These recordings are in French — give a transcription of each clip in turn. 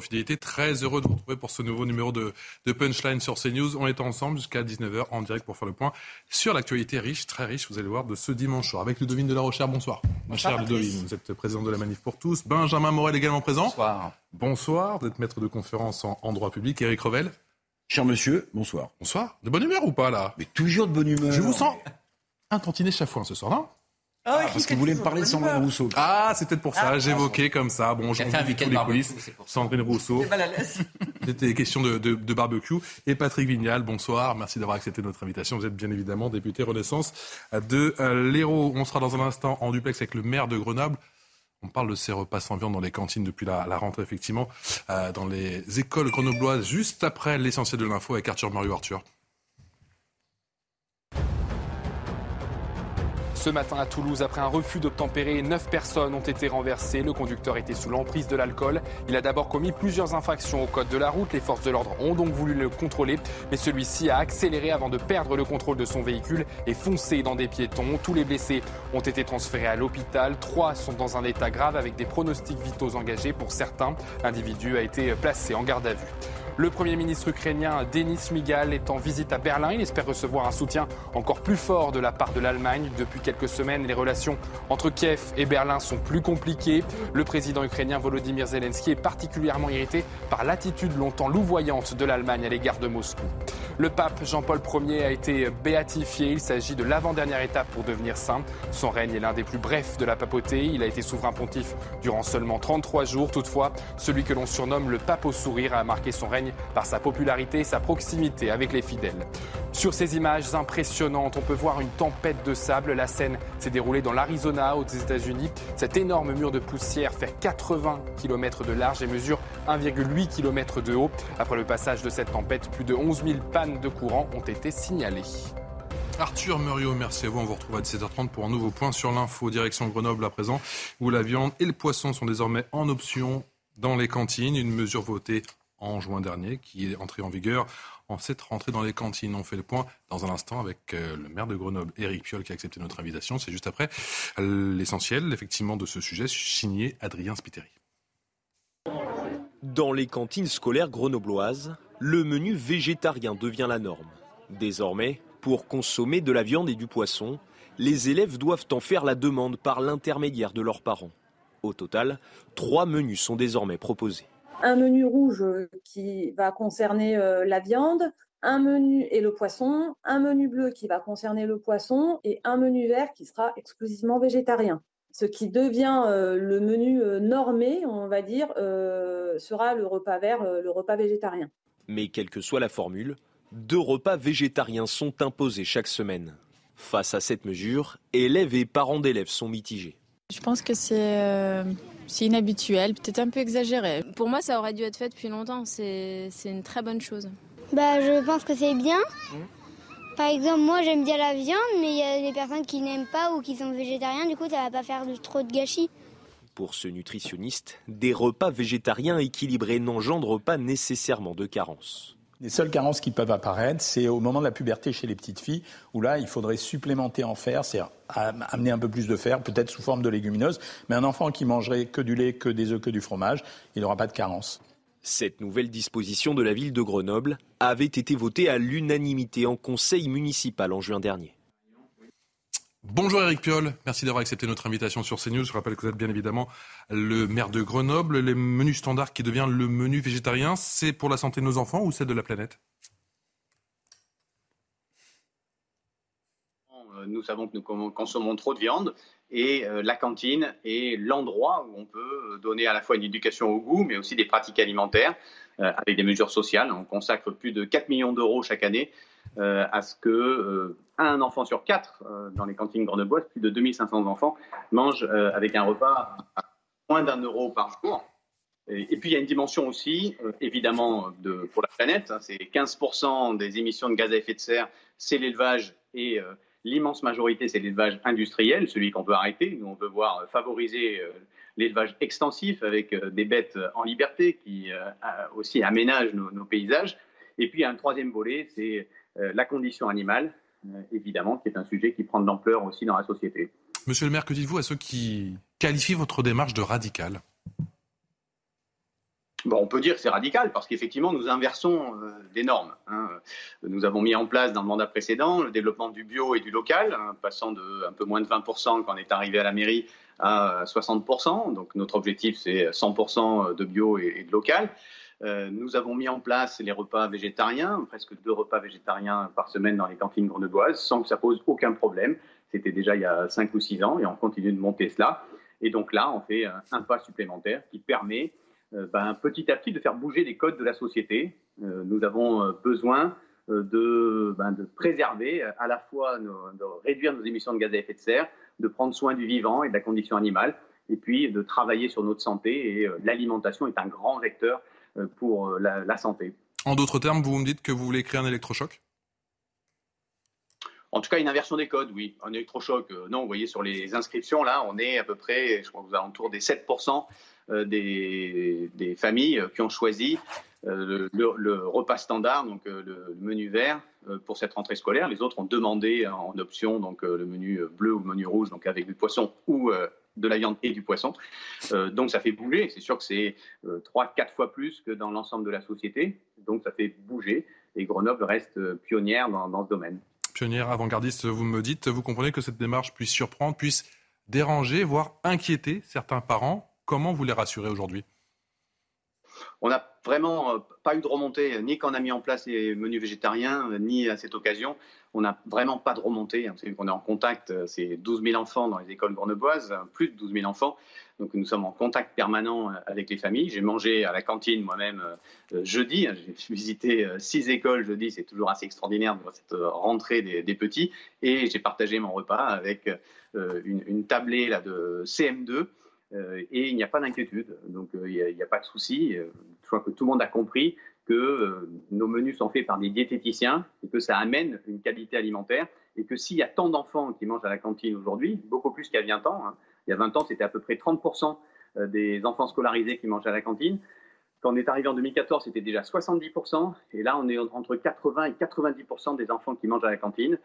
fidélité. Très heureux de vous retrouver pour ce nouveau numéro de, Punchline sur CNews. On est ensemble jusqu'à 19h en direct pour faire le point sur l'actualité riche, très riche, vous allez voir, de ce dimanche soir. Avec Ludovine de la Rochère, bonsoir. Bonsoir, Ludovine, vous êtes président de la Manif pour tous. Benjamin Morel également présent. Bonsoir. Bonsoir, vous êtes maître de conférence en, droit public. Eric Revel. Cher monsieur, bonsoir. Bonsoir. De bonne humeur ou pas là? Mais toujours de bonne humeur. Je vous sens un tantinet chafouin ce soir, non? Ah, ah, parce que vous voulez me parler de Sandrine Rousseau. Ah, c'est peut-être pour ça. Ah, J'évoquais comme ça. Bon, j'en tous les coulisses. Sandrine Rousseau. C'était question de, de, de, barbecue. Et Patrick Vignal, bonsoir. Merci d'avoir accepté notre invitation. Vous êtes bien évidemment député Renaissance de euh, l'Hérault. On sera dans un instant en duplex avec le maire de Grenoble. On parle de ces repas sans viande dans les cantines depuis la, la rentrée, effectivement, euh, dans les écoles grenobloises, juste après l'essentiel de l'info avec Arthur Mario Arthur. Ce matin à Toulouse, après un refus d'obtempérer, neuf personnes ont été renversées. Le conducteur était sous l'emprise de l'alcool. Il a d'abord commis plusieurs infractions au code de la route. Les forces de l'ordre ont donc voulu le contrôler, mais celui-ci a accéléré avant de perdre le contrôle de son véhicule et foncé dans des piétons. Tous les blessés ont été transférés à l'hôpital. Trois sont dans un état grave avec des pronostics vitaux engagés pour certains. L'individu a été placé en garde à vue. Le Premier ministre ukrainien Denis Migal est en visite à Berlin. Il espère recevoir un soutien encore plus fort de la part de l'Allemagne. Depuis quelques semaines, les relations entre Kiev et Berlin sont plus compliquées. Le président ukrainien Volodymyr Zelensky est particulièrement irrité par l'attitude longtemps louvoyante de l'Allemagne à l'égard de Moscou. Le pape Jean-Paul Ier a été béatifié. Il s'agit de l'avant-dernière étape pour devenir saint. Son règne est l'un des plus brefs de la papauté. Il a été souverain pontife durant seulement 33 jours. Toutefois, celui que l'on surnomme le pape au sourire a marqué son règne par sa popularité et sa proximité avec les fidèles. Sur ces images impressionnantes, on peut voir une tempête de sable. La scène s'est déroulée dans l'Arizona, aux États-Unis. Cet énorme mur de poussière fait 80 km de large et mesure 1,8 km de haut. Après le passage de cette tempête, plus de 11 000 pannes de courant ont été signalées. Arthur Muriot, merci à vous. On vous retrouve à 17h30 pour un nouveau point sur l'info. Direction Grenoble à présent, où la viande et le poisson sont désormais en option dans les cantines. Une mesure votée en juin dernier, qui est entré en vigueur en cette rentrée dans les cantines. On fait le point dans un instant avec euh, le maire de Grenoble, Éric Piolle, qui a accepté notre invitation. C'est juste après l'essentiel, effectivement, de ce sujet, signé Adrien Spiteri. Dans les cantines scolaires grenobloises, le menu végétarien devient la norme. Désormais, pour consommer de la viande et du poisson, les élèves doivent en faire la demande par l'intermédiaire de leurs parents. Au total, trois menus sont désormais proposés un menu rouge euh, qui va concerner euh, la viande, un menu et le poisson, un menu bleu qui va concerner le poisson et un menu vert qui sera exclusivement végétarien. Ce qui devient euh, le menu normé, on va dire, sera le repas vert, le repas végétarien. Mais quelle que soit la formule, deux repas végétariens sont imposés chaque semaine. Face à cette mesure, élèves et parents d'élèves sont mitigés. Je pense que c'est c'est inhabituel, peut-être un peu exagéré. Pour moi, ça aurait dû être fait depuis longtemps. C'est une très bonne chose. Bah, je pense que c'est bien. Par exemple, moi j'aime bien la viande, mais il y a des personnes qui n'aiment pas ou qui sont végétariens, du coup ça va pas faire trop de gâchis. Pour ce nutritionniste, des repas végétariens équilibrés n'engendrent pas nécessairement de carences. Les seules carences qui peuvent apparaître, c'est au moment de la puberté chez les petites filles, où là, il faudrait supplémenter en fer, c'est amener un peu plus de fer, peut-être sous forme de légumineuses. Mais un enfant qui mangerait que du lait, que des œufs, que du fromage, il n'aura pas de carence. Cette nouvelle disposition de la ville de Grenoble avait été votée à l'unanimité en conseil municipal en juin dernier. Bonjour Eric Piolle, merci d'avoir accepté notre invitation sur CNews. Je rappelle que vous êtes bien évidemment le maire de Grenoble. Les menus standards qui devient le menu végétarien, c'est pour la santé de nos enfants ou celle de la planète? Nous savons que nous consommons trop de viande et euh, la cantine est l'endroit où on peut donner à la fois une éducation au goût, mais aussi des pratiques alimentaires euh, avec des mesures sociales. On consacre plus de 4 millions d'euros chaque année euh, à ce que un enfant sur quatre dans les cantines grenobloises, plus de 2500 enfants, mangent avec un repas à moins d'un euro par jour. Et, puis il y a une dimension aussi, évidemment, de, pour la planète. Hein, c'est 15% des émissions de gaz à effet de serre, c'est l'élevage et L'immense majorité, c'est l'élevage industriel, celui qu'on veut arrêter. Nous, on veut voir favoriser euh, l'élevage extensif avec euh, des bêtes en liberté qui euh, aussi aménagent nos, paysages. Et puis, un troisième volet, c'est la condition animale, évidemment, qui est un sujet qui prend de l'ampleur aussi dans la société. Monsieur le maire, que dites-vous à ceux qui qualifient votre démarche de radicale? Bon, on peut dire que c'est radical parce qu'effectivement, nous inversons euh, des normes. Hein. Nous avons mis en place dans le mandat précédent le développement du bio et du local, hein, passant de un peu moins de 20% quand on est arrivé à la mairie à 60%. Donc notre objectif, c'est 100% de bio et, de local. Euh, nous avons mis en place les repas végétariens, presque deux repas végétariens par semaine dans les cantines grenobloises, sans que ça pose aucun problème. C'était déjà il y a 5 ou 6 ans et on continue de monter cela. Et donc là, on fait un pas supplémentaire qui permet euh, ben, petit à petit de faire bouger les codes de la société. Euh, nous avons euh, besoin ben, de, préserver à la fois, de réduire nos émissions de gaz à effet de serre, de prendre soin du vivant et de la condition animale, et puis de travailler sur notre santé. Et l'alimentation est un grand vecteur pour la, la santé. En d'autres termes, vous me dites que vous voulez créer un électrochoc? En tout cas, une inversion des codes, oui. Un électrochoc, non. Vous voyez, sur les inscriptions, là, on est à peu près, je crois, aux alentours des 7% euh, des, familles qui ont choisi euh, le, repas standard, donc euh, le, menu vert pour cette rentrée scolaire. Les autres ont demandé en option donc le menu bleu ou le menu rouge, donc avec du poisson ou de la viande et du poisson. donc ça fait bouger. C'est sûr que c'est trois, quatre fois plus que dans l'ensemble de la société. Donc ça fait bouger. Et Grenoble reste pionnière dans, dans ce domaine. Pionnière, avant-gardiste, vous me dites, vous comprenez que cette démarche puisse surprendre, puisse déranger, voire inquiéter certains parents Comment vous les rassurez aujourd'hui? On n'a vraiment euh, pas eu de remontée, ni quand on a mis en place les menus végétariens, ni à cette occasion. On n'a vraiment pas de remontée. On est en contact, euh, c'est 12 000 enfants dans les écoles grenobloises, plus de 12 000 enfants. Donc nous sommes en contact permanent euh, avec les familles. J'ai mangé à la cantine moi-même jeudi. J'ai visité six écoles jeudi. C'est toujours assez extraordinaire de voir cette rentrée des, petits. Et j'ai partagé mon repas avec une, une tablée là, de CM2 euh, et il n'y a pas d'inquiétude. Donc euh, il n'y a, pas de souci. Euh, je crois que tout le monde a compris que nos menus sont faits par des diététiciens et que ça amène une qualité alimentaire et que s'il y a tant d'enfants qui mangent à la cantine aujourd'hui, beaucoup plus qu'il y a 20 ans, hein, il y a 20 ans c'était à peu près 30% des enfants scolarisés qui mangeaient à la cantine. Quand on est arrivé en 2014, c'était déjà 70%, et là on est entre 80 et 90% des enfants qui mangent à la cantine.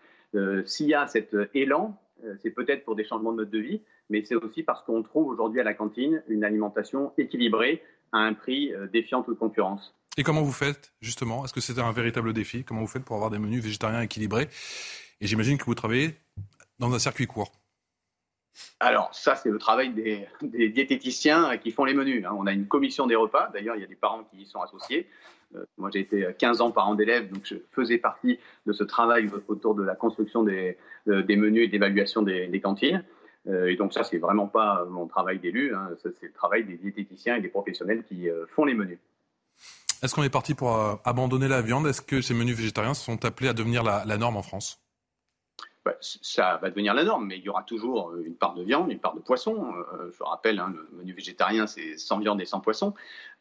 S'il y a cet élan, c'est peut-être pour des changements de mode de vie, mais c'est aussi parce qu'on trouve aujourd'hui à la cantine une alimentation équilibrée à un prix euh, défiant toute concurrence. Et comment vous faites justement? Est-ce que c'est un véritable défi? Comment vous faites pour avoir des menus végétariens équilibrés? Et j'imagine que vous travaillez dans un circuit court. Alors ça, c'est le travail des, diététiciens qui font les menus. Hein. On a une commission des repas. D'ailleurs, il y a des parents qui y sont associés. Euh, moi, j'ai été 15 ans parent d'élèves, donc je faisais partie de ce travail autour de la construction des, menus et d'évaluation des cantines. Euh, et donc ça, c'est vraiment pas mon travail d'élu, hein. c'est le travail des diététiciens et des professionnels qui euh, font les menus. Est-ce qu'on est parti pour euh, abandonner la viande? Est-ce que ces menus végétariens sont appelés à devenir la norme en France? Bah, ça va devenir la norme, mais il y aura toujours une part de viande, une part de poisson. Euh, je rappelle, hein, le menu végétarien, c'est sans viande et sans poisson.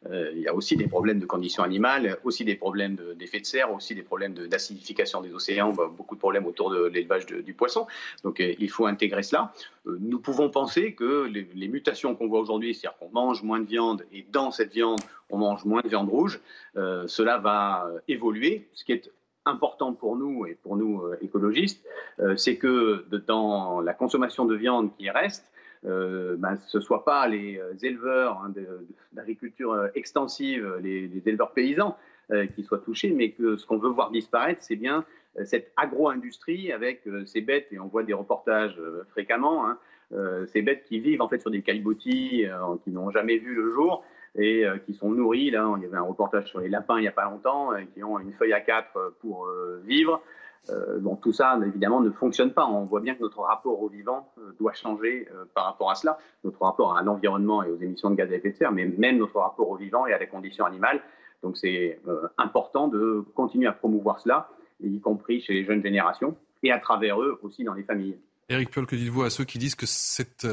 Euh, il y a aussi des problèmes de conditions animales, aussi des problèmes d'effet de, serre, aussi des problèmes d'acidification des océans, bah, beaucoup de problèmes autour de l'élevage du poisson. Donc euh, il faut intégrer cela. nous pouvons penser que les, les mutations qu'on voit aujourd'hui, c'est-à-dire qu'on mange moins de viande et dans cette viande, on mange moins de viande rouge, cela va évoluer, ce qui est important pour nous et pour nous euh, écologistes, euh, c'est que dans la consommation de viande qui reste, euh, ben, ce ne soit pas les éleveurs hein, d'agriculture extensive, les, éleveurs paysans qui soient touchés, mais que ce qu'on veut voir disparaître, c'est bien cette agro-industrie avec ces bêtes, et on voit des reportages fréquemment, hein, ces bêtes qui vivent en fait sur des caillebotis, qui n'ont jamais vu le jour, et euh, qui sont nourris. Là, il y avait un reportage sur les lapins il n'y a pas longtemps, euh, qui ont une feuille à quatre euh, pour vivre. donc tout ça, évidemment, ne fonctionne pas. On voit bien que notre rapport au vivant doit changer par rapport à cela, notre rapport à l'environnement et aux émissions de gaz à effet de serre, mais même notre rapport au vivant et à la condition animale. Donc c'est important de continuer à promouvoir cela, y compris chez les jeunes générations, et à travers eux aussi dans les familles. Éric Piolle, que dites-vous à ceux qui disent que c'est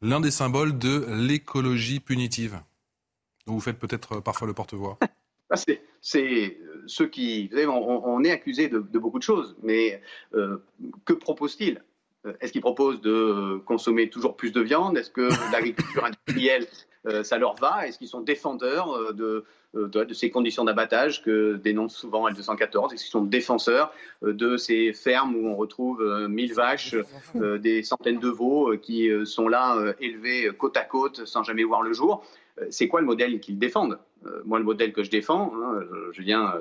l'un des symboles de l'écologie punitive? Vous faites peut-être euh, parfois le porte-voix. Ah, c'est euh, ceux qui. Vous savez, on, est accusé de, beaucoup de choses, mais euh, que propose-t-il? Est-ce qu'il propose de consommer toujours plus de viande? Est-ce que l'agriculture industrielle ça leur va? Est-ce qu'ils sont défendeurs de, de, ces conditions d'abattage que dénonce souvent L214 Est-ce qu'ils sont défenseurs de ces fermes où on retrouve 1000 vaches, des centaines de veaux qui sont là élevés côte à côte sans jamais voir le jour? C'est quoi le modèle qu'ils défendent? Euh, moi, le modèle que je défends, hein, je viens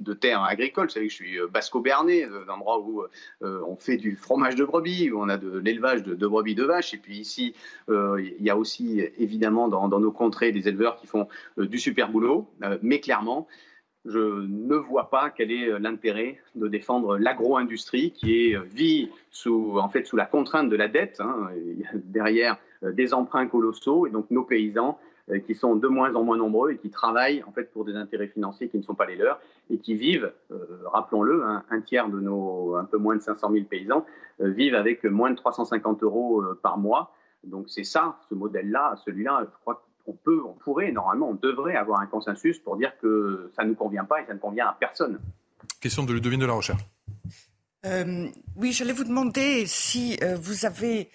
de, de, terre agricole. Vous savez que je suis euh, basco-bernais, euh, d'endroit où on fait du fromage de brebis, où on a de l'élevage de, brebis, de vaches. Et puis ici, il y a aussi évidemment dans, nos contrées des éleveurs qui font du super boulot. mais clairement, je ne vois pas quel est l'intérêt de défendre l'agro-industrie qui est, vit sous, en fait, sous la contrainte de la dette. Hein. derrière des emprunts colossaux et donc nos paysans euh, qui sont de moins en moins nombreux et qui travaillent en fait pour des intérêts financiers qui ne sont pas les leurs et qui vivent, euh, rappelons-le, hein, un tiers de nos un peu moins de 500 000 paysans euh, vivent avec moins de 350 euros par mois. Donc c'est ça, ce modèle-là, celui-là, je crois qu'on peut, on pourrait, normalement, on devrait avoir un consensus pour dire que ça ne nous convient pas et ça ne convient à personne. Question de Ludovine de la Recherche. oui, j'allais vous demander si vous avez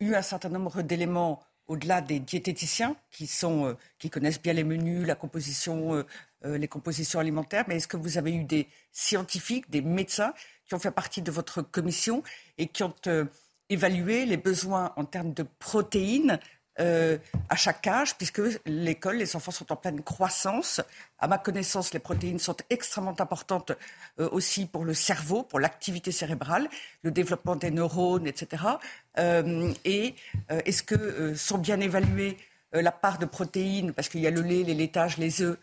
eu un certain nombre d'éléments au-delà des diététiciens qui, sont, euh, qui connaissent bien les menus, la composition, euh, euh, les compositions alimentaires, mais est-ce que vous avez eu des scientifiques, des médecins qui ont fait partie de votre commission et qui ont évalué les besoins en termes de protéines euh, à chaque âge, puisque l'école, les enfants sont en pleine croissance. À ma connaissance, les protéines sont extrêmement importantes euh, aussi pour le cerveau, pour l'activité cérébrale, le développement des neurones, etc. Euh, et est-ce que sont bien évaluées la part de protéines, parce qu'il y a le lait, les laitages, les œufs,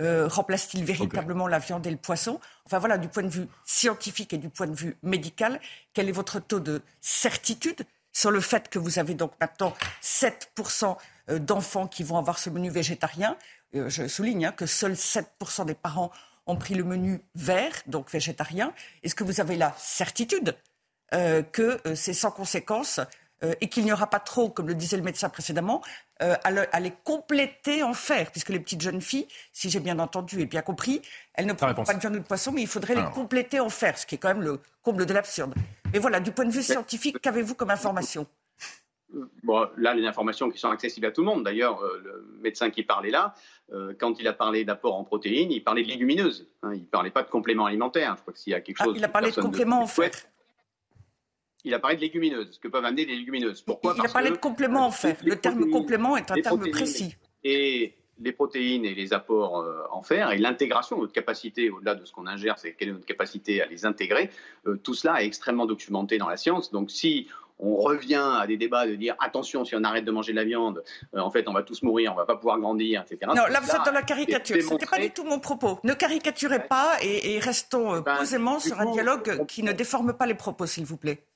remplace-t-il véritablement la viande et le poisson? Enfin voilà, du point de vue scientifique et du point de vue médical, quel est votre taux de certitude? Sur le fait que vous avez donc maintenant 7% euh, d'enfants qui vont avoir ce menu végétarien. Euh, je souligne hein, que seuls 7% des parents ont pris le menu vert, donc végétarien. Est-ce que vous avez la certitude euh, que c'est sans conséquence et qu'il n'y aura pas trop, comme le disait le médecin précédemment, euh, à, les compléter en fer, puisque les petites jeunes filles, si j'ai bien entendu et bien compris, elles ne prennent pas de viande ou de poisson, mais il faudrait les compléter en fer, ce qui est quand même le comble de l'absurde. Mais voilà, du point de vue scientifique, qu'avez-vous comme information? Bon, là, les informations qui sont accessibles à tout le monde. D'ailleurs, euh, le médecin qui parlait là, quand il a parlé d'apport en protéines, il parlait de légumineuses. Hein, il ne parlait pas de compléments alimentaires. Je crois que s'il y a quelque ah, chose. il a parlé de compléments en fer il a parlé de légumineuses, ce que peuvent amener des légumineuses. Pourquoi? Il a parlé de complément, en fait. Le terme complément est un terme précis. Et les protéines et les apports euh, en fer et l'intégration, notre capacité, au-delà de ce qu'on ingère, c'est quelle est notre capacité à les intégrer. Euh, tout cela est extrêmement documenté dans la science. Donc si on revient à des débats de dire attention, si on arrête de manger de la viande, euh, en fait, on va tous mourir, on va pas pouvoir grandir, etc. Non, là, vous êtes dans la caricature. Ce n'était pas du tout mon propos. Ne caricaturez pas et, restons ben, posément sur un dialogue qui ne déforme pas les propos, s'il vous plaît.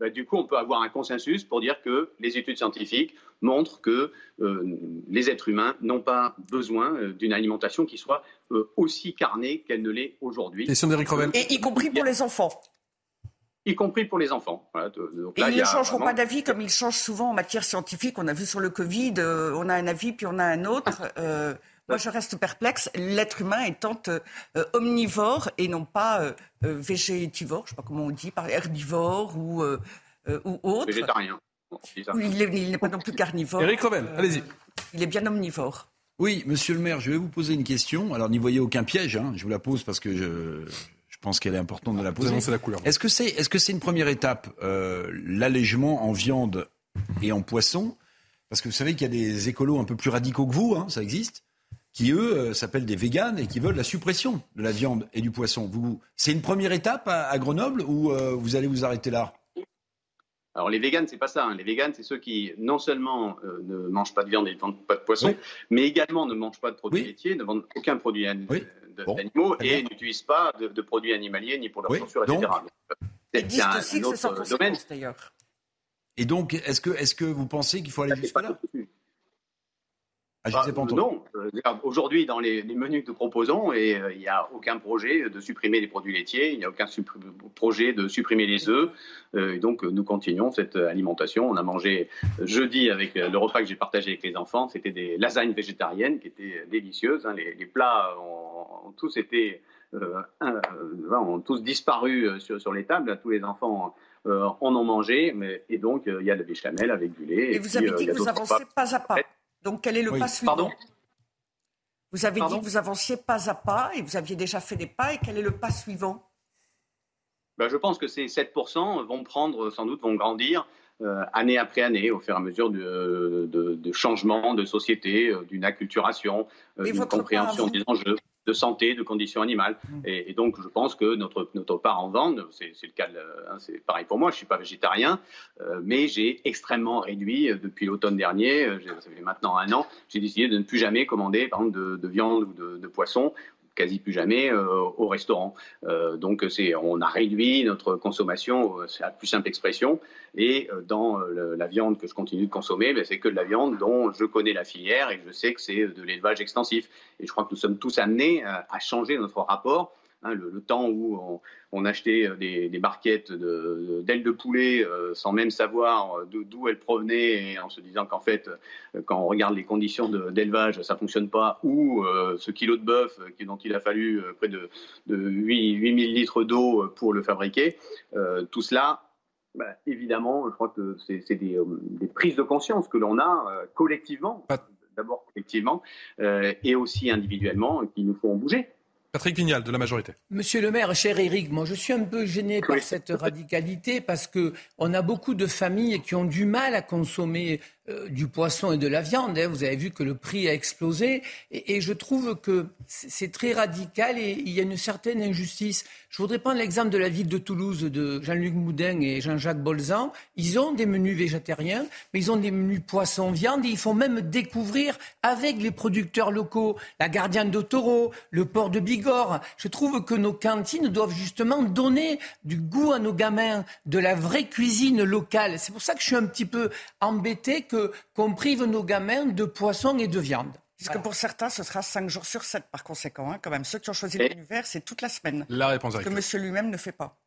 Bah, du coup, on peut avoir un consensus pour dire que les études scientifiques montrent que euh, les êtres humains n'ont pas besoin euh, d'une alimentation qui soit euh, aussi carnée qu'elle ne l'est aujourd'hui. Question d'Éric Revel. Et y compris pour les enfants y compris pour les enfants. et ils ne changeront pas d'avis comme ils changent souvent en matière scientifique. On a vu sur le Covid, on a un avis puis on a un autre. Moi, je reste perplexe. L'être humain étant omnivore et non pas végétivore, je ne sais pas comment on dit, par herbivore ou euh, ou autre. Végétarien. il n'est pas non plus carnivore. Eric Revel, allez-y. Il est bien omnivore. Oui, monsieur le maire, je vais vous poser une question. Alors, n'y voyez aucun piège, hein. je vous la pose parce que je, je pense qu'elle est importante de la poser. la couleur. Est-ce que c'est est -ce c'est une première étape, euh, l'allègement en viande et en poisson? Parce que vous savez qu'il y a des écolos un peu plus radicaux que vous, hein, ça existe, qui eux euh, s'appellent des véganes et qui veulent la suppression de la viande et du poisson. Vous, c'est une première étape à, Grenoble ou vous allez vous arrêter là? Alors les véganes, c'est pas ça. Hein. Les véganes, c'est ceux qui non seulement euh, ne mangent pas de viande et ne vendent pas de poisson, mais également ne mangent pas de produits laitiers, ne vendent aucun produit d'animaux et n'utilisent pas de, produits animaliers ni pour leur censure, etc. C'est un, un autre domaine. D'ailleurs. Et donc, est-ce que, est que vous pensez qu'il faut aller jusque-là? Ah, bah, non, euh, aujourd'hui dans les, menus que nous proposons, et euh, il n'y a aucun projet de supprimer les produits laitiers, il n'y a aucun projet de supprimer les œufs. Euh, donc nous continuons cette alimentation. On a mangé jeudi avec le repas que j'ai partagé avec les enfants, c'était des lasagnes végétariennes qui étaient délicieuses. Hein. Les, plats ont, tous été ont tous disparu sur, sur, les tables. Tous les enfants en ont mangé, mais, et donc il y a de la béchamel avec du lait. Et, vous avez dit que vous avancez pas à pas. Donc quel est le pas suivant Vous avez dit que vous avanciez pas à pas et vous aviez déjà fait des pas. Et quel est le pas suivant? Ben, Je pense que ces 7% vont prendre, sans doute, vont grandir. Euh, année après année, au fur et à mesure de, de, changement de société, euh, d'une acculturation, euh, d'une compréhension des enjeux de santé, de conditions animales. Mmh. Et, donc, je pense que notre, notre part en vente, c'est le cas, hein, c'est pareil pour moi, je ne suis pas végétarien, mais j'ai extrêmement réduit depuis l'automne dernier, ça fait maintenant un an, j'ai décidé de ne plus jamais commander, par exemple, de, de viande ou de, de poisson quasi plus jamais euh, au restaurant. Euh, donc on a réduit notre consommation, euh, c'est la plus simple expression. Et dans la viande que je continue de consommer, ben, c'est que de la viande dont je connais la filière et je sais que c'est de l'élevage extensif. Et je crois que nous sommes tous amenés à changer notre rapport Hein, le, temps où on, achetait euh, des, barquettes d'ailes de, poulet euh, sans même savoir euh, d'où elles provenaient et en se disant qu'en fait, quand on regarde les conditions d'élevage, ça fonctionne pas, ou ce kilo de bœuf dont il a fallu près de, 8, 8000 litres d'eau pour le fabriquer, tout cela, bah, évidemment, je crois que c'est des, prises de conscience que l'on a collectivement, d'abord collectivement, et aussi individuellement, qui nous font bouger. Patrick Vignal, de la majorité. Monsieur le maire, cher Eric, moi je suis un peu gêné par cette radicalité parce que on a beaucoup de familles qui ont du mal à consommer euh, du poisson et de la viande. Hein. Vous avez vu que le prix a explosé. Et, je trouve que c'est très radical et il y a une certaine injustice. Je voudrais prendre l'exemple de la ville de Toulouse de Jean-Luc Moudin et Jean-Jacques Bolzan. Ils ont des menus végétariens, mais ils ont des menus poisson-viande et ils font même découvrir avec les producteurs locaux, la gardienne de taureau, le port de Bigorre. Je trouve que nos cantines doivent justement donner du goût à nos gamins, de la vraie cuisine locale. C'est pour ça que je suis un petit peu embêté qu'on prive nos gamins de poisson et de viande. Parce que pour certains, ce sera 5 jours sur 7 par conséquent. Hein, quand même. Ceux qui ont choisi vert, c'est toute la semaine. La réponse Ce que monsieur lui-même ne fait pas.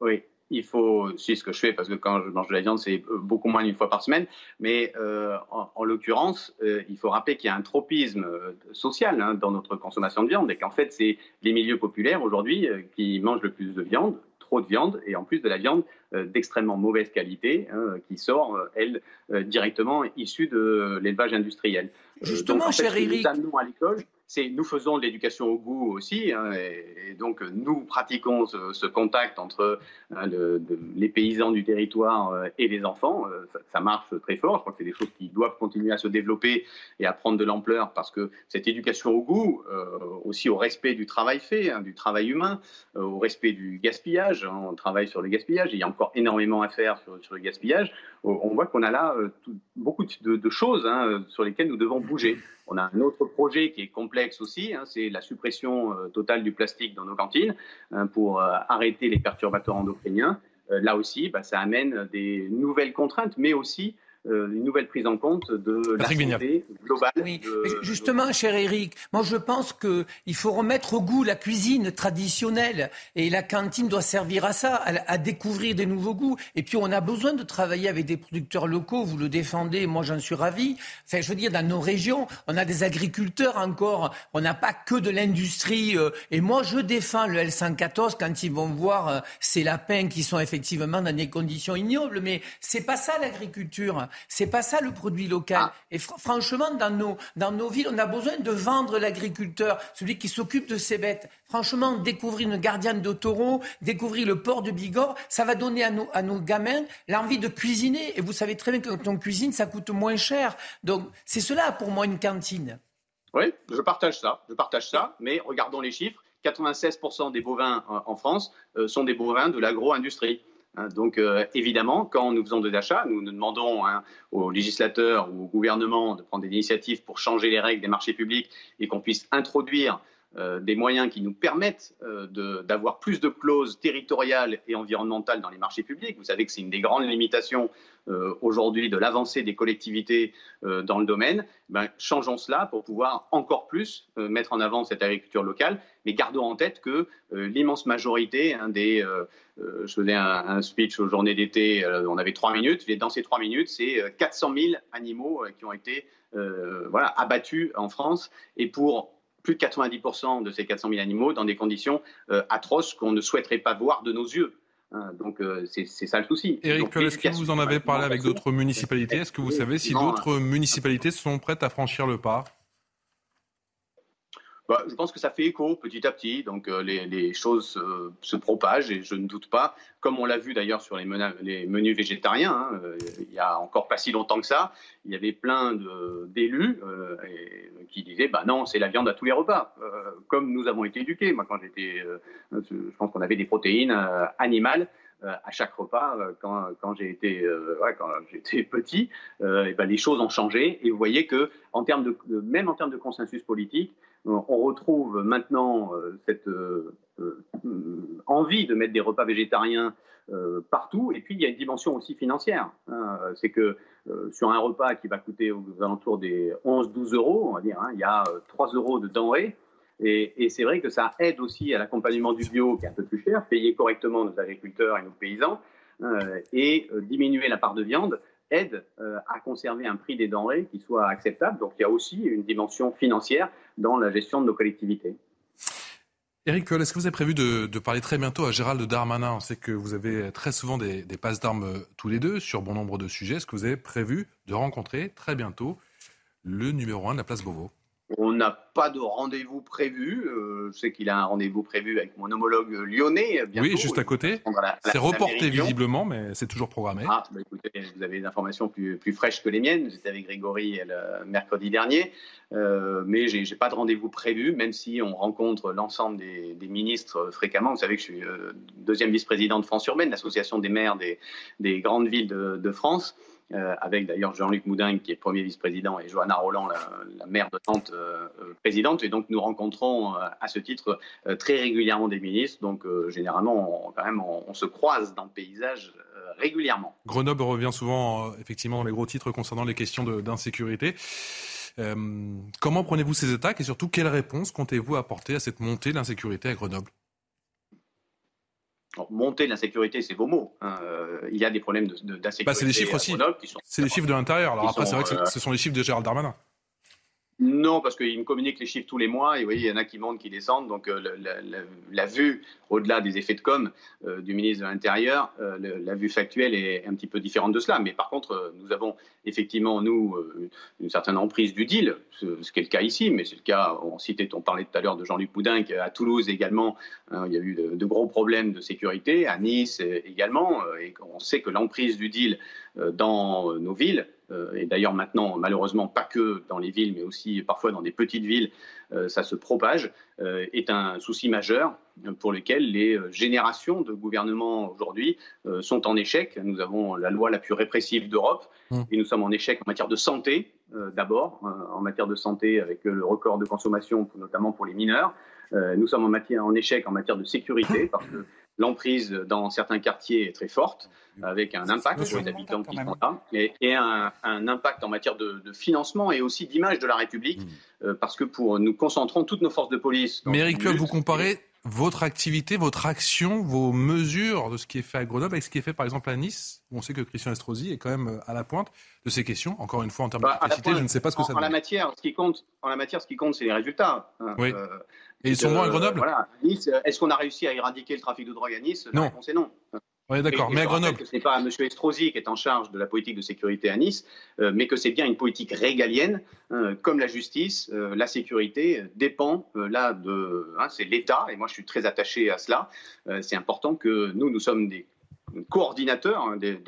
Oui, il faut, c'est ce que je fais, parce que quand je mange de la viande, c'est euh, beaucoup moins d'une fois par semaine. Mais euh, en, l'occurrence, euh, il faut rappeler qu'il y a un tropisme social hein, dans notre consommation de viande et qu'en fait, c'est les milieux populaires aujourd'hui qui mangent le plus de viande, trop de viande, et en plus de la viande euh, d'extrêmement mauvaise qualité hein, qui sort, euh, elle, euh, directement issue de l'élevage industriel. Justement, cher Eric. Nous à l'école, c'est nous faisons de l'éducation au goût aussi, hein, et, donc nous pratiquons ce, contact entre hein, les paysans du territoire et les enfants. Ça, marche très fort. Je crois que c'est des choses qui doivent continuer à se développer et à prendre de l'ampleur parce que cette éducation au goût, aussi au respect du travail fait, du travail humain, au respect du gaspillage. on travaille sur le gaspillage. il y a encore énormément à faire sur, le gaspillage. On voit qu'on a là euh, beaucoup de, choses hein, sur lesquelles nous devons bouger. On a un autre projet qui est complexe aussi, hein, c'est la suppression euh, totale du plastique dans nos cantines hein, pour euh, arrêter les perturbateurs endocriniens. là aussi, bah, ça amène des nouvelles contraintes, mais aussi euh, une nouvelle prise en compte de la santé globale. Oui. Justement, cher Eric, moi je pense qu'il faut remettre au goût la cuisine traditionnelle et la cantine doit servir à ça, à, découvrir des nouveaux goûts. Et puis on a besoin de travailler avec des producteurs locaux, vous le défendez, moi j'en suis ravi. Enfin, je veux dire, dans nos régions, on a des agriculteurs encore, on n'a pas que de l'industrie. Euh, et moi je défends le L114 quand ils vont voir euh, ces lapins qui sont effectivement dans des conditions ignobles. Mais c'est pas ça l'agriculture. C'est pas ça le produit local. Ah. Et franchement, dans nos, dans nos villes, on a besoin de vendre l'agriculteur, celui qui s'occupe de ses bêtes. Franchement, découvrir une gardienne de taureau, découvrir le port de Bigorre, ça va donner à nos, à nos gamins l'envie de cuisiner. Et vous savez très bien que quand on cuisine, ça coûte moins cher. Donc, c'est cela pour moi une cantine. Oui, je partage ça. Je partage ça. Mais regardons les chiffres. 96% des bovins en France euh, sont des bovins de l'agro-industrie. Hein, donc euh, évidemment, quand nous faisons des achats, nous, nous demandons hein, aux législateurs ou au gouvernement de prendre des initiatives pour changer les règles des marchés publics et qu'on puisse introduire euh, des moyens qui nous permettent euh, d'avoir plus de clauses territoriales et environnementales dans les marchés publics. Vous savez que c'est une des grandes limitations euh, aujourd'hui de l'avancée des collectivités dans le domaine. Ben, changeons cela pour pouvoir encore plus mettre en avant cette agriculture locale, mais gardons en tête que l'immense majorité des... je faisais un, un, speech aux journées d'été, on avait trois minutes, et dans ces trois minutes, c'est 400 000 animaux qui ont été voilà, abattus en France. Et pour plus de 90% de ces 400 000 animaux dans des conditions euh, atroces qu'on ne souhaiterait pas voir de nos yeux. Hein, donc c'est ça le souci. Éric, est-ce que vous en avez parlé avec d'autres municipalités? Est-ce que vous savez si d'autres municipalités sont prêtes à franchir le pas? Bah, je pense que ça fait écho petit à petit, donc euh, les, choses se propagent et je ne doute pas, comme on l'a vu d'ailleurs sur les, les, menus végétariens, hein, euh, il y a encore pas si longtemps que ça, il y avait plein d'élus euh, qui disaient bah non, c'est la viande à tous les repas, comme nous avons été éduqués. Moi, quand j'étais, je pense qu'on avait des protéines animales à chaque repas quand, quand j'ai été, ouais, quand j'étais petit, et ben, les choses ont changé et vous voyez que en termes de, même en termes de consensus politique, on retrouve maintenant euh, cette euh, euh, envie de mettre des repas végétariens partout. Et puis, il y a une dimension aussi financière. Hein. C'est que sur un repas qui va coûter aux alentours des 11-12 euros, on va dire, hein, il y a 3 euros de denrées. Et, c'est vrai que ça aide aussi à l'accompagnement du bio, qui est un peu plus cher, payer correctement nos agriculteurs et nos paysans, et diminuer la part de viande aide euh, à conserver un prix des denrées qui soit acceptable. Donc il y a aussi une dimension financière dans la gestion de nos collectivités. Éric est-ce que vous avez prévu de, parler très bientôt à Gérald Darmanin? On sait que vous avez très souvent des, des passes d'armes euh, tous les deux sur bon nombre de sujets. Est-ce que vous avez prévu de rencontrer très bientôt le numéro un de la place Beauvau? On n'a pas de rendez-vous prévu. Euh, je sais qu'il a un rendez-vous prévu avec mon homologue lyonnais. oui, juste à côté. C'est reporté visiblement, mais c'est toujours programmé. Ah, bah, écoutez, vous avez des informations plus, plus fraîches que les miennes. J'étais avec Grégory le mercredi dernier. Euh, mais je n'ai pas de rendez-vous prévu, même si on rencontre l'ensemble des, ministres fréquemment. Vous savez que je suis euh, deuxième vice-président de France Urbaine, l'association des maires des, des grandes villes de France. Euh, avec d'ailleurs Jean-Luc Moudin qui est premier vice-président et Johanna Roland, la, maire de Nantes, euh, euh, présidente. Et donc nous rencontrons à ce titre très régulièrement des ministres. Donc généralement, on, quand même, on, se croise dans le paysage régulièrement. Grenoble revient souvent effectivement dans les gros titres concernant les questions d'insécurité. comment prenez-vous ces attaques et surtout quelle réponse comptez-vous apporter à cette montée de l'insécurité à Grenoble? Monter l'insécurité, c'est vos mots. Hein. Euh, il y a des problèmes d'insécurité. Bah, c'est les chiffres aussi. C'est les chiffres de l'intérieur. Alors après, c'est vrai que euh, ce sont les chiffres de Gérald Darmanin. Non, parce qu'il me communique les chiffres tous les mois et vous voyez, il y en a qui montent, qui descendent. Donc euh, la, vue, au-delà des effets de com euh, du ministre de l'Intérieur, euh, la vue factuelle est un petit peu différente de cela. Mais par contre, nous avons effectivement, nous, une certaine emprise du deal, ce, qui est le cas ici, mais c'est le cas, on citait, on parlait tout à l'heure de Jean-Luc Boudin, à Toulouse également, hein, il y a eu de, gros problèmes de sécurité, à Nice également, et on sait que l'emprise du deal dans nos villes, et d'ailleurs maintenant, malheureusement, pas que dans les villes, mais aussi parfois dans des petites villes, euh, ça se propage, euh, est un souci majeur pour lequel les générations de gouvernements aujourd'hui sont en échec. Nous avons la loi la plus répressive d'Europe mmh. et nous sommes en échec en matière de santé, d'abord, en matière de santé avec le record de consommation, notamment pour les mineurs. nous sommes en, matière, en échec en matière de sécurité parce que l'emprise dans certains quartiers est très forte, avec un impact sur les habitants qui sont là, et, un, impact en matière de, financement et aussi d'image de la République, mmh. euh, parce que pour nous concentrons toutes nos forces de police. Mais Eric vous comparez votre activité, votre action, vos mesures de ce qui est fait à Grenoble avec ce qui est fait par exemple à Nice, où on sait que Christian Estrosi est quand même euh, à la pointe de ces questions. Encore une fois, en termes bah, d'efficacité, je ne sais pas ce que ça en La matière, ce qui compte, en la matière, ce qui compte, c'est les résultats. Hein. Oui. Euh, et ils sont bons à Grenoble Voilà. Nice, est-ce qu'on a réussi à éradiquer le trafic de drogue à Nice? Non. La réponse est non. Oui, d'accord. Mais à Grenoble. Ce n'est pas M. Estrosi qui est en charge de la politique de sécurité à Nice, euh, mais que c'est bien une politique régalienne, euh, comme la justice. Euh, la sécurité dépend là de. Hein, c'est l'État, et moi je suis très attaché à cela. c'est important que nous, nous sommes des coordinateurs hein, de,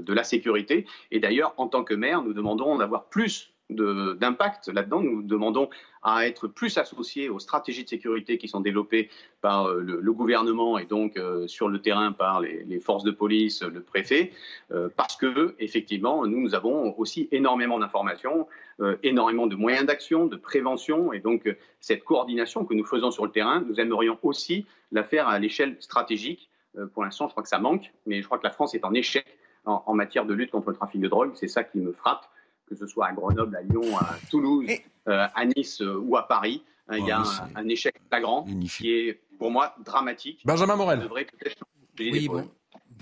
de, la sécurité. Et d'ailleurs, en tant que maire, nous demandons d'avoir plus d'impact là-dedans. Nous demandons à être plus associés aux stratégies de sécurité qui sont développées par euh, le, gouvernement et donc euh, sur le terrain par les, forces de police, le préfet, euh, parce que effectivement, nous, nous avons aussi énormément d'informations, énormément de moyens d'action, de prévention, et donc cette coordination que nous faisons sur le terrain, nous aimerions aussi la faire à l'échelle stratégique. pour l'instant, je crois que ça manque, mais je crois que la France est en échec en matière de lutte contre le trafic de drogue. C'est ça qui me frappe que ce soit à Grenoble, à Lyon, à Toulouse, euh, à Nice euh, ou à Paris. Hein, il y a un, échec flagrant qui est, pour moi, dramatique. Benjamin Morel. oui, bon.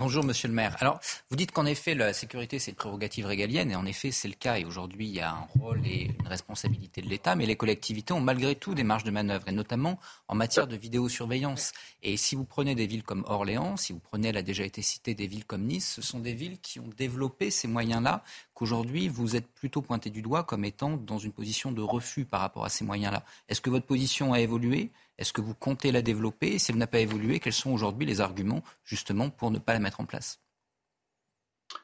Bonjour Monsieur le maire. Alors, vous dites qu'en effet, la sécurité, c'est une prérogative régalienne, et en effet, c'est le cas, et aujourd'hui, il y a un rôle et une responsabilité de l'État, mais les collectivités ont malgré tout des marges de manœuvre, et notamment en matière de vidéosurveillance. Et si vous prenez des villes comme Orléans, si vous prenez, elle a déjà été cité, des villes comme Nice, ce sont des villes qui ont développé ces moyens-là, qu'aujourd'hui, vous êtes plutôt pointé du doigt comme étant dans une position de refus par rapport à ces moyens-là. Est-ce que votre position a évolué? Est-ce que vous comptez la développer Si elle n'a pas évolué, quels sont aujourd'hui les arguments justement pour ne pas la mettre en place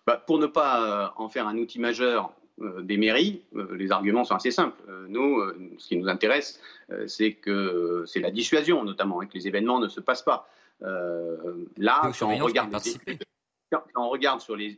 bah, Pour ne pas euh, en faire un outil majeur euh, des mairies, euh, les arguments sont assez simples. nous, ce qui nous intéresse, c'est que c'est la dissuasion, notamment, et que les événements ne se passent pas. là, quand on, regarde quand on regarde sur les,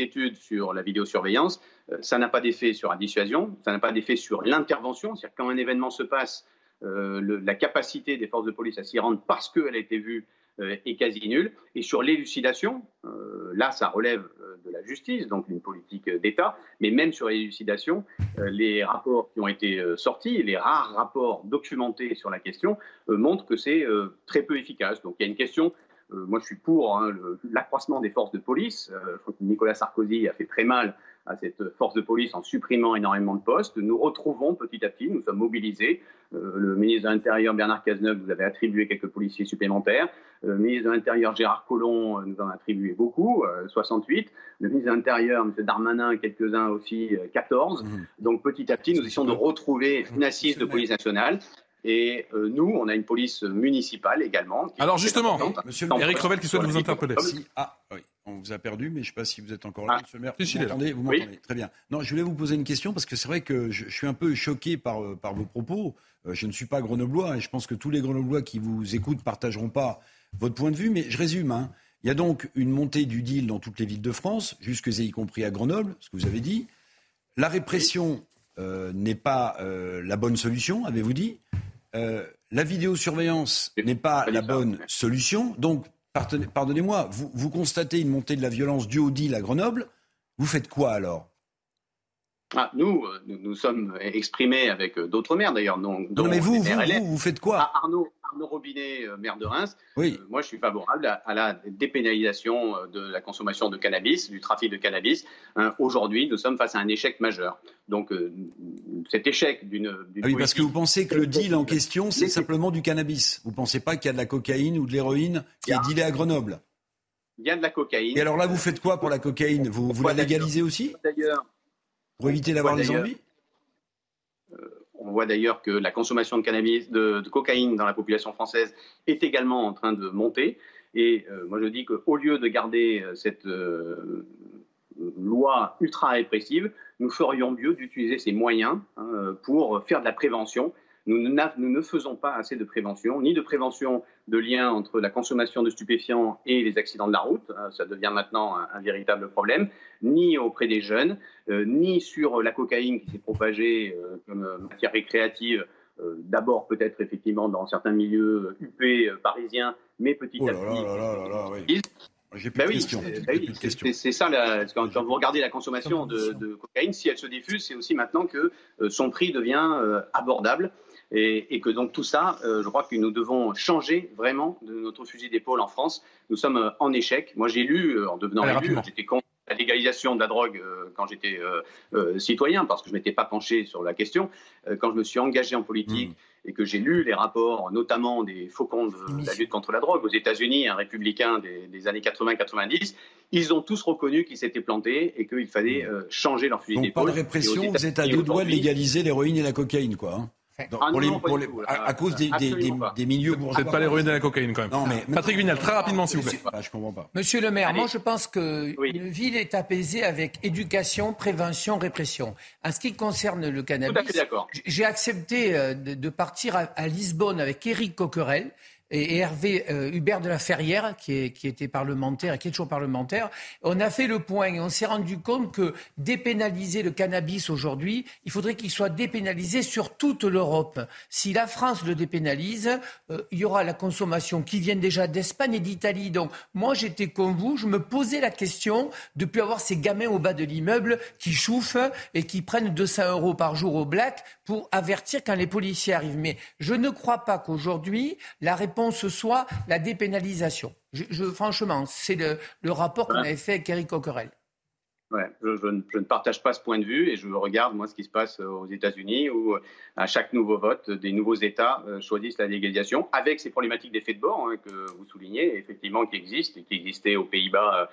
études sur la vidéosurveillance, ça n'a pas d'effet sur la dissuasion, ça n'a pas d'effet sur l'intervention. C'est-à-dire quand un événement se passe, euh, la capacité des forces de police à s'y rendre parce qu'elle a été vue euh, est quasi nulle. Et sur l'élucidation, euh, là, ça relève de la justice, donc une politique d'État, mais même sur l'élucidation, les rapports qui ont été sortis, les rares rapports documentés sur la question, montrent que c'est très peu efficace. Donc il y a une question moi, je suis pour hein, l'accroissement des forces de police. Nicolas Sarkozy a fait très mal à cette force de police en supprimant énormément de postes. Nous retrouvons petit à petit, nous sommes mobilisés. Euh, le ministre de l'Intérieur, Bernard Cazeneuve, vous avez attribué quelques policiers supplémentaires. Euh, le ministre de l'Intérieur, Gérard Collomb, euh, nous en a attribué beaucoup, 68. Le ministre de l'Intérieur, M. Darmanin, quelques-uns aussi, 14. Mmh. Donc petit à petit, nous essayons de retrouver une assise de police nationale. Et nous, on a une police municipale également. Alors justement, Monsieur Eric Revel qui souhaite vous interpeller. Ah, oui. On vous a perdu, mais je ne sais pas si vous êtes encore là, ah, monsieur le maire. vous m'entendez Vous m'entendez Très bien. Non, je voulais vous poser une question parce que c'est vrai que je, suis un peu choqué par, euh, par vos propos. Euh, je ne suis pas grenoblois et je pense que tous les grenoblois qui vous écoutent ne partageront pas votre point de vue, mais je résume. Hein. Il y a donc une montée du deal dans toutes les villes de France, jusque y compris à Grenoble, ce que vous avez dit. La répression euh, n'est pas la bonne solution, avez-vous dit. La vidéosurveillance n'est pas la bonne solution. Donc, Pardonnez-moi, vous, constatez une montée de la violence du au deal à Grenoble. Vous faites quoi alors? Ah, nous, euh, nous, nous sommes exprimés avec euh, d'autres maires d'ailleurs. Non, mais vous, vous, vous, faites quoi? Ah, Arnaud, Arnaud Robinet, euh, maire de Reims, oui. moi je suis favorable à, la dépénalisation de la consommation de cannabis, du trafic de cannabis. Hein, aujourd'hui, nous sommes face à un échec majeur. Donc cet échec d'une... Ah oui, parce que vous pensez que le deal en question, c'est simplement du cannabis. Vous ne pensez pas qu'il y a de la cocaïne ou de l'héroïne qui est dealée à Grenoble? Il y a de la cocaïne. Et alors là, vous faites quoi pour la cocaïne? Vous, vous la légalisez aussi? D'ailleurs, pour éviter d'avoir des envies euh, On voit d'ailleurs que la consommation de cannabis, de, cocaïne dans la population française est également en train de monter. Et euh, moi, je dis qu'au lieu de garder euh, cette loi ultra répressive, nous ferions mieux d'utiliser ces moyens hein, pour faire de la prévention nous, ne faisons pas assez de prévention, ni de prévention de lien entre la consommation de stupéfiants et les accidents de la route, hein, ça devient maintenant un, véritable problème, ni auprès des jeunes, euh, ni sur la cocaïne qui s'est propagée euh, comme euh, matière récréative, d'abord peut-être effectivement dans certains milieux UP parisiens, mais petit oh à petit. J'ai plus, de questions. C'est ça, quand, vous regardez la consommation de, de cocaïne, si elle se diffuse, c'est aussi maintenant que son prix devient abordable. Et, que donc tout ça, euh, je crois que nous devons changer vraiment de notre fusil d'épaule en France. Nous sommes euh, en échec. Moi, j'ai lu, euh, en devenant élu, j'étais contre la légalisation de la drogue quand j'étais citoyen, parce que je ne m'étais pas penché sur la question. quand je me suis engagé en politique hmm. et que j'ai lu les rapports, notamment des faucons de, la lutte contre la drogue aux États-Unis, un républicain des, années 80-90, ils ont tous reconnu qu'ils s'étaient plantés et qu'il fallait hmm. changer leur fusil d'épaule. Pas de répression, vous êtes à deux doigts de légaliser l'héroïne et la cocaïne, quoi. Hein. À, cause des, milieux bourgeois. Peut-être pas l'héroïne et la cocaïne quand même. Non, mais, Patrick Vignal, très rapidement s'il vous plaît. je comprends pas. Monsieur le maire, moi je pense qu'une ville est apaisée avec éducation, prévention, répression. En ce qui concerne le cannabis, j'ai accepté euh, de partir à Lisbonne avec Éric Coquerel et, Hervé euh, Hubert de la Ferrière, qui, était parlementaire et qui est toujours parlementaire, on a fait le point et on s'est rendu compte que dépénaliser le cannabis aujourd'hui, il faudrait qu'il soit dépénalisé sur toute l'Europe. Si la France le dépénalise, euh, il y aura la consommation qui vient déjà d'Espagne et d'Italie. Donc moi, j'étais comme vous, je me posais la question de plus avoir ces gamins au bas de l'immeuble qui chauffent et qui prennent 200 euros par jour au black pour avertir quand les policiers arrivent. Mais je ne crois pas qu'aujourd'hui, la réponse ce soit la dépénalisation. Je, franchement, c'est le, le, rapport qu'on avait fait avec Eric Coquerel. Ouais, je, ne partage pas ce point de vue et je regarde moi ce qui se passe aux États-Unis où à chaque nouveau vote, des nouveaux États choisissent la légalisation avec ces problématiques d'effet de bord hein, que vous soulignez, effectivement qui existent et qui existaient aux Pays-Bas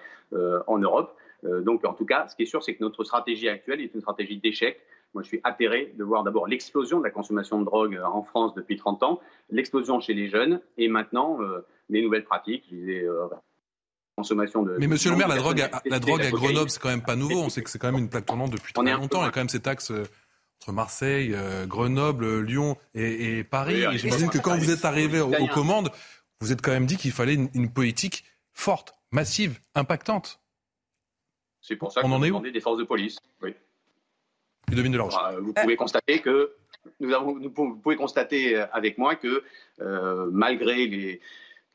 en Europe. donc en tout cas, ce qui est sûr, c'est que notre stratégie actuelle est une stratégie d'échec moi, je suis atterré de voir d'abord l'explosion de la consommation de drogue euh, en France depuis 30 ans, l'explosion chez les jeunes, et maintenant euh, les nouvelles pratiques. Je disais, euh, consommation de. Mais Monsieur le maire, la drogue, à, la drogue à Grenoble, c'est quand même pas nouveau. On sait que c'est quand même une plaque tournante depuis très longtemps. Il y a quand même ces taxes entre Marseille, Grenoble, Lyon et, Paris. et j'imagine que quand vous êtes arrivé aux, commandes, vous êtes quand même dit qu'il fallait une, politique forte, massive, impactante. C'est pour ça qu'on a demandé des forces de police. Oui. Bah, vous pouvez constater que nous avons, vous pouvez constater euh, avec moi que euh, malgré les,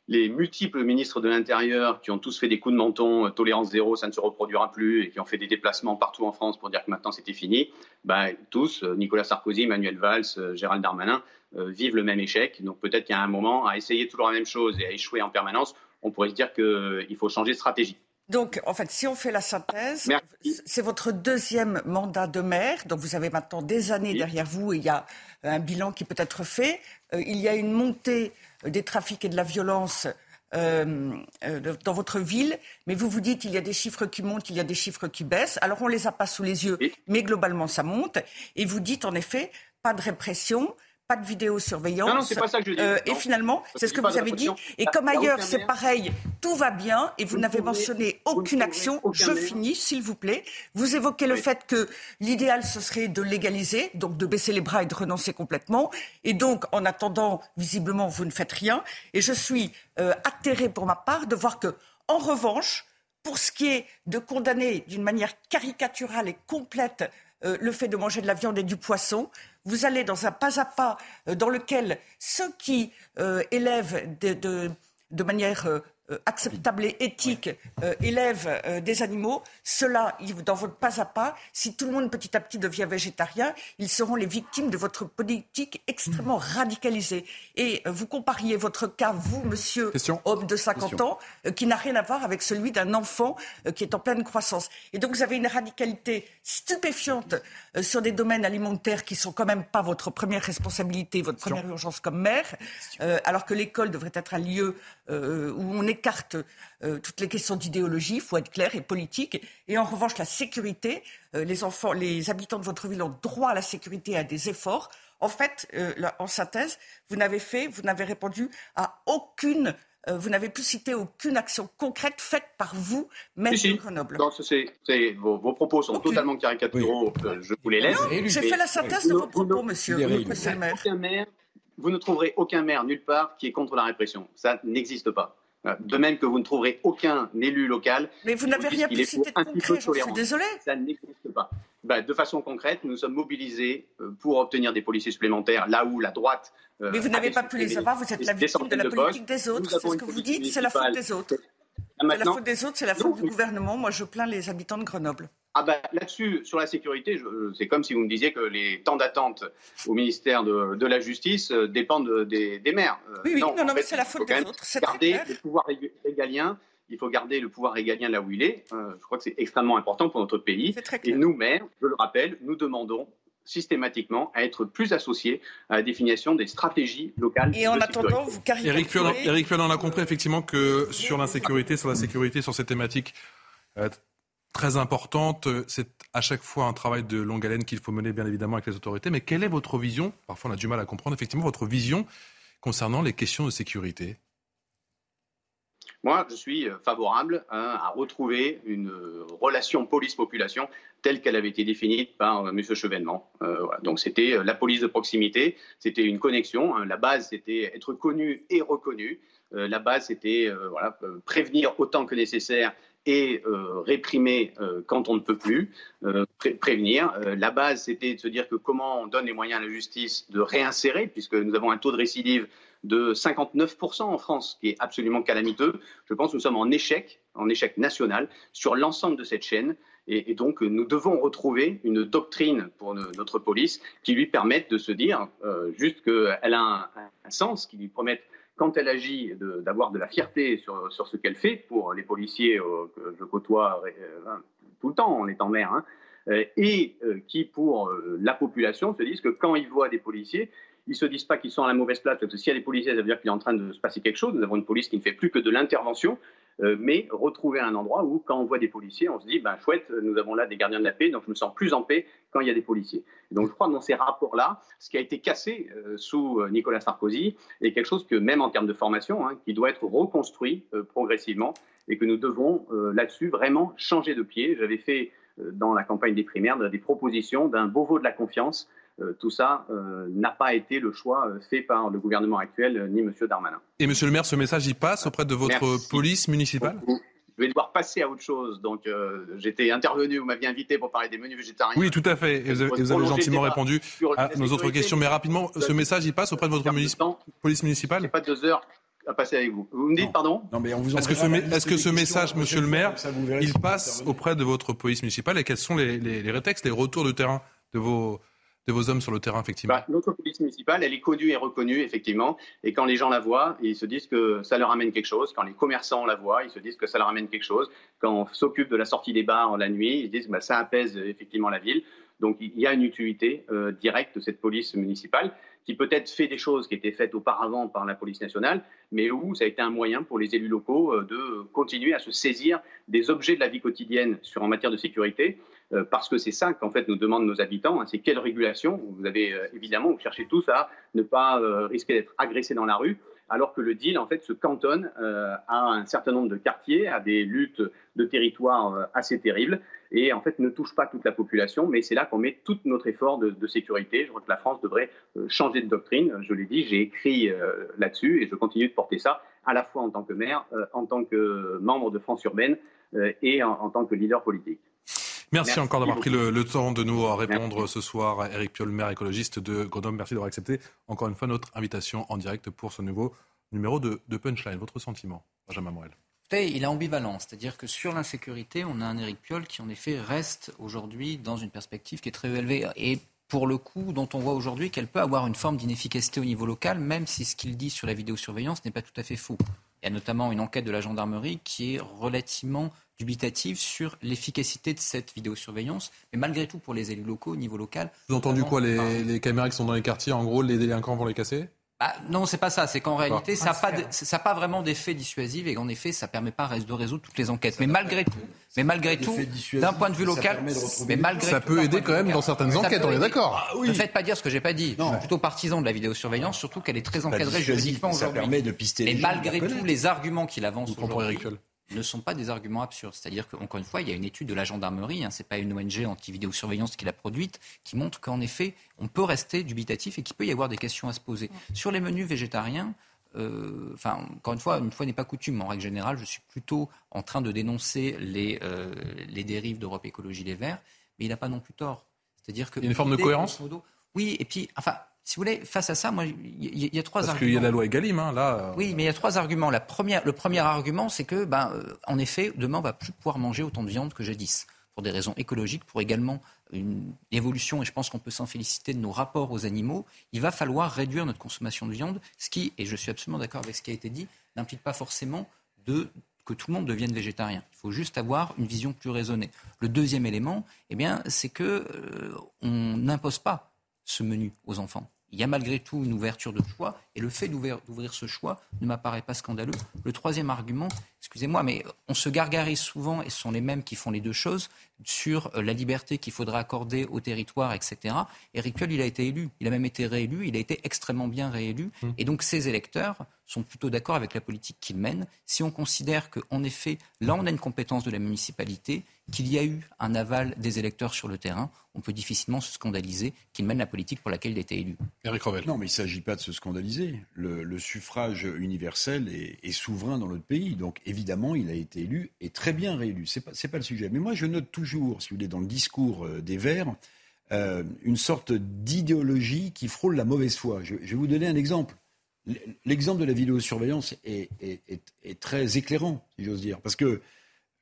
les multiples ministres de l'Intérieur qui ont tous fait des coups de menton, euh, tolérance zéro, ça ne se reproduira plus, et qui ont fait des déplacements partout en France pour dire que maintenant c'était fini, bah, tous, Nicolas Sarkozy, Manuel Valls, Gérald Darmanin, vivent le même échec. Donc peut-être qu'il y a un moment, à essayer toujours la même chose et à échouer en permanence, on pourrait se dire qu'il faut changer de stratégie. Donc, en fait, si on fait la synthèse, c'est votre deuxième mandat de maire. Donc, vous avez maintenant des années derrière vous et il y a un bilan qui peut être fait. Euh, il y a une montée euh, des trafics et de la violence euh, dans votre ville, mais vous vous dites il y a des chiffres qui montent, il y a des chiffres qui baissent. Alors on les a pas sous les yeux, mais globalement ça monte. Et vous dites en effet pas de répression, pas de vidéosurveillance. Non, non, c'est pas ça que je dis. Euh, et finalement, c'est ce que vous avez dit. Et comme ailleurs, c'est pareil, tout va bien et vous, n'avez mentionné aucune action. Je finis, s'il vous plaît. Vous évoquez le fait que l'idéal, ce serait de légaliser, donc de baisser les bras et de renoncer complètement. Et donc, en attendant, visiblement, vous ne faites rien. Et je suis euh, atterré pour ma part de voir que, en revanche, pour ce qui est de condamner d'une manière caricaturale et complète euh, le fait de manger de la viande et du poisson, vous allez dans un pas à pas euh, dans lequel ceux qui euh, élèvent de, manière euh, acceptable et éthique euh, élève euh, des animaux, cela, dans votre pas à pas, si tout le monde petit à petit devient végétarien, ils seront les victimes de votre politique extrêmement radicalisée. Et vous compariez votre cas, vous, monsieur, homme de 50 ans, qui n'a rien à voir avec celui d'un enfant qui est en pleine croissance. Et donc vous avez une radicalité stupéfiante sur des domaines alimentaires qui sont quand même pas votre première responsabilité, votre première urgence comme maire, alors que l'école devrait être un lieu où on est écarte euh, toutes les questions d'idéologie, il faut être clair, et politique. Et en revanche, la sécurité, euh, les enfants, les habitants de votre ville ont droit à la sécurité et à des efforts. En fait, euh, en synthèse, vous n'avez fait, vous n'avez répondu à aucune vous n'avez plus cité aucune action concrète faite par vous, même de Grenoble. Non, vos, propos sont totalement caricaturaux. je vous les laisse. J'ai fait la synthèse de vos propos, monsieur, monsieur le maire. Vous ne trouverez aucun maire nulle part qui est contre la répression. Ça n'existe pas. Euh, de même que vous ne trouverez aucun élu local. Mais vous n'avez rien pu citer de concret, je suis désolé. Ça n'existe pas. Bah, de façon concrète, nous sommes mobilisés euh, pour obtenir des policiers supplémentaires là où la droite. Euh, Mais vous n'avez pas pu les avoir, vous êtes la victime de la politique des autres. C'est ce que vous dites, c'est la faute des autres. C'est la faute des autres, c'est la faute du gouvernement. Moi, je plains les habitants de Grenoble. Ah bah, là-dessus, sur la sécurité, c'est comme si vous me disiez que les temps d'attente au ministère de, la Justice euh, dépendent des, maires. Euh, oui, oui, non, non, mais c'est la faute des autres. C'est garder le pouvoir régalien. Il faut garder le pouvoir régalien là où il est. Euh, je crois que c'est extrêmement important pour notre pays. Et nous, maires, je le rappelle, nous demandons systématiquement à être plus associés à la définition des stratégies locales. Et en attendant, vous Éric Eric on a compris effectivement que sur l'insécurité, sur la sécurité, sur cette thématique très importante. C'est à chaque fois un travail de longue haleine qu'il faut mener, bien évidemment, avec les autorités. Mais quelle est votre vision Parfois, on a du mal à comprendre, effectivement, votre vision concernant les questions de sécurité? Moi, je suis favorable hein, à retrouver une relation police-population telle qu'elle avait été définie par euh, M. Chevènement. Euh, Donc, c'était euh, la police de proximité, c'était une connexion. Hein. La base, c'était être connu et reconnu. la base, c'était prévenir autant que nécessaire et euh, réprimer euh, quand on ne peut plus, euh, prévenir. la base, c'était de se dire que comment on donne les moyens à la justice de réinsérer, puisque nous avons un taux de récidive de 59% en France, qui est absolument calamiteux. Je pense que nous sommes en échec, en échec national, sur l'ensemble de cette chaîne. Et, donc, nous devons retrouver une doctrine pour notre police qui lui permette de se dire juste qu'elle a un, sens, qui lui permette quand elle agit, d'avoir de, la fierté sur, sur ce qu'elle fait pour les policiers que je côtoie tout le temps en étant maire, hein, et qui, pour la population, se disent que quand ils voient des policiers, ils se disent pas qu'ils sont à la mauvaise place, parce que s'il y a des policiers, ça veut dire qu'il est en train de se passer quelque chose. Nous avons une police qui ne fait plus que de l'intervention, euh, mais retrouver un endroit où, quand on voit des policiers, on se dit, ben chouette, nous avons là des gardiens de la paix, donc je me sens plus en paix quand il y a des policiers. donc je crois que dans ces rapports-là, ce qui a été cassé euh, sous euh, Nicolas Sarkozy est quelque chose que, même en termes de formation, hein, qui doit être reconstruit progressivement et que nous devons là-dessus vraiment changer de pied. J'avais fait dans la campagne des primaires des propositions d'un Beauvau de la confiance tout ça euh, n'a pas été le choix euh, fait par le gouvernement actuel ni M. Darmanin. Et Monsieur le maire, ce message y passe auprès de votre police municipale? Je vais devoir passer à autre chose. Donc, j'étais intervenu, vous m'aviez invité pour parler des menus végétariens. Oui, tout à fait. Et vous, avez gentiment répondu à nos autres questions. Mais rapidement, ce message, y passe auprès de votre police municipale? Je pas deux heures à passer avec vous. Vous me dites, pardon? Est-ce que, ce, est que ce message, monsieur le maire, il passe auprès de votre police municipale? Et quels sont les, les, les rétextes, les retours de terrain de vos, de vos hommes sur le terrain, effectivement bah, Notre police municipale, elle est connue et reconnue, effectivement. Et quand les gens la voient, ils se disent que ça leur amène quelque chose. Quand les commerçants la voient, ils se disent que ça leur amène quelque chose. Quand on s'occupe de la sortie des bars la nuit, ils se disent que bah, ça apaise effectivement la ville. Donc il y a une utilité euh, directe de cette police municipale qui peut-être fait des choses qui étaient faites auparavant par la police nationale, mais où ça a été un moyen pour les élus locaux euh, de continuer à se saisir des objets de la vie quotidienne sur, en matière de sécurité euh, parce que c'est ça qu'en fait nous demandent nos habitants, hein, c'est quelle régulation. Vous avez euh, évidemment, vous cherchez tous à ne pas euh, risquer d'être agressé dans la rue, alors que le deal en fait se cantonne à un certain nombre de quartiers, à des luttes de territoire assez terribles, et en fait ne touche pas toute la population. Mais c'est là qu'on met tout notre effort de, de, sécurité. Je crois que la France devrait changer de doctrine. Je l'ai dit, j'ai écrit là-dessus et je continue de porter ça à la fois en tant que maire, en tant que membre de France urbaine et en tant que leader politique. Merci, encore d'avoir pris le, temps de nous répondre ce soir. Eric Piolle, maire écologiste de Grenoble, merci d'avoir accepté encore une fois notre invitation en direct pour ce nouveau numéro de, Punchline. Votre sentiment, Benjamin Morel? Il est ambivalent, c'est-à-dire que sur l'insécurité, on a un Eric Piolle qui en effet reste aujourd'hui dans une perspective qui est très élevée et pour le coup dont on voit aujourd'hui qu'elle peut avoir une forme d'inefficacité au niveau local, même si ce qu'il dit sur la vidéosurveillance n'est pas tout à fait faux. Il y a notamment une enquête de la gendarmerie qui est relativement dubitative sur l'efficacité de cette vidéosurveillance. Mais malgré tout, pour les élus locaux, au niveau local. Vous avez entendu quoi les, les, caméras qui sont dans les quartiers, en gros, les délinquants vont les casser? Ah, non, c'est pas ça. C'est qu'en réalité, ça n'a pas, ça pas vraiment d'effet dissuasif et en effet, ça permet pas de résoudre toutes les enquêtes. Mais malgré tout, mais malgré tout, d'un point de vue local, mais malgré ça peut aider quand même dans certaines enquêtes. On est d'accord. Ah, Ne faites pas dire ce que j'ai pas dit. Je suis plutôt partisan de la vidéosurveillance, surtout qu'elle est très encadrée juridiquement aujourd'hui. Ça permet de pister. Mais malgré tout, les arguments qu'il avance aujourd'hui ne sont pas des arguments absurdes. C'est-à-dire qu'encore une fois, il y a une étude de la gendarmerie, hein, ce n'est pas une ONG anti-vidéosurveillance qui l'a produite, qui montre qu'en effet, on peut rester dubitatif et qu'il peut y avoir des questions à se poser. Sur les menus végétariens, euh, enfin, encore une fois, une fois n'est pas coutume. En règle générale, je suis plutôt en train de dénoncer les, euh, les dérives d'Europe Écologie Les Verts, mais il n'a pas non plus tort. C'est-à-dire que. Il y a une forme de cohérence Oui, et puis, enfin, si vous voulez, face à ça, moi, il y, a trois arguments. Parce qu'il y a la loi Egalim, hein, là. Euh. Oui, mais il y a trois arguments. La première, le premier argument, c'est que, ben, euh, en effet, demain, on va plus pouvoir manger autant de viande que jadis, pour des raisons écologiques, pour également une évolution, et je pense qu'on peut s'en féliciter de nos rapports aux animaux. Il va falloir réduire notre consommation de viande, ce qui, et je suis absolument d'accord avec ce qui a été dit, n'implique pas forcément de que tout le monde devienne végétarien. Il faut juste avoir une vision plus raisonnée. Le deuxième élément, eh bien, c'est que euh, on n'impose pas ce menu aux enfants il y a malgré tout une ouverture de choix, et le fait d'ouvrir ce choix ne m'apparaît pas scandaleux. Le troisième argument, excusez-moi, mais on se gargarise souvent, et ce sont les mêmes qui font les deux choses, sur euh, la liberté qu'il faudra accorder au territoire, etc. Éric Piolle, il a été élu, il a même été réélu, il a été extrêmement bien réélu, mmh. et donc ses électeurs sont plutôt d'accord avec la politique qu'il mène. Si on considère qu'en effet, là, on a une compétence de la municipalité, qu'il y a eu un aval des électeurs sur le terrain, on peut difficilement se scandaliser qu'il mène la politique pour laquelle il a été élu. Eric Revel. Non, mais il ne s'agit pas de se scandaliser. Le, suffrage universel est, souverain dans notre pays. Donc, évidemment, il a été élu et très bien réélu. Ce n'est pas, pas, le sujet. Mais moi, je note toujours, si vous voulez, dans le discours euh, des Verts, euh, une sorte d'idéologie qui frôle la mauvaise foi. Je, vais vous donner un exemple. L'exemple de la vidéosurveillance est, est, très éclairant, si j'ose dire. Parce que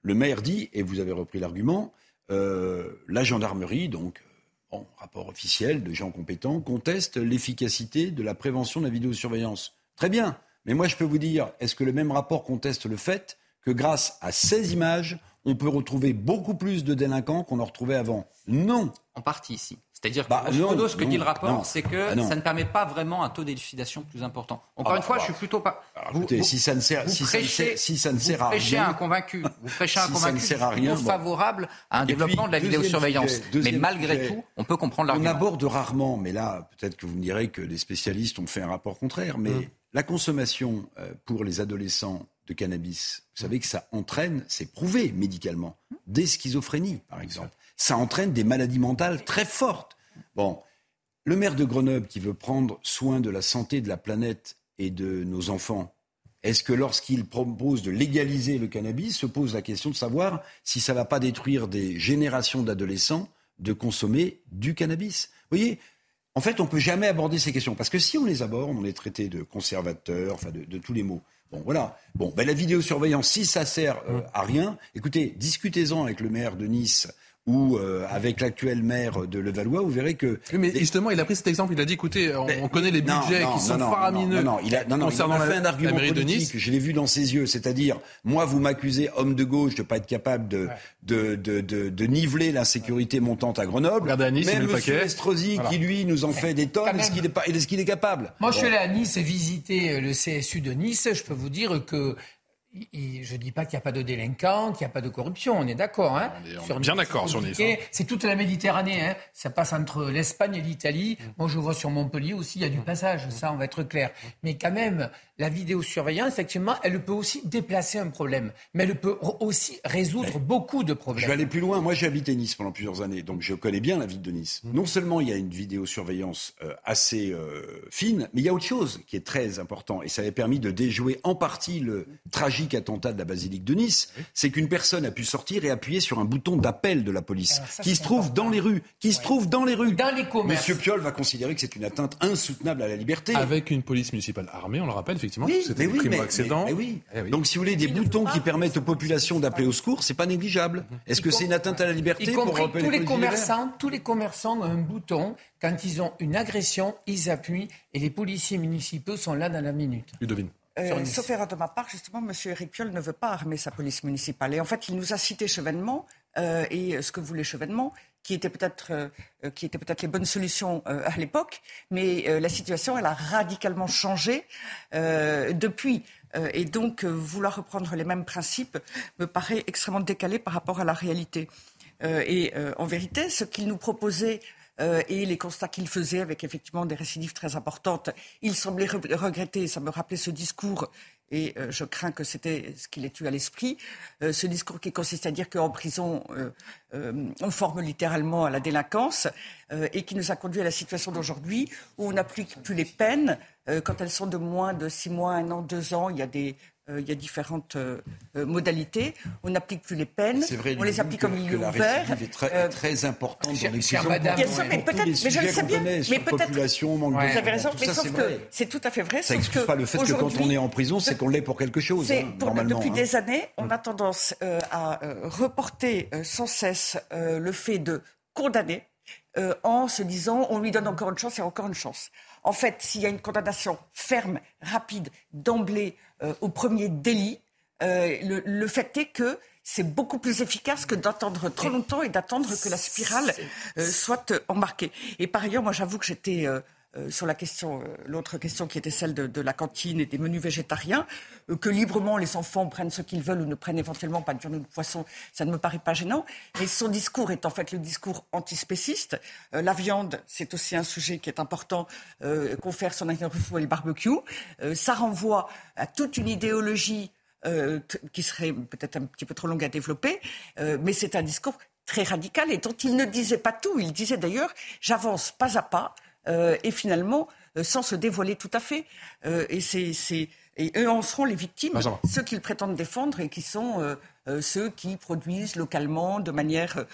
le maire dit, et vous avez repris l'argument, euh, la gendarmerie, donc en rapport officiel de gens compétents, conteste l'efficacité de la prévention de la vidéosurveillance. Très bien, Mais moi, je peux vous dire, est-ce que le même rapport conteste le fait que grâce à ces images, on peut retrouver beaucoup plus de délinquants qu'on en retrouvait avant? Non. En partie, si. C'est-à-dire que bah, ce que dit le rapport, c'est que bah, ça ne permet pas vraiment un taux d'élucidation plus important. Encore ah, une fois, je suis plutôt pas. écoutez, si ça ne sert, si, ça ne sert, à rien, un convaincu. Vous prêchez un convaincu. Ça ne sert à rien. favorable à un développement de la vidéosurveillance. Mais malgré tout, on peut comprendre l'argument. On aborde rarement, mais là, peut-être que vous me direz que les spécialistes ont fait un rapport contraire, mais hum. la consommation euh, pour les adolescents de cannabis, vous savez que ça entraîne, c'est prouvé médicalement, des schizophrénies, par exemple. Ça entraîne des maladies mentales très fortes. Bon, le maire de Grenoble qui veut prendre soin de la santé de la planète et de nos enfants, est-ce que lorsqu'il propose de légaliser le cannabis, se pose la question de savoir si ça ne va pas détruire des générations d'adolescents de consommer du cannabis? Vous voyez, en fait, on ne peut jamais aborder ces questions. Parce que si on les aborde, on est traité de conservateurs, enfin de, tous les mots. Bon, voilà. Bon, ben, la vidéosurveillance, si ça sert euh, à rien, écoutez, discutez-en avec le maire de Nice ou euh, avec l'actuel maire de Levallois, vous verrez que. mais justement, il a pris cet exemple. Il a dit écoutez, on, connaît les budgets qui sont faramineux. Non, il a, non, concernant il a fait un argument politique. Je l'ai vu dans ses yeux. C'est-à-dire, moi, vous m'accusez, homme de gauche, de ne pas être capable de, de, de, de, de, niveler l'insécurité montante à Grenoble. Regardez à Nice, Même M. Estrosi, qui lui nous en fait des tonnes, est-ce qu'il est, pas, est, qu'il est capable? Moi, je suis allé à Nice et visiter le CSU de Nice. Je peux vous dire que je ne dis pas qu'il n'y a pas de délinquants, qu'il n'y a pas de corruption, on est d'accord. Hein on est bien d'accord sur Nice. Hein. C'est toute la Méditerranée, hein. ça passe entre l'Espagne et l'Italie. Mm. Moi, je vois sur Montpellier aussi, il y a du mm. passage, ça, on va être clair. Mais quand même, la vidéosurveillance, effectivement, elle peut aussi déplacer un problème, mais elle peut aussi résoudre beaucoup de problèmes. Je vais aller plus loin. Moi, j'ai habité Nice pendant plusieurs années, donc je connais bien la ville de Nice. Mm. Non seulement il y a une vidéosurveillance euh, assez euh, fine, mais il y a autre chose qui est très important, et ça avait permis de déjouer en partie le tragique attentat de la basilique de Nice, c'est qu'une personne a pu sortir et appuyer sur un bouton d'appel de la police, qui se trouve dans les rues, qui se trouve dans les rues. Dans les commerces. Monsieur Piolle va considérer que c'est une atteinte insoutenable à la liberté. Avec une police municipale armée, on le rappelle effectivement, oui, c'était oui, primo accident. oui. Eh Donc si vous voulez des boutons qui permettent aux populations d'appeler au secours, c'est pas négligeable. Est-ce que c'est une atteinte à la liberté y pour tous les, commerçants, tous les commerçants ont un bouton quand ils ont une agression, ils appuient et les policiers municipaux sont là dans la minute. Ludovine. Euh, sauf erreur de ma part, justement, M. Éric Piolle ne veut pas armer sa police municipale. Et en fait, il nous a cité Chevènement euh, et ce que voulait Chevènement, qui était peut-être euh, qui était peut-être les bonnes solutions à l'époque, mais la situation, elle a radicalement changé depuis. et donc, vouloir reprendre les mêmes principes me paraît extrêmement décalé par rapport à la réalité. et en vérité, ce qu'il nous proposait euh, et les constats qu'il faisait avec effectivement des récidives très importantes. Il semblait regretter, ça me rappelait ce discours, et euh, je crains que c'était ce qu'il ait eu à l'esprit, euh, ce discours qui consiste à dire qu'en prison, on forme littéralement à la délinquance, et qui nous a conduit à la situation d'aujourd'hui où on n'applique plus les peines quand elles sont de moins de six mois, un an, deux ans. Il y a des il y a différentes euh, euh, modalités. On n'applique plus les peines. Vrai, on les applique comme milieu ouvert. C'est très, très importante dans les prisons. mais peut-être, mais je le sais bien. Mais peut-être. Vous avez raison, mais sauf que c'est tout à fait vrai. Ça n'excuse pas le fait que quand on est en prison, c'est qu'on l'est pour quelque chose. Hein, depuis hein. des années, on a tendance à reporter sans cesse le fait de condamner en se disant on lui donne encore une chance et encore une chance. En fait, s'il y a une condamnation ferme, rapide, d'emblée, euh, au premier délit, euh, le, fait est que c'est beaucoup plus efficace que d'attendre trop longtemps et d'attendre que la spirale euh, soit embarquée. Et par ailleurs, moi j'avoue que j'étais euh, sur la question, euh, l'autre question qui était celle de, la cantine et des menus végétariens, euh, que librement les enfants prennent ce qu'ils veulent ou ne prennent éventuellement pas de viande ou de poisson, ça ne me paraît pas gênant. Mais son discours est en fait le discours antispéciste. la viande, c'est aussi un sujet qui est important, confère son Ruffo et le barbecue. ça renvoie à toute une idéologie qui serait peut-être un petit peu trop longue à développer, mais c'est un discours très radical et dont il ne disait pas tout. Il disait d'ailleurs, j'avance pas à pas euh, et finalement euh, sans se dévoiler tout à fait. Euh, et c'est et eux en seront les victimes, ceux qu'ils prétendent défendre et qui sont ceux qui produisent localement de manière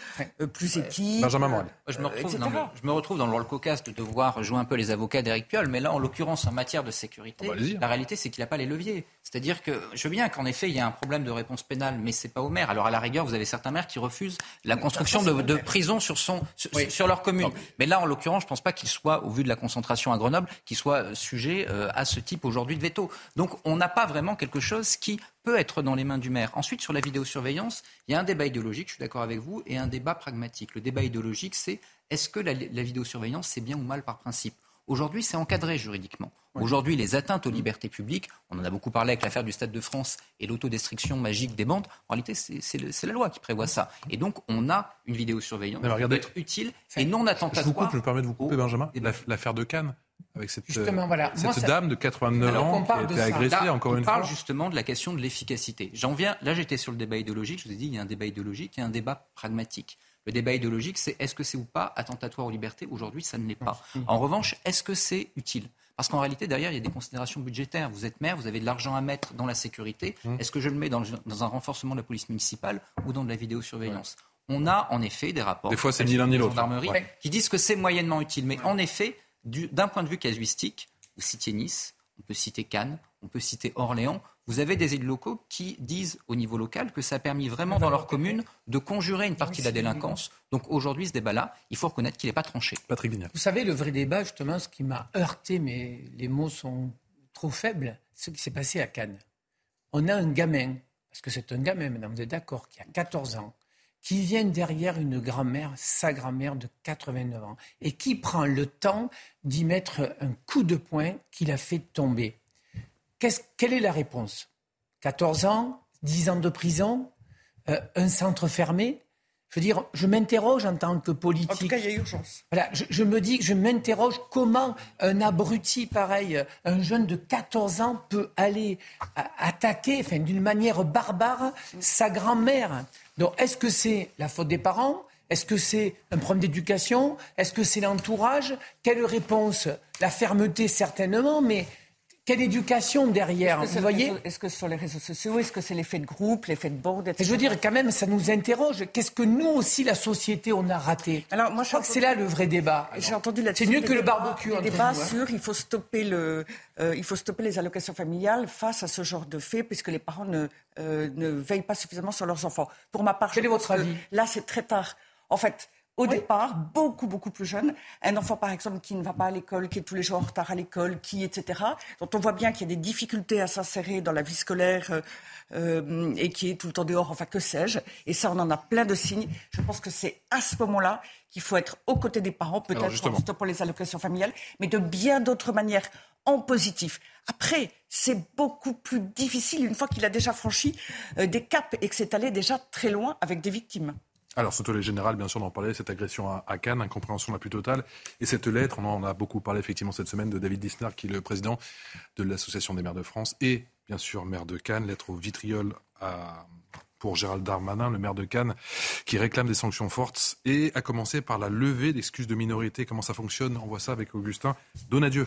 plus éthique. Benjamin je, me retrouve dans le, je me retrouve dans le rôle cocasse de devoir jouer un peu les avocats d'Éric Piolle, mais là, en l'occurrence, en matière de sécurité, ah bah, la réalité, c'est qu'il n'a pas les leviers. C'est-à-dire que je veux bien qu'en effet, il y a un problème de réponse pénale, mais c'est pas au maire. Alors à la rigueur, vous avez certains maires qui refusent la construction de, de prisons sur, son, sur, leur commune. Mais là, en l'occurrence, je pense pas qu'il soit, au vu de la concentration à Grenoble, qu'il soit euh, sujet euh, à ce type aujourd'hui de veto. Donc on n'a pas vraiment quelque chose qui peut être dans les mains du maire. Ensuite, sur la vidéosurveillance, il y a un débat idéologique, je suis d'accord avec vous, et un débat pragmatique. Le débat idéologique, c'est est-ce que la, la vidéosurveillance, c'est bien ou mal par principe? Aujourd'hui, c'est encadré juridiquement. Aujourd'hui, les atteintes aux libertés publiques, on en a beaucoup parlé avec l'affaire du Stade de France et l'autodestruction magique des bandes, en réalité, c'est la loi qui prévoit ça. Et donc, on a une vidéosurveillance qui peut être utile et non attentatoire. Je vous coupe, je me permets de vous couper, Benjamin. L'affaire de Cannes avec cette, voilà. cette dame de 89 ans qui a été agressée, encore une fois. On parle justement de la question de l'efficacité. J'en viens, là j'étais sur le débat idéologique, je vous ai dit, il y a un débat idéologique et un débat pragmatique. Le débat idéologique, c'est est-ce que c'est ou pas attentatoire aux libertés? Aujourd'hui, ça ne l'est pas. En revanche, est-ce que c'est utile? Parce qu'en réalité, derrière, il y a des considérations budgétaires. Vous êtes maire, vous avez de l'argent à mettre dans la sécurité. Mmh. Est-ce que je le mets dans, un renforcement de la police municipale ou dans de la vidéosurveillance? On a en effet des rapports. Des fois, c'est ni l'un ni l'autre. Qui disent que c'est moyennement utile. Mais en effet, d'un point de vue casuistique, vous citiez Nice, on peut citer Cannes, on peut citer Orléans. Vous avez des élus locaux qui disent au niveau local que ça a permis vraiment dans leur commune de conjurer une partie de la délinquance. Donc aujourd'hui, ce débat-là, il faut reconnaître qu'il n'est pas tranché. Patrick. Vous savez, le vrai débat, justement, ce qui m'a heurté, mais les mots sont trop faibles, ce qui s'est passé à Cannes. On a un gamin, parce que c'est un gamin, madame, vous êtes d'accord, qui a 14 ans, qui vient derrière une grand-mère, sa grand-mère de 89 ans, et qui prend le temps d'y mettre un coup de poing qui l'a fait tomber. Quelle est la réponse? 14 ans, 10 ans de prison, euh, un centre fermé? Je veux dire, je m'interroge en tant que politique. En tout cas, il y a urgence. Voilà, je, me dis, je m'interroge comment un abruti pareil, un jeune de 14 ans peut aller attaquer, enfin, d'une manière barbare, sa grand-mère. Donc, est-ce que c'est la faute des parents? Est-ce que c'est un problème d'éducation? Est-ce que c'est l'entourage? Quelle réponse? La fermeté, certainement, mais quelle éducation derrière Vous voyez Est-ce que ce sont les réseaux sociaux Est-ce que c'est l'effet de groupe, l'effet de bande etc. Je veux dire, quand même, ça nous interroge. Qu'est-ce que nous aussi, la société, on a raté? Alors, moi, je crois que c'est là le vrai débat. J'ai entendu là C'est mieux que le barbecue. Le débat sur il faut stopper le, euh, il faut stopper les allocations familiales face à ce genre de fait, puisque les parents ne, euh, ne veillent pas suffisamment sur leurs enfants. Pour ma part, quel est votre avis? Là, c'est très tard. En fait, au départ, beaucoup, beaucoup plus jeune. Un enfant, par exemple, qui ne va pas à l'école, qui est tous les jours en retard à l'école, qui, etc., dont on voit bien qu'il y a des difficultés à s'insérer dans la vie scolaire euh, euh, et qui est tout le temps dehors, enfin, que sais-je. Et ça, on en a plein de signes. Je pense que c'est à ce moment-là qu'il faut être aux côtés des parents, peut-être stoppant les allocations familiales, mais de bien d'autres manières, en positif. Après, c'est beaucoup plus difficile une fois qu'il a déjà franchi euh, des caps et que c'est allé déjà très loin avec des victimes. Alors, surtout les générales, bien sûr, d'en parler, cette agression à, Cannes, incompréhension la plus totale. Et cette lettre, on en a beaucoup parlé effectivement cette semaine de David Disnard, qui est le président de l'Association des maires de France et, bien sûr, maire de Cannes, lettre au vitriol pour Gérald Darmanin, le maire de Cannes, qui réclame des sanctions fortes et a commencé par la levée d'excuses de minorité. Comment ça fonctionne? On voit ça avec Augustin Donadieu.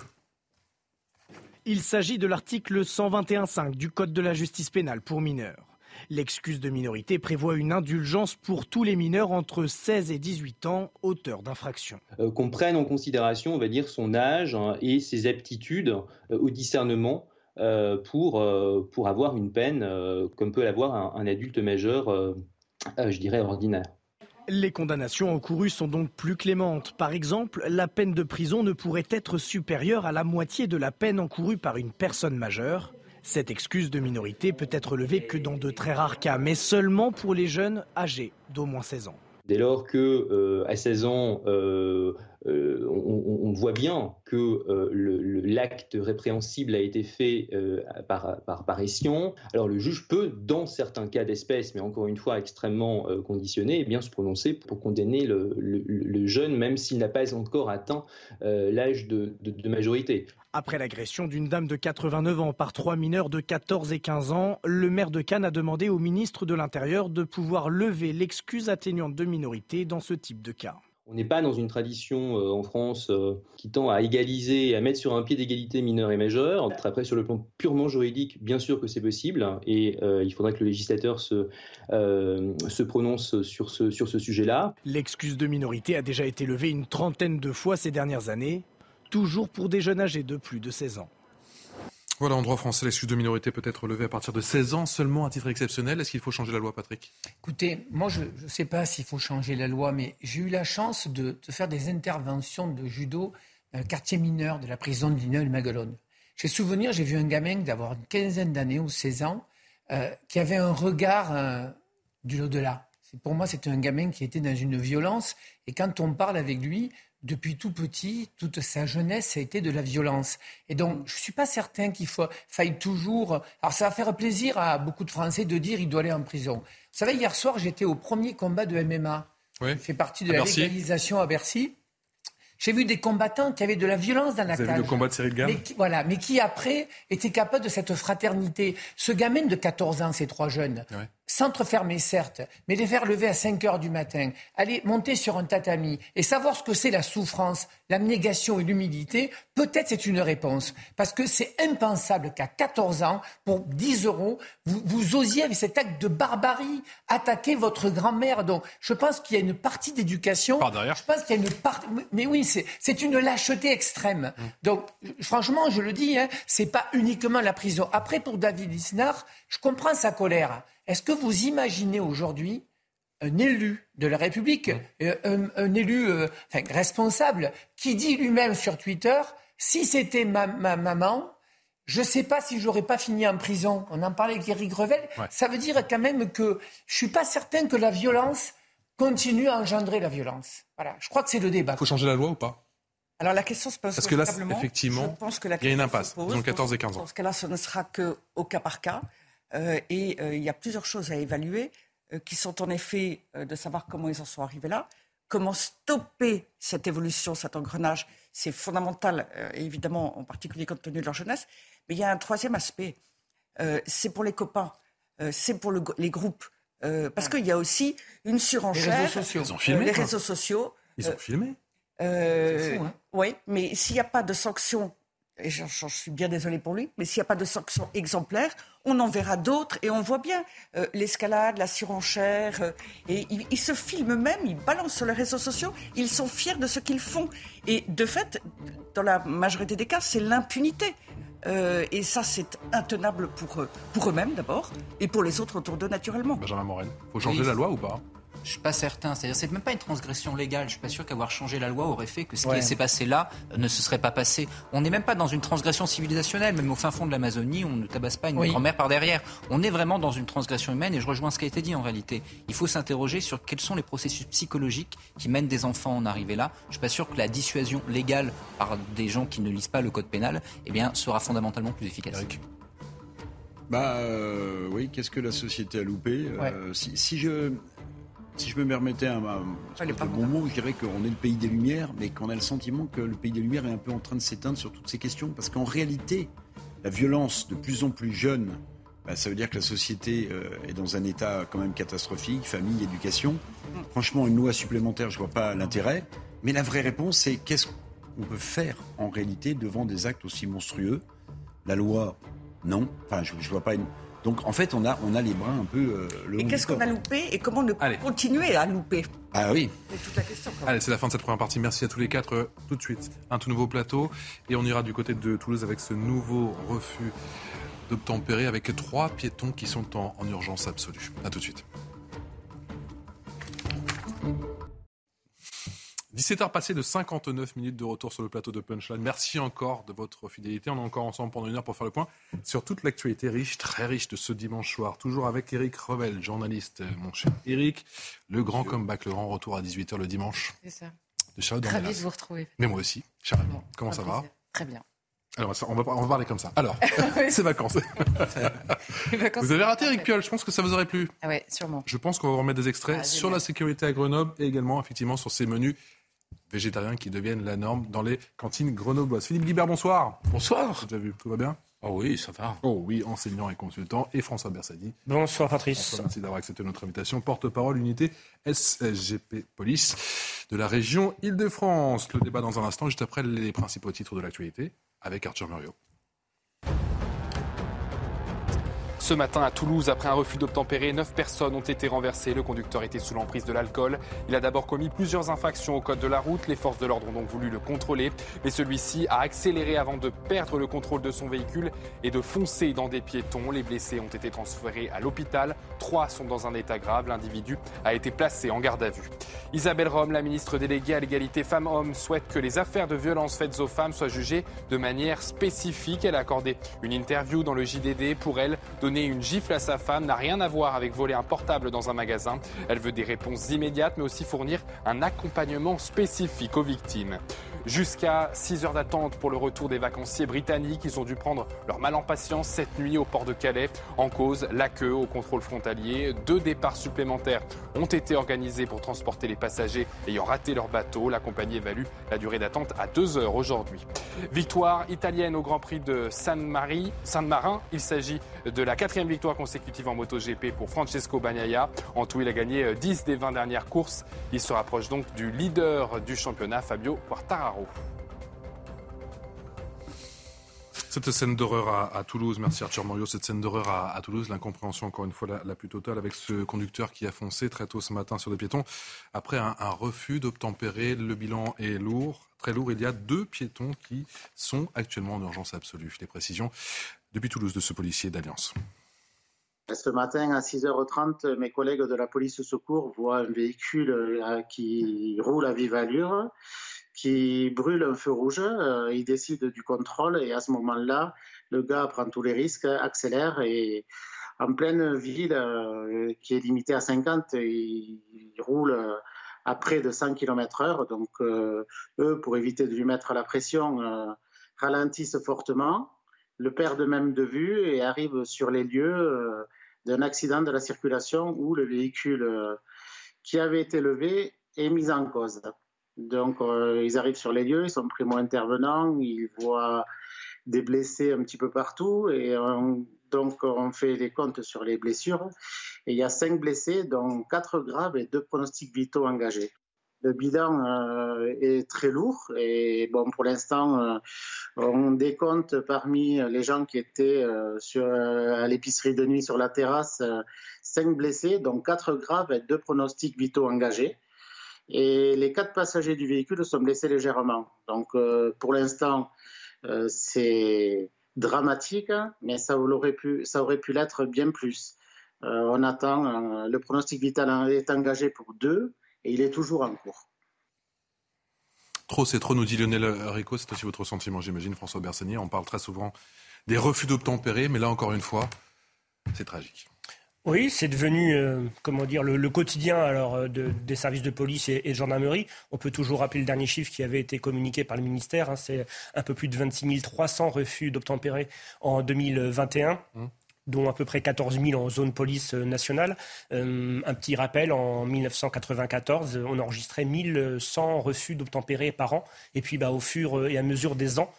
Il s'agit de l'article 121.5 du Code de la justice pénale pour mineurs. L'excuse de minorité prévoit une indulgence pour tous les mineurs entre 16 et 18 ans auteurs d'infractions. Euh, qu'on prenne en considération, on va dire, son âge hein, et ses aptitudes euh, au discernement euh, pour, pour avoir une peine comme peut l'avoir un, adulte majeur, je dirais, ordinaire. Les condamnations encourues sont donc plus clémentes. Par exemple, la peine de prison ne pourrait être supérieure à la moitié de la peine encourue par une personne majeure. Cette excuse de minorité peut être levée que dans de très rares cas, mais seulement pour les jeunes âgés d'au moins 16 ans. Dès lors que euh, à 16 ans, euh, euh, on, voit bien que l'acte répréhensible a été fait par, par, alors le juge peut, dans certains cas d'espèce, mais encore une fois extrêmement conditionné, eh bien se prononcer pour condamner le, jeune, même s'il n'a pas encore atteint l'âge de majorité. Après l'agression d'une dame de 89 ans par trois mineurs de 14 et 15 ans, le maire de Cannes a demandé au ministre de l'Intérieur de pouvoir lever l'excuse atténuante de minorité dans ce type de cas. On n'est pas dans une tradition euh, en France euh, qui tend à égaliser et à mettre sur un pied d'égalité mineur et majeur. Après, sur le plan purement juridique, bien sûr que c'est possible et euh, il faudra que le législateur se, se prononce sur ce, sur ce sujet-là. L'excuse de minorité a déjà été levée une trentaine de fois ces dernières années, toujours pour des jeunes âgés de plus de 16 ans. Voilà, en droit français, l'excuse de minorité peut être levée à partir de 16 ans seulement à titre exceptionnel. Est-ce qu'il faut changer la loi, Patrick? Écoutez, moi, je ne sais pas s'il faut changer la loi, mais j'ai eu la chance de, faire des interventions de judo dans le quartier mineur de la prison de Lignol-Maguelone. J'ai souvenir, j'ai vu un gamin d'avoir une quinzaine d'années ou 16 ans euh, qui avait un regard euh, du au-delà. Pour moi, c'était un gamin qui était dans une violence. Et quand on parle avec lui, depuis tout petit, toute sa jeunesse, a été de la violence. Et donc, je ne suis pas certain qu'il faille toujours. Alors, ça va faire plaisir à beaucoup de Français de dire qu'il doit aller en prison. Vous savez, hier soir, j'étais au premier combat de MMA. Oui. fait partie de la légalisation à Bercy. J'ai vu des combattants qui avaient de la violence dans la Vous cage. Avez le combat de Cyril mais Voilà, mais qui après étaient capables de cette fraternité. Ce gamin de 14 ans, ces trois jeunes, s'entrefermer certes, mais les faire lever à 5 heures du matin, aller monter sur un tatami et savoir ce que c'est la souffrance, l'abnégation et l'humilité, peut-être c'est une réponse. Parce que c'est impensable qu'à 14 ans, pour 10 euros, vous, vous, osiez avec cet acte de barbarie attaquer votre grand-mère. Donc je pense qu'il y a une partie d'éducation. Par derrière. Je pense qu'il y a une partie. Mais oui, c'est une lâcheté extrême. Mmh. Donc franchement, je le dis, hein, c'est pas uniquement la prison. Après, pour David Isnard, je comprends sa colère. Est-ce que vous imaginez aujourd'hui un élu de la République, euh, un, élu euh, responsable, qui dit lui-même sur Twitter, si c'était ma, maman, je ne sais pas si j'aurais pas fini en prison. On en parlait avec Eric Revel. Ça veut dire quand même que je suis pas certain que la violence continue à engendrer la violence. Voilà, je crois que c'est le débat. Il faut changer la loi ou pas? Alors la question se pose Parce que là, effectivement, il y a une impasse. Ils ont 14 et 15 ans. Dans ce cas-là, ce ne sera qu'au cas par cas. Euh, et euh, il y a plusieurs choses à évaluer, euh, qui sont en effet de savoir comment ils en sont arrivés là, comment stopper cette évolution, cet engrenage. C'est fondamental, évidemment, en particulier compte tenu de leur jeunesse. Mais il y a un troisième aspect. c'est pour les copains, c'est pour les groupes. parce qu'il y a aussi une surenchère. Les réseaux sociaux. Ils ont filmé, les réseaux sociaux. Ils ont filmé. Hein. Oui, mais s'il n'y a pas de sanctions et je, suis bien désolé pour lui, mais s'il n'y a pas de sanctions exemplaires, on en verra d'autres et on voit bien euh, l'escalade, la surenchère. Euh, et ils, se filment même, ils balancent sur les réseaux sociaux, ils sont fiers de ce qu'ils font. Et de fait, dans la majorité des cas, c'est l'impunité. Euh, et ça, c'est intenable pour, pour eux-mêmes d'abord et pour les autres autour d'eux naturellement. Benjamin Morel, faut changer la loi ou pas? Je suis pas certain. C'est-à-dire, c'est même pas une transgression légale. Je suis pas sûr qu'avoir changé la loi aurait fait que ce qui s'est passé là euh, ne se serait pas passé. On n'est même pas dans une transgression civilisationnelle. Même au fin fond de l'Amazonie, on ne tabasse pas une grand-mère par derrière. On est vraiment dans une transgression humaine. Et je rejoins ce qui a été dit en réalité. Il faut s'interroger sur quels sont les processus psychologiques qui mènent des enfants à en arriver là. Je suis pas sûr que la dissuasion légale par des gens qui ne lisent pas le code pénal, eh bien, sera fondamentalement plus efficace. Bah euh, oui, qu'est-ce que la société a loupé euh, si, si, je si je me permettais un, un bon mot, je dirais qu'on est le pays des Lumières, mais qu'on a le sentiment que le pays des Lumières est un peu en train de s'éteindre sur toutes ces questions, parce qu'en réalité, la violence de plus en plus jeune, bah, ça veut dire que la société euh, est dans un état quand même catastrophique, famille, éducation. Franchement, une loi supplémentaire, je ne vois pas l'intérêt. Mais la vraie réponse, c'est qu'est-ce qu'on peut faire en réalité devant des actes aussi monstrueux? La loi, non. Enfin, je ne vois pas une donc en fait, on a, on a les bras un peu euh, le Et qu'est-ce qu'on a loupé et comment ne continuer à louper? Ah oui. C'est toute la question. Allez, c'est la fin de cette première partie. Merci à tous les quatre. Euh, tout de suite, un tout nouveau plateau. Et on ira du côté de Toulouse avec ce nouveau refus d'obtempérer avec trois piétons qui sont en, en urgence absolue. A tout de suite. 17h passées de 59 minutes de retour sur le plateau de Punchline. Merci encore de votre fidélité. On est encore ensemble pendant une heure pour faire le point sur toute l'actualité riche, très riche de ce dimanche soir. Toujours avec Eric Revel, journaliste, mon cher Eric. Le grand comeback, le grand retour à 18h le dimanche. C'est ça. De Charlotte Ravi de vous retrouver. Mais moi aussi, Charlotte. Comment ça va Très bien. Alors, on va, on va parler comme ça. Alors, c'est vacances. vous avez raté Eric Piolle, je pense que ça vous aurait plu. Ah oui, sûrement. Je pense qu'on va remettre des extraits ah, sur la sécurité à Grenoble et également, effectivement, sur ces menus végétariens qui deviennent la norme dans les cantines grenobloises. Philippe Guibert, bonsoir. Bonsoir. Déjà vu, tout va bien? Oh oui, ça va. Oh oui, enseignant et consultant. Et François Bersadi. Bonsoir Patrice. merci d'avoir accepté notre invitation. Porte-parole unité SGP Police de la région Île-de-France. Le débat dans un instant, juste après les principaux titres de l'actualité, avec Arthur Muriot. Ce matin à Toulouse, après un refus d'obtempérer, neuf personnes ont été renversées. Le conducteur était sous l'emprise de l'alcool. Il a d'abord commis plusieurs infractions au code de la route. Les forces de l'ordre ont donc voulu le contrôler. Mais celui-ci a accéléré avant de perdre le contrôle de son véhicule et de foncer dans des piétons. Les blessés ont été transférés à l'hôpital. Trois sont dans un état grave. L'individu a été placé en garde à vue. Isabelle Rome, la ministre déléguée à l'égalité femmes-hommes, souhaite que les affaires de violence faites aux femmes soient jugées de manière spécifique. Elle a accordé une interview dans le JDD pour elle donner une gifle à sa femme n'a rien à voir avec voler un portable dans un magasin. Elle veut des réponses immédiates, mais aussi fournir un accompagnement spécifique aux victimes. Jusqu'à 6 heures d'attente pour le retour des vacanciers britanniques. Ils ont dû prendre leur mal en patience cette nuit au port de Calais. En cause, la queue au contrôle frontalier. Deux départs supplémentaires ont été organisés pour transporter les passagers ayant raté leur bateau. La compagnie évalue la durée d'attente à 2 heures aujourd'hui. Victoire italienne au Grand Prix de San, Marin. Il s'agit de la quatrième victoire consécutive en MotoGP pour Francesco Bagnaia. En tout, il a gagné 10 des 20 dernières courses. Il se rapproche donc du leader du championnat, Fabio Quartararo. Cette scène d'horreur à, Toulouse, merci Arthur Morio, cette scène d'horreur à, Toulouse, l'incompréhension encore une fois la, plus totale avec ce conducteur qui a foncé très tôt ce matin sur des piétons. Après un, refus d'obtempérer, le bilan est lourd, très lourd. Il y a deux piétons qui sont actuellement en urgence absolue. Les précisions depuis Toulouse de ce policier d'Alliance. Ce matin, à 6h30, mes collègues de la police secours voient un véhicule euh, qui roule à vive allure qui brûle un feu rouge, euh, il décide du contrôle et à ce moment-là, le gars prend tous les risques, accélère et en pleine ville euh, qui est limitée à 50, il, roule à près de 100 km heure. Donc eux, pour éviter de lui mettre la pression, ralentissent fortement, le perdent même de vue et arrivent sur les lieux d'un accident de la circulation où le véhicule qui avait été levé est mis en cause. Donc, euh, ils arrivent sur les lieux, ils sont primo intervenants, ils voient des blessés un petit peu partout et donc on fait les comptes sur les blessures. Et il y a cinq blessés, dont quatre graves et deux pronostics vitaux engagés. Le bilan euh, est très lourd et bon, pour l'instant, euh, on décompte parmi les gens qui étaient sur, à l'épicerie de nuit sur la terrasse cinq blessés, dont quatre graves et deux pronostics vitaux engagés. Et les quatre passagers du véhicule sont blessés légèrement. Donc euh, pour l'instant, euh, c'est dramatique, mais ça aurait pu, ça l'être bien plus. Euh, on attend, le pronostic vital est engagé pour deux et il est toujours en cours. Trop, c'est trop, nous dit Lionel Rico. C'est aussi votre sentiment, j'imagine, François Bersanier. On parle très souvent des refus d'obtempérer, mais là, encore une fois, c'est tragique. Oui, c'est devenu, euh, comment dire, le, quotidien alors euh, des services de police et, de gendarmerie. On peut toujours rappeler le dernier chiffre qui avait été communiqué par le ministère. Hein, c'est un peu plus de 26 300 refus d'obtempérer en 2021. Mmh. Dont à peu près 14 000 en zone police euh, nationale. un petit rappel, en 1994, on enregistrait 1100 refus d'obtempérer par an. Et puis, bah, au fur et à mesure des ans,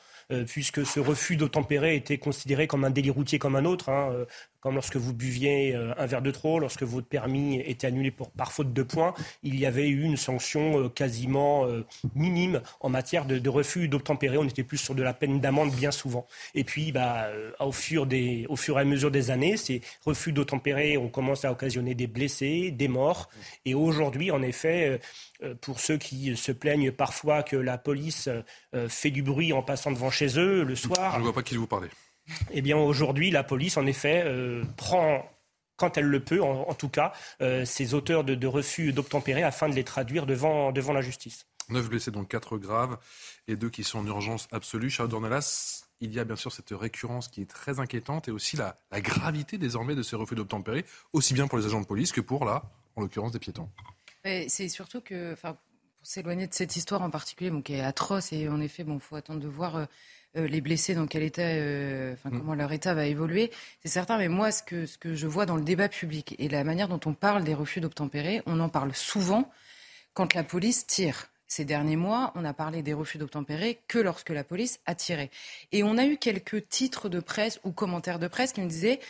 puisque ce refus d'obtempérer était considéré comme un délit routier comme un autre. Hein, comme lorsque vous buviez euh, un verre de trop, lorsque votre permis était annulé par faute de points, il y avait eu une sanction euh, quasiment euh, minime en matière de, refus d'obtempérer. On était plus sur de la peine d'amende bien souvent. Et puis, bah, au, fur des, au fur et à mesure des années, ces refus d'obtempérer ont commencé à occasionner des blessés, des morts. Et aujourd'hui, en effet, pour ceux qui se plaignent parfois que la police fait du bruit en passant devant chez eux le soir. Je ne vois pas qui vous parlez. Eh bien, aujourd'hui, la police, en effet, euh, prend quand elle le peut, en, tout cas, euh, ces auteurs de, refus d'obtempérer afin de les traduire devant, devant la justice. Neuf blessés, donc quatre graves, et deux qui sont en urgence absolue. Charles Dornelas, il y a bien sûr cette récurrence qui est très inquiétante et aussi la, gravité désormais de ces refus d'obtempérer, aussi bien pour les agents de police que pour, là, en l'occurrence, des piétons. C'est surtout que, pour s'éloigner de cette histoire en particulier, qui est atroce, et en effet, il faut attendre de voir. Euh, euh, les blessés, dans quel état, euh, enfin, mm. comment leur état va évoluer, c'est certain. Mais moi, ce que, ce que je vois dans le débat public et la manière dont on parle des refus d'obtempérer, on en parle souvent quand la police tire. ces derniers mois, on a parlé des refus d'obtempérer que lorsque la police a tiré. Et on a eu quelques titres de presse ou commentaires de presse qui me disaient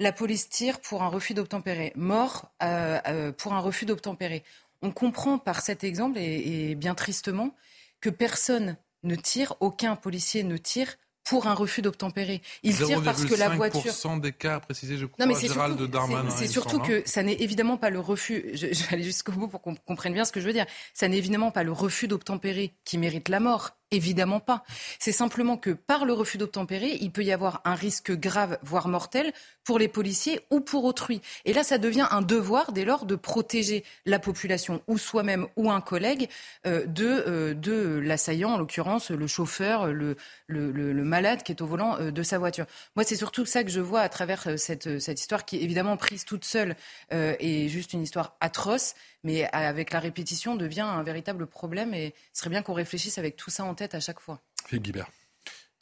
la police tire pour un refus d'obtempérer, mort euh, euh, pour un refus d'obtempérer. On comprend par cet exemple, et bien tristement, que personne ne tire, aucun policier ne tire pour un refus d'obtempérer. Il tire parce que la voiture. des cas précisé, je crois, non, mais c'est surtout, C'est surtout que ça n'est évidemment pas le refus. Je, je vais aller jusqu'au bout pour qu'on comprenne bien ce que je veux dire. Ça n'est évidemment pas le refus d'obtempérer qui mérite la mort. Évidemment pas. C'est simplement que par le refus d'obtempérer, il peut y avoir un risque grave, voire mortel, pour les policiers ou pour autrui. Et là, ça devient un devoir, dès lors, de protéger la population, ou soi-même, ou un collègue, euh, de, euh, de l'assaillant, en l'occurrence le chauffeur, le, le, malade qui est au volant euh, de sa voiture. Moi, c'est surtout ça que je vois à travers cette, cette histoire qui est évidemment prise toute seule et juste une histoire atroce mais avec la répétition devient un véritable problème et ce serait bien qu'on réfléchisse avec tout ça en tête à chaque fois. Philippe Guibert.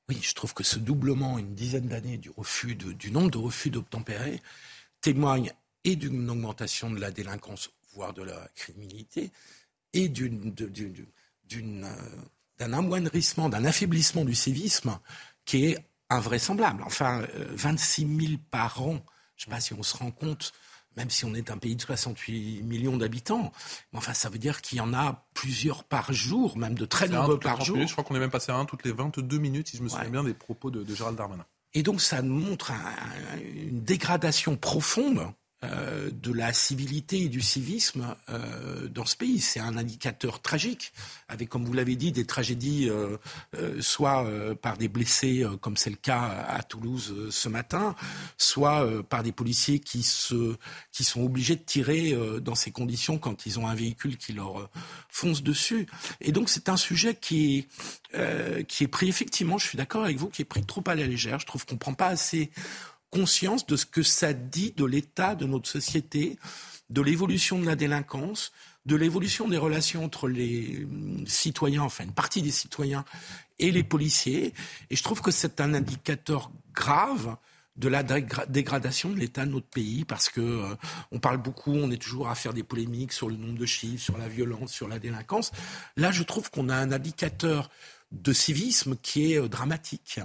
Oui, je trouve que ce doublement, une dizaine d'années du refus du nombre de refus d'obtempérer, témoigne et d'une augmentation de la délinquance, voire de la criminalité, et d'une, euh, d'un amoindrissement, d'un affaiblissement du civisme qui est invraisemblable. Enfin, 26 euh, 000 par an, je ne sais pas si on se rend compte même si on est un pays de 68 millions d'habitants. Enfin, ça veut dire qu'il y en a plusieurs par jour, même de très nombreux par jour. je crois qu'on est même passé à un toutes les 22 minutes, si je me souviens bien des propos de, Gérald Darmanin. Et donc, ça montre une dégradation profonde euh, de la civilité et du civisme euh, dans ce pays. C'est un indicateur tragique, avec, comme vous l'avez dit, des tragédies euh, soit par des blessés, comme c'est le cas à Toulouse ce matin, soit par des policiers qui, se, qui sont obligés de tirer dans ces conditions quand ils ont un véhicule qui leur fonce dessus. Et donc c'est un sujet qui est, qui est pris, effectivement, je suis d'accord avec vous, qui est pris trop à la légère. Je trouve qu'on ne prend pas assez conscience de ce que ça dit de l'état de notre société, de l'évolution de la délinquance, de l'évolution des relations entre les hum, citoyens, enfin une partie des citoyens et les policiers. Et je trouve que c'est un indicateur grave de la dégradation de l'état de notre pays parce que euh, on parle beaucoup, on est toujours à faire des polémiques sur le nombre de chiffres, sur la violence, sur la délinquance. Là, je trouve qu'on a un indicateur de civisme qui est euh, dramatique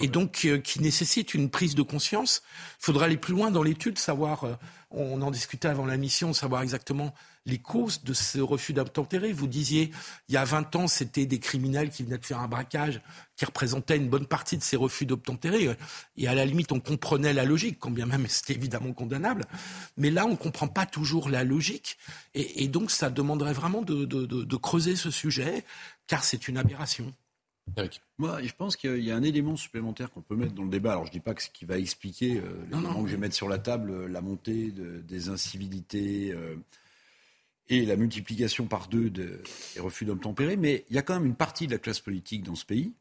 et donc euh, qui nécessite une prise de conscience. Il faudra aller plus loin dans l'étude, savoir, euh, on en discutait avant la mission, savoir exactement les causes de ce refus d'obtempérer. Vous disiez, il y a 20 ans, c'était des criminels qui venaient de faire un braquage qui représentait une bonne partie de ces refus d'obtempérer. Et à la limite, on comprenait la logique, quand bien même c'était évidemment condamnable. Mais là, on ne comprend pas toujours la logique. Et, donc, ça demanderait vraiment de, de creuser ce sujet, car c'est une aberration. Moi, je pense qu'il y a un élément supplémentaire qu'on peut mettre dans le débat. Alors, je ne dis pas que ce qui va expliquer euh, l'élément que je vais mettre sur la table, euh, la montée des incivilités euh, et la multiplication par deux des refus d'obtempérer, mais il y a quand même une partie de la classe politique dans ce pays,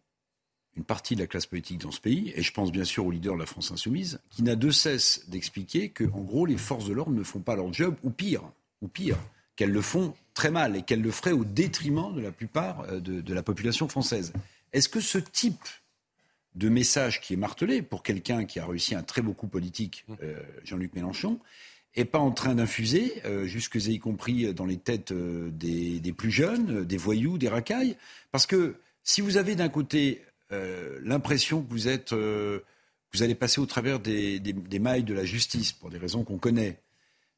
une partie de la classe politique dans ce pays, et je pense bien sûr au leader de la France insoumise, qui n'a de cesse d'expliquer que, en gros, les forces de l'ordre ne font pas leur job, ou pire, ou pire, qu'elles le font très mal et qu'elles le feraient au détriment de la plupart de la population française. Est-ce que ce type de message qui est martelé pour quelqu'un qui a réussi un très beau coup politique, mmh. euh, Jean-Luc Mélenchon, n'est pas en train d'infuser, euh, jusque y compris dans les têtes euh, des, plus jeunes, des voyous, des racailles. Parce que si vous avez d'un côté l'impression que vous êtes, vous allez passer au travers des, mailles de la justice pour des raisons qu'on connaît,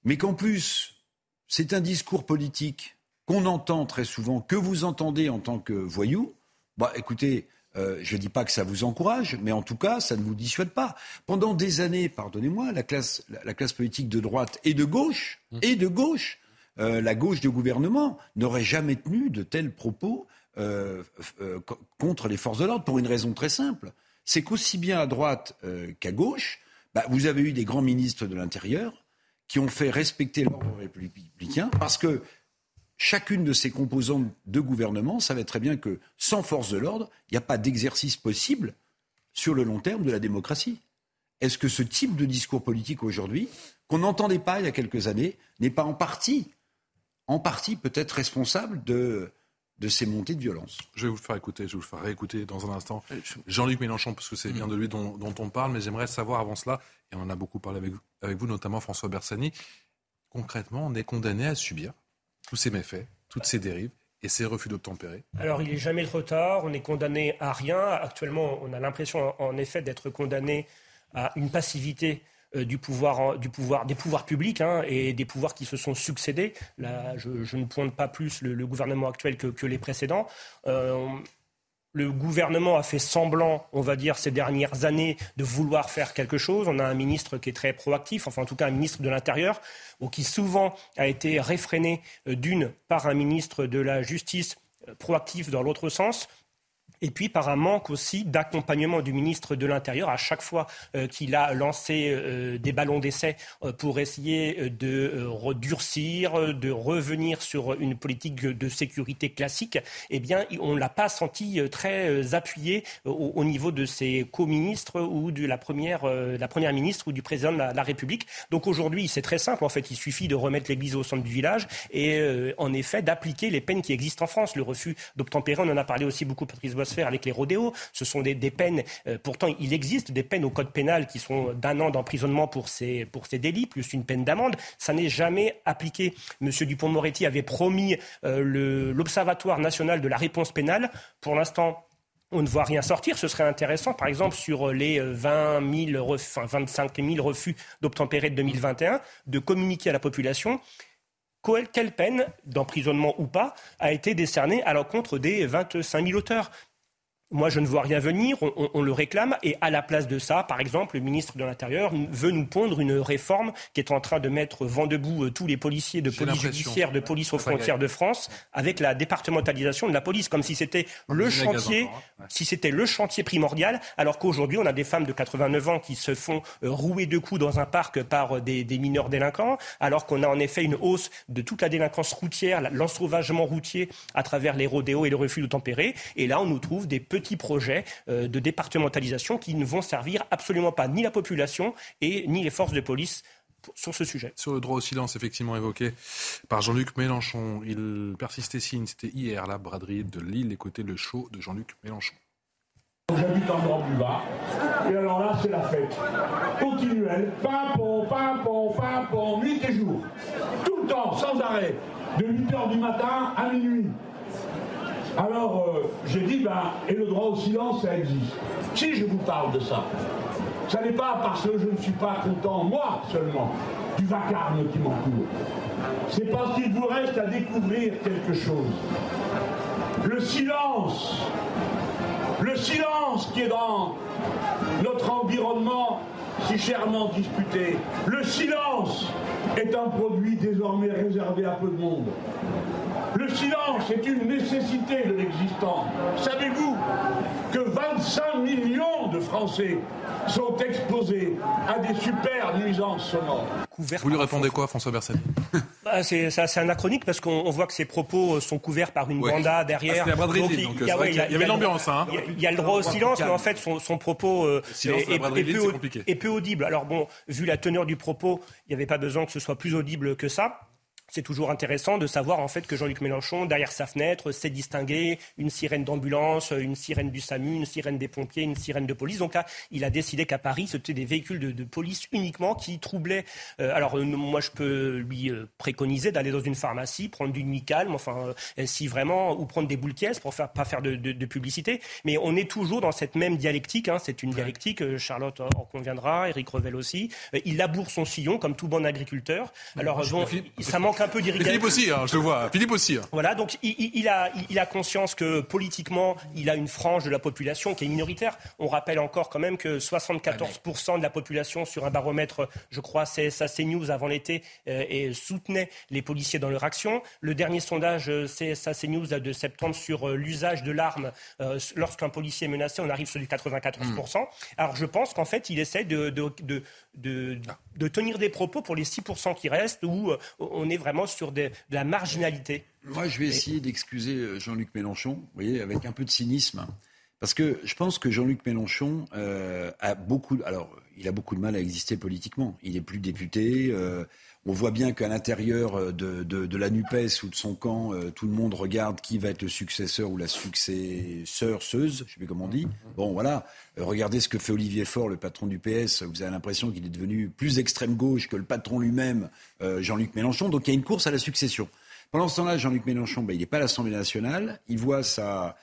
mais qu'en plus c'est un discours politique qu'on entend très souvent, que vous entendez en tant que voyou, bah, écoutez, euh, je ne dis pas que ça vous encourage, mais en tout cas, ça ne vous dissuade pas. Pendant des années, pardonnez-moi, la classe, la, classe politique de droite et de gauche, mmh. et de gauche, euh, la gauche de gouvernement, n'aurait jamais tenu de tels propos euh, contre les forces de l'ordre, pour une raison très simple. C'est qu'aussi bien à droite qu'à gauche, bah, vous avez eu des grands ministres de l'Intérieur qui ont fait respecter l'ordre républicain, parce que chacune de ces composantes de gouvernement savait très bien que sans force de l'ordre, il n'y a pas d'exercice possible sur le long terme de la démocratie. Est-ce que ce type de discours politique aujourd'hui, qu'on n'entendait pas il y a quelques années, n'est pas en partie, en partie peut-être responsable de, de ces montées de violence? Je vais vous le faire écouter, je vais vous le faire réécouter dans un instant. Jean-Luc Mélenchon, parce que c'est bien mm. de lui dont, on parle, mais j'aimerais savoir avant cela, et on en a beaucoup parlé avec, avec vous, notamment François Bersani, concrètement, on est condamné à subir tous ces méfaits, toutes ces dérives et ces refus d'obtempérer Alors, il n'est jamais trop tard. On est condamné à rien. Actuellement, on a l'impression, en effet, d'être condamné à une passivité euh, du pouvoir, des pouvoirs publics hein, et des pouvoirs qui se sont succédés. Là, je, ne pointe pas plus le, gouvernement actuel que, les précédents. Euh, le gouvernement a fait semblant, on va dire, ces dernières années de vouloir faire quelque chose. On a un ministre qui est très proactif, enfin en tout cas un ministre de l'Intérieur, ou qui souvent a été réfréné euh, d'une par un ministre de la Justice proactif dans l'autre sens et puis par un manque aussi d'accompagnement du ministre de l'Intérieur à chaque fois euh, qu'il a lancé euh, des ballons d'essai euh, pour essayer de redurcir, de revenir sur une politique de sécurité classique, eh bien, on ne l'a pas senti très appuyé au, niveau de ses co-ministres ou de la première, ministre ou du président de la, République. Donc aujourd'hui, c'est très simple. En fait, il suffit de remettre l'église au centre du village et, en effet, d'appliquer les peines qui existent en France. Le refus d'obtempérer, on en a parlé aussi beaucoup, Patrice Faire avec les rodéos. Ce sont des, peines, euh, pourtant il existe des peines au code pénal qui sont d'un an d'emprisonnement pour ces, pour ces délits, plus une peine d'amende. Ça n'est jamais appliqué. Monsieur Dupont-Moretti avait promis euh, l'Observatoire national de la réponse pénale. Pour l'instant, on ne voit rien sortir. Ce serait intéressant, par exemple, sur les 20 000 enfin, 25 000 refus d'obtempérer de 2021, de communiquer à la population quelle peine, d'emprisonnement ou pas, a été décernée à l'encontre des 25 000 auteurs. Moi, je ne vois rien venir, on, le réclame, et à la place de ça, par exemple, le ministre de l'Intérieur veut nous pondre une réforme qui est en train de mettre vent debout euh, tous les policiers de police judiciaire, de police aux frontières de France, avec la départementalisation de la police, comme si c'était le chantier, hein. si c'était le chantier primordial, alors qu'aujourd'hui, on a des femmes de 89 ans qui se font euh, rouer de coups dans un parc par euh, des, des mineurs délinquants, alors qu'on a en effet une hausse de toute la délinquance routière, l'ensauvagement routier à travers les rodéos et le refus de tempérer, et là, on nous trouve des petits projets euh, de départementalisation qui ne vont servir absolument pas ni la population et ni les forces de police sur ce sujet. Sur le droit au silence, effectivement évoqué par Jean-Luc Mélenchon, il persistait signe, c'était hier la braderie de Lille, écoutez le show de Jean-Luc Mélenchon. J'habite en bord du bas, et alors là c'est la fête. Continuelle, pimpon, pimpon, pimpon, nuit et jour, tout le temps, sans arrêt, de 8h du matin à minuit. Alors, euh, j'ai dit, ben, et le droit au silence, ça existe. Si je vous parle de ça, ça n'est pas parce que je ne suis pas content, moi seulement, du vacarme qui m'entoure. C'est parce qu'il vous reste à découvrir quelque chose. Le silence, le silence qui est dans notre environnement si chèrement disputé. Le silence est un produit désormais réservé à peu de monde. Le silence est une nécessité de l'existant. Savez-vous que 25 millions de Français sont exposés à des super nuisances sonores? Vous lui répondez quoi, François Bersani bah, C'est assez anachronique parce qu'on voit que ces propos sont couverts par une banda derrière. Ah, la il, donc, il, y, avait l'ambiance. Hein. Il y a le droit au silence, mais en fait, son, propos euh, est, est peu audible. Alors bon, vu la teneur du propos, il n'y avait pas besoin que ce soit plus audible que ça c'est toujours intéressant de savoir en fait que Jean-Luc Mélenchon, derrière sa fenêtre, sait distinguer une sirène d'ambulance, une sirène du SAMU, une sirène des pompiers, une sirène de police. Donc là, il a décidé qu'à Paris, c'était des véhicules de, police uniquement qui troublaient. Euh, alors euh, moi, je peux lui euh, préconiser d'aller dans une pharmacie, prendre du nuit calme, enfin, si vraiment, ou prendre des boules caisses pour faire, pas faire de, publicité. Mais on est toujours dans cette même dialectique. Hein. c'est une dialectique. Charlotte en conviendra, Eric Revel aussi. il laboure son sillon comme tout bon agriculteur. Alors bon, ça manque un peu d'irrigation. Philippe aussi, hein, je le vois. Philippe aussi. Hein. Voilà, donc il, a, il a conscience que politiquement, il a une frange de la population qui est minoritaire. On rappelle encore quand même que 74% de la population sur un baromètre, je crois, CSA News avant l'été, euh, et soutenait les policiers dans leur action. Le dernier sondage euh, CSA News de septembre sur euh, l'usage de l'arme lorsqu'un policier est menacé, on arrive sur du 94%. Alors je pense qu'en fait, il essaie de, de, de, de, de tenir des propos pour les 6% qui restent où on est vraiment sur de, la marginalité. Moi, je vais essayer d'excuser euh, Jean-Luc Mélenchon, vous voyez, avec un peu de cynisme. Parce que je pense que Jean-Luc Mélenchon euh, a beaucoup. Alors, il a beaucoup de mal à exister politiquement. Il n'est plus député. Euh, on voit bien qu'à l'intérieur de, de, la NUPES ou de son camp, tout le monde regarde qui va être le successeur ou la successeuse, je ne sais plus comment on dit. Bon, voilà. regardez ce que fait Olivier Faure, le patron du PS. Vous avez l'impression qu'il est devenu plus extrême gauche que le patron lui-même, Jean-Luc Mélenchon. Donc il y a une course à la succession. Pendant ce temps-là, Jean-Luc Mélenchon, ben, il n'est pas à l'Assemblée nationale. Il voit sa,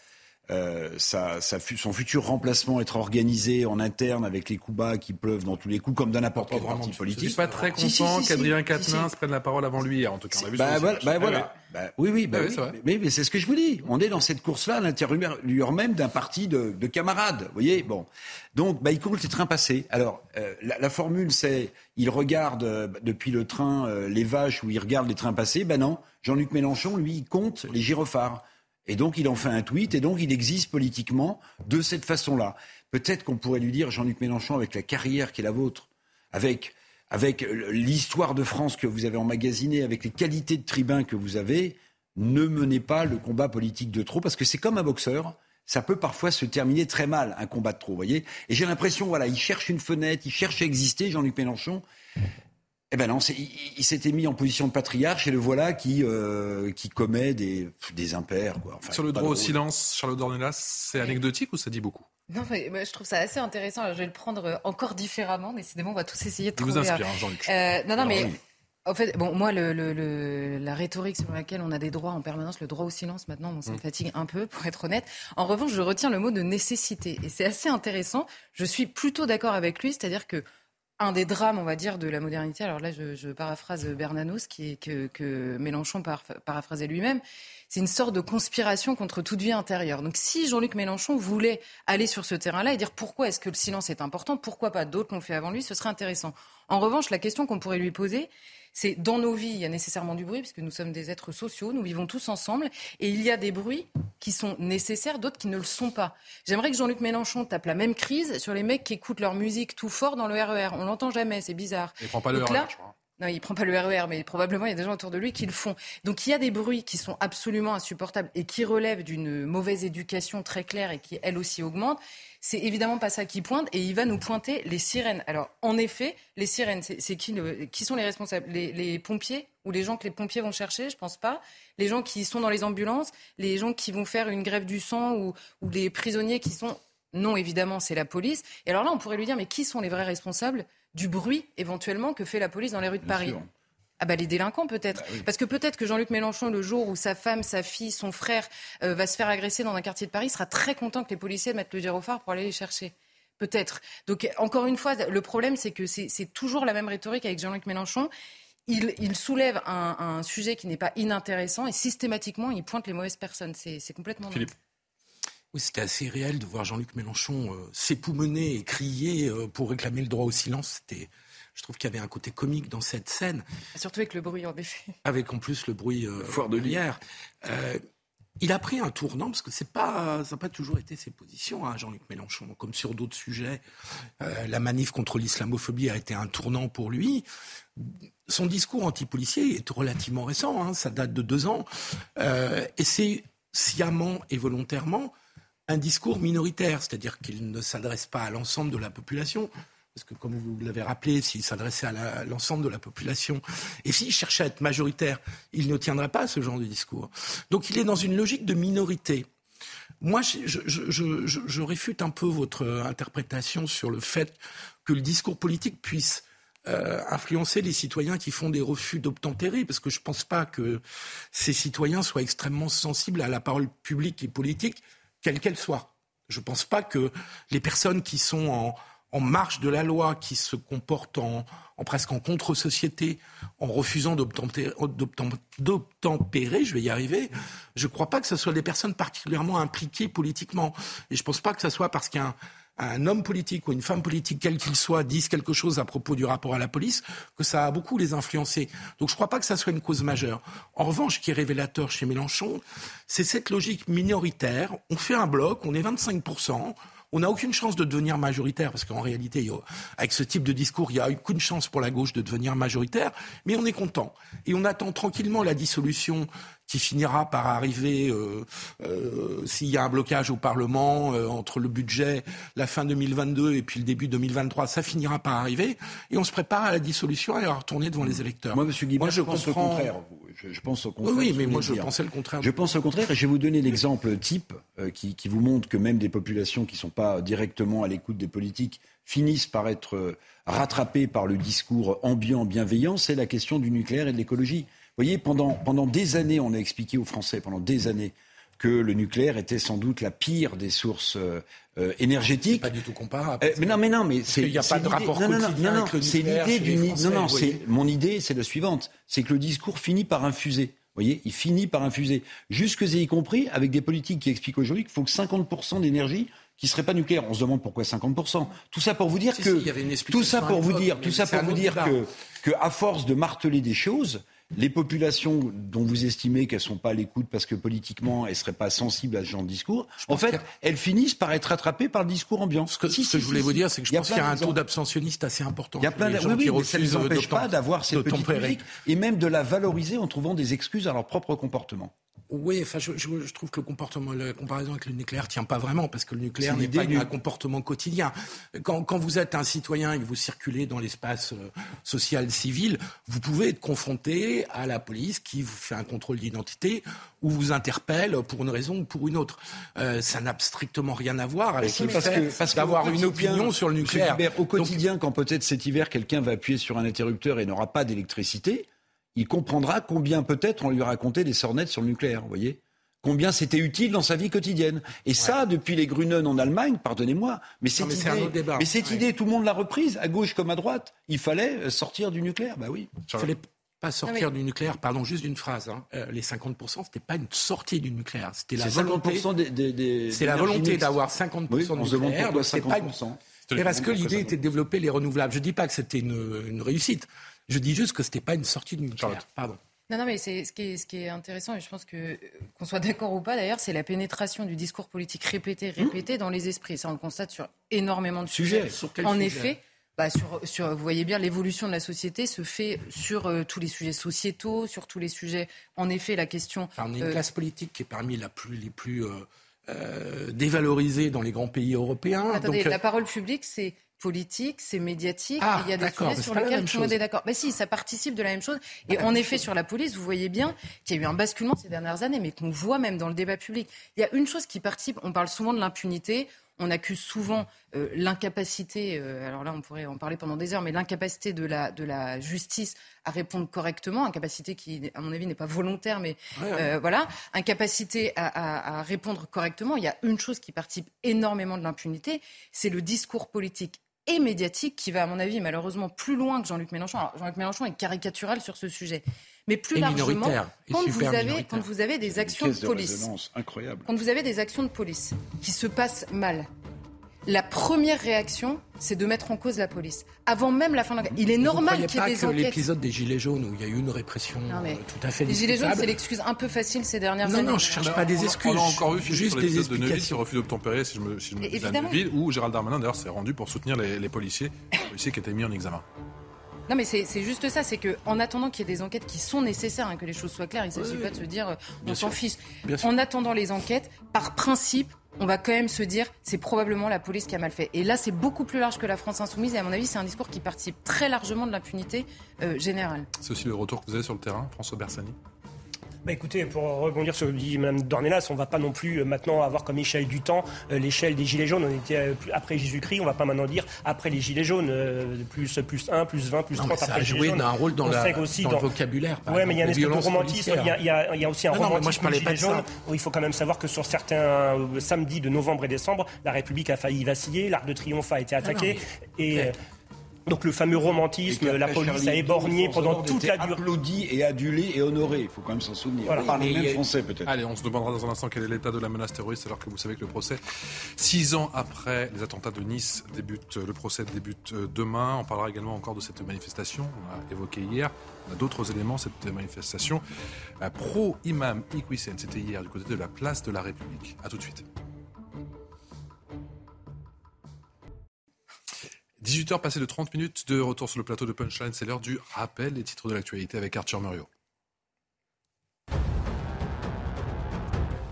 euh, son futur remplacement être organisé en interne avec les coups bas qui pleuvent dans tous les coups, comme dans n'importe quel parti politique. Je suis pas très content qu'Adrien Quatennens prenne la parole avant lui hier, en tout cas. bah, voilà, bah, voilà. Bah, oui, oui, bah, oui, mais, mais c'est ce que je vous dis. On est dans cette course-là à l'intérieur même d'un parti de, de, camarades. Vous voyez, bon. Donc, bah, il compte les trains passés. Alors, euh, la, la, formule, c'est il regarde euh, depuis le train les vaches ou il regarde les trains passés. Ben non, Jean-Luc Mélenchon, lui, il compte les gyrophares. Et donc, il en fait un tweet, et donc, il existe politiquement de cette façon-là. Peut-être qu'on pourrait lui dire, Jean-Luc Mélenchon, avec la carrière qui est la vôtre, avec, avec l'histoire de France que vous avez emmagasinée, avec les qualités de tribun que vous avez, ne menez pas le combat politique de trop, parce que c'est comme un boxeur. Ça peut parfois se terminer très mal, un combat de trop, vous voyez. Et j'ai l'impression, voilà, il cherche une fenêtre, il cherche à exister, Jean-Luc Mélenchon. Eh ben non, il, s'était mis en position de patriarche et le voilà qui, euh, qui commet des, des impairs. Quoi. Sur le droit au silence, Charlotte Dornelas, c'est anecdotique ou ça dit beaucoup? Non, mais je trouve ça assez intéressant. je vais le prendre encore différemment. Décidément, on va tous essayer de trouver. Il vous inspire, hein, Jean-Luc. Euh, non, non, mais en fait, bon, moi, le, le, la rhétorique selon laquelle on a des droits en permanence, le droit au silence, maintenant, on ça me mm. fatigue un peu, pour être honnête. En revanche, je retiens le mot de nécessité. Et c'est assez intéressant. Je suis plutôt d'accord avec lui, c'est-à-dire que un des drames, on va dire, de la modernité. Alors là, je, paraphrase Bernanos, qui est que, que Mélenchon paraphrasait lui-même. C'est une sorte de conspiration contre toute vie intérieure. Donc, si Jean-Luc Mélenchon voulait aller sur ce terrain-là et dire pourquoi est-ce que le silence est important, pourquoi pas d'autres l'ont fait avant lui, ce serait intéressant. En revanche, la question qu'on pourrait lui poser, c'est dans nos vies, il y a nécessairement du bruit, puisque nous sommes des êtres sociaux, nous vivons tous ensemble, et il y a des bruits qui sont nécessaires, d'autres qui ne le sont pas. J'aimerais que Jean-Luc Mélenchon tape la même crise sur les mecs qui écoutent leur musique tout fort dans le RER. E On l'entend jamais, c'est bizarre. Il prend pas le RER, je crois. Non, il prend pas le RER, e mais probablement il y a des gens autour de lui qui le font. Donc il y a des bruits qui sont absolument insupportables et qui relèvent d'une mauvaise éducation très claire et qui elle aussi augmente. C'est évidemment pas ça qui pointe et il va nous pointer les sirènes. Alors en effet, les sirènes, c'est qui, qui sont les responsables? Les, pompiers ou les gens que les pompiers vont chercher? Je pense pas. Les gens qui sont dans les ambulances, les gens qui vont faire une grève du sang ou, ou les prisonniers qui sont non, évidemment, c'est la police. Et alors là, on pourrait lui dire, mais qui sont les vrais responsables? Du bruit éventuellement que fait la police dans les rues de Paris. Ah bah les délinquants peut-être. Bah Parce que peut-être que Jean-Luc Mélenchon, le jour où sa femme, sa fille, son frère euh, va se faire agresser dans un quartier de Paris, sera très content que les policiers mettent le gyrophare pour aller les chercher. Peut-être. Donc encore une fois, le problème c'est que c'est toujours la même rhétorique avec Jean-Luc Mélenchon. Il, soulève un, sujet qui n'est pas inintéressant et systématiquement il pointe les mauvaises personnes. C'est complètement. Philippe. Oui, c'était assez réel de voir Jean-Luc Mélenchon euh, s'époumoner et crier euh, pour réclamer le droit au silence. C'était, je trouve qu'il y avait un côté comique dans cette scène. Surtout avec le bruit, en effet. Avec en plus le bruit euh, fort de l'hier. il a pris un tournant parce que c'est pas, ça n'a pas toujours été ses positions, hein, Jean-Luc Mélenchon. Comme sur d'autres sujets, la manif contre l'islamophobie a été un tournant pour lui. Son discours anti-policier est relativement récent, hein, ça date de deux ans, et c'est sciemment et volontairement un discours minoritaire, c'est-à-dire qu'il ne s'adresse pas à l'ensemble de la population, parce que comme vous l'avez rappelé, s'il s'adressait à l'ensemble de la population, et s'il cherchait à être majoritaire, il ne tiendrait pas ce genre de discours. Donc il est dans une logique de minorité. Moi, je, réfute un peu votre interprétation sur le fait que le discours politique puisse euh, influencer les citoyens qui font des refus d'obtempérer, parce que je ne pense pas que ces citoyens soient extrêmement sensibles à la parole publique et politique quelle qu'elle soit. Je ne pense pas que les personnes qui sont en, marge de la loi, qui se comportent en, presque en contre-société, en refusant d'obtempérer, je vais y arriver, je ne crois pas que ce soit des personnes particulièrement impliquées politiquement. Et je ne pense pas que ce soit parce a un, homme politique ou une femme politique, quel qu'il soit, dise quelque chose à propos du rapport à la police, que ça a beaucoup les influencé. Donc je ne crois pas que ça soit une cause majeure. En revanche, ce qui est révélateur chez Mélenchon, c'est cette logique minoritaire. On fait un bloc, on est 25%. On n'a aucune chance de devenir majoritaire, parce qu'en réalité, avec ce type de discours, il n'y a aucune chance pour la gauche de devenir majoritaire, mais on est content. Et on attend tranquillement la dissolution qui finira par arriver euh, euh, s'il y a un blocage au Parlement euh, entre le budget, la fin 2022 et puis le début 2023, ça finira par arriver et on se prépare à la dissolution et à retourner devant les électeurs. Moi, Monsieur Guibert, je, pense comprends... au contraire. Je, pense au contraire. Oui, mais moi je pensais le contraire. Je pense au contraire et je vais vous donner l'exemple type qui, qui, vous montre que même des populations qui ne sont pas directement à l'écoute des politiques finissent par être rattrapées par le discours ambiant bienveillant, c'est la question du nucléaire et de l'écologie. Voyez, pendant, pendant des années, on a expliqué aux Français, pendant des années, que le nucléaire était sans doute la pire des sources euh, euh énergétiques. Pas du tout comparable. Euh, mais non, mais non, mais c'est. Il n'y a pas de rapport non, non, non, le C'est l'idée d'une. Non, non, c'est mon idée, c'est la suivante, c'est que le discours finit par infuser. Vous voyez, il finit par infuser. Jusque y compris avec des politiques qui expliquent aujourd'hui qu'il faut que 50% d'énergie qui ne serait pas nucléaire. On se demande pourquoi 50%. Tout ça pour vous dire que. tout ça pour vous dire, tout ça pour vous dire que, que, à force de marteler des choses, les populations dont vous estimez qu'elles ne sont pas à l'écoute parce que politiquement elles ne seraient pas sensibles à ce genre de discours, en fait, elles finissent par être rattrapées par le discours ambiant. Ce que, je voulais vous dire, c'est que je pense qu'il y a un taux d'absentionniste assez important. Il y a plein de gens qui refusent ça ne les empêche pas d'avoir ces petites et même de la valoriser en trouvant des excuses à leur propre comportement. Oui, enfin, je, je, trouve que le comportement, la comparaison avec le nucléaire tient pas vraiment parce que le nucléaire n'est pas un comportement quotidien. Quand, quand, vous êtes un citoyen et que vous circulez dans l'espace euh, social civil, vous pouvez être confronté à la police qui vous fait un contrôle d'identité ou vous interpelle pour une raison ou pour une autre. Euh, ça n'a strictement rien à voir avec le fait d'avoir une opinion sur le nucléaire. au quotidien, quand peut-être cet hiver quelqu'un va appuyer sur un interrupteur et n'aura pas d'électricité il comprendra combien peut-être on lui a raconté des sornettes sur le nucléaire, vous voyez Combien c'était utile dans sa vie quotidienne. Et ça, depuis les Grünen en Allemagne, pardonnez-moi, mais cette, idée, mais cette idée, tout le monde l'a reprise, à gauche comme à droite. Il fallait euh, sortir du nucléaire, bah oui. Il fallait pas sortir du nucléaire, pardon, juste d'une phrase. Hein. Euh, les 50%, c'était pas une sortie du nucléaire, c'était la volonté. c'est la volonté d'avoir 50% de nucléaire. Donc 50%. Pas parce que l'idée était de développer les renouvelables. Je dis pas que c'était une, une réussite. Je dis juste que ce n'était pas une sortie d'une nucléaire. Pardon. Non, non, mais c'est ce qui est, ce qui est intéressant, et je pense que qu'on soit d'accord ou pas d'ailleurs, c'est la pénétration du discours politique répété, répété dans les esprits. Ça, on le constate sur énormément de sujets. Sur en effet, bah sur, sur, vous voyez bien, l'évolution de la société se fait sur euh, tous les sujets sociétaux, sur tous les sujets. En effet, la question. on est une euh, classe politique qui est parmi la plus, les plus euh, dévalorisées dans les grands pays européens. Attendez, la parole publique, c'est politique, c'est médiatique, ah, il y a des sujets sur lesquels tout le monde est d'accord. Mais si, ça participe de la même chose. Et en effet, sur la police, vous voyez bien qu'il y a eu un basculement ces dernières années, mais qu'on voit même dans le débat public. Il y a une chose qui participe, on parle souvent de l'impunité, on accuse souvent euh, l'incapacité, euh, alors là on pourrait en parler pendant des heures, mais l'incapacité de la, de la justice à répondre correctement, incapacité qui, à mon avis, n'est pas volontaire, mais euh, voilà, incapacité à, à, répondre correctement. Il y a une chose qui participe énormément de l'impunité, c'est le discours politique et médiatique qui va, à mon avis, malheureusement plus loin que Jean-Luc Mélenchon. Jean-Luc Mélenchon est caricatural sur ce sujet. Mais plus largement, quand vous, avez, quand vous avez des actions de police, incroyable. quand vous avez des actions de police qui se passent mal, la première réaction, c'est de mettre en cause la police. Avant même la fin de l'enquête. Il est normal qu'il y ait des enquêtes. l'épisode des Gilets jaunes où il y a eu une répression euh, tout à fait Les Gilets jaunes, c'est l'excuse un peu facile ces dernières années. Non, non, je ne cherche pas des excuses. On a encore vu juste des explications. de Neuville qui refuse d'obtempérer, si je me, si je ville, où Gérald Darmanin d'ailleurs s'est rendu pour soutenir les, policiers, les policiers qui étaient mis en examen. Non, mais c'est juste ça, c'est qu'en attendant qu'il y ait des enquêtes qui sont nécessaires, hein, que les choses soient claires, il ne s'agit pas de se dire euh, on s'en fiche. En attendant les enquêtes, par principe, on va quand même se dire c'est probablement la police qui a mal fait. Et là, c'est beaucoup plus large que la France insoumise. Et à mon avis, c'est un discours qui participe très largement de l'impunité euh, générale. C'est aussi le retour que vous avez sur le terrain, François Bersani? Bah écoutez, pour rebondir sur ce que dit Mme Dornelas, on ne va pas non plus euh, maintenant avoir comme échelle du temps euh, l'échelle des Gilets jaunes. On était après Jésus-Christ, on ne va pas maintenant dire après les Gilets jaunes, plus, plus 1, plus 20, plus 30 après les Gilets jaunes. un rôle dans, la, aussi dans, le vocabulaire. Oui, mais il y a un espèce de romantisme. Il y, a, il y a aussi un romantisme des Gilets jaunes. il faut quand même savoir que sur certains samedis de novembre et décembre, la République a failli vaciller, l'Arc de Triomphe a été attaqué. et donc le fameux romantisme, la police a éborgné pendant toute la durée. Applaudi et adulé et honoré, il faut quand même s'en souvenir. Voilà. Par les mêmes Français peut-être. Allez, on se demandera dans un instant quel est l'état de la menace terroriste, alors que vous savez que le procès, six ans après les attentats de Nice, débute, le procès débute euh, demain. On parlera également encore de cette manifestation, on l'a évoqué hier. On a d'autres éléments, cette manifestation euh, pro-imam Iqwisen, c'était hier du côté de la place de la République. A tout de suite. 18h passé de 30 minutes de retour sur le plateau de Punchline, c'est l'heure du rappel des titres de l'actualité avec Arthur Muriot.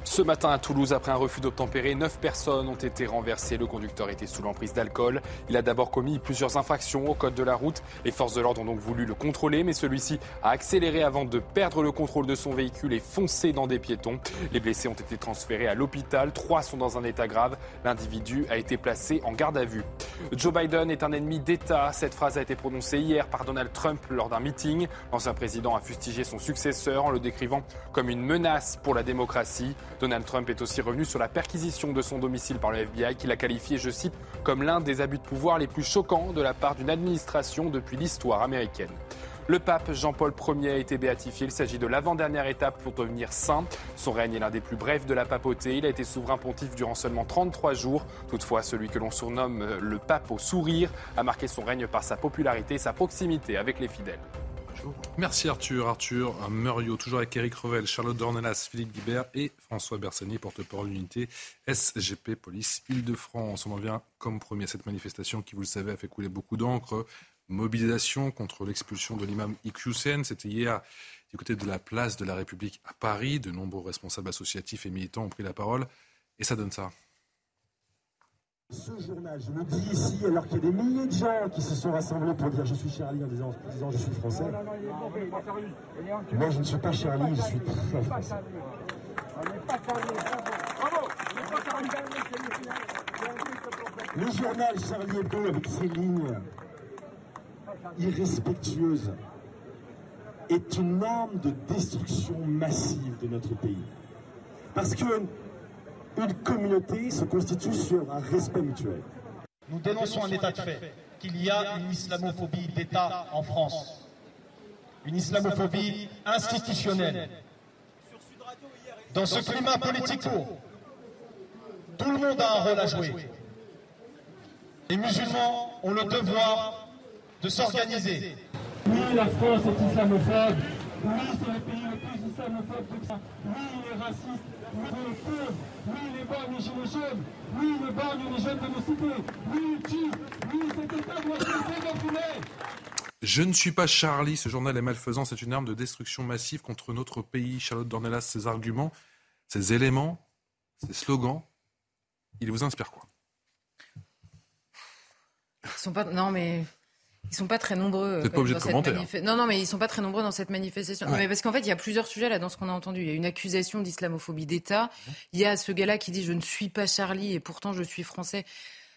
Ce matin à Toulouse, après un refus d'obtempérer, neuf personnes ont été renversées. Le conducteur était sous l'emprise d'alcool. Il a d'abord commis plusieurs infractions au code de la route. Les forces de l'ordre ont donc voulu le contrôler, mais celui-ci a accéléré avant de perdre le contrôle de son véhicule et foncé dans des piétons. Les blessés ont été transférés à l'hôpital. Trois sont dans un état grave. L'individu a été placé en garde à vue. Joe Biden est un ennemi d'État. Cette phrase a été prononcée hier par Donald Trump lors d'un meeting. L'ancien président a fustigé son successeur en le décrivant comme une menace pour la démocratie. Donald Trump est aussi revenu sur la perquisition de son domicile par le FBI qu'il a qualifié, je cite, comme l'un des abus de pouvoir les plus choquants de la part d'une administration depuis l'histoire américaine. Le pape Jean-Paul Ier a été béatifié. Il s'agit de l'avant-dernière étape pour devenir saint. Son règne est l'un des plus brefs de la papauté. Il a été souverain pontife durant seulement 33 jours. Toutefois, celui que l'on surnomme le pape au sourire a marqué son règne par sa popularité et sa proximité avec les fidèles. Merci Arthur. Arthur Muriot, toujours avec Eric Revel, Charlotte Dornelas, Philippe Guibert et François Bersani, porte-parole l'unité SGP Police Île-de-France. On en vient comme premier à cette manifestation qui, vous le savez, a fait couler beaucoup d'encre. Mobilisation contre l'expulsion de l'imam Iqiyoussen. C'était hier du côté de la place de la République à Paris. De nombreux responsables associatifs et militants ont pris la parole. Et ça donne ça. Ce journal, je le dis ici, alors qu'il y a des milliers de gens qui se sont rassemblés pour dire je suis Charlie en disant, je suis français. Moi, je ne suis pas Charlie, je suis très français. Le journal Charlie Hebdo, avec ses lignes irrespectueuses, est une arme de destruction massive de notre pays. Parce que une communauté se constitue sur un respect mutuel. Nous dénonçons un état de fait, qu'il y a une islamophobie d'État en France, une islamophobie institutionnelle. Dans ce climat politique tout le monde a un rôle à jouer. Les musulmans ont le devoir de s'organiser. Oui, la France est islamophobe. Oui, c'est le pays le plus islamophobe de ça. Oui, il est raciste. Je ne suis pas Charlie, ce journal est malfaisant, c'est une arme de destruction massive contre notre pays. Charlotte Dornelas, ces arguments, ces éléments, ces slogans, ils vous inspirent quoi? Ils sont pas. Non, mais ils sont pas très nombreux. Vous pas obligé de commenter. Hein. Non, non, mais ils sont pas très nombreux dans cette manifestation. Mais parce qu'en fait, il y a plusieurs sujets là dans ce qu'on a entendu. Il y a une accusation d'islamophobie d'État. Il y a ce gars-là qui dit je ne suis pas Charlie et pourtant je suis français.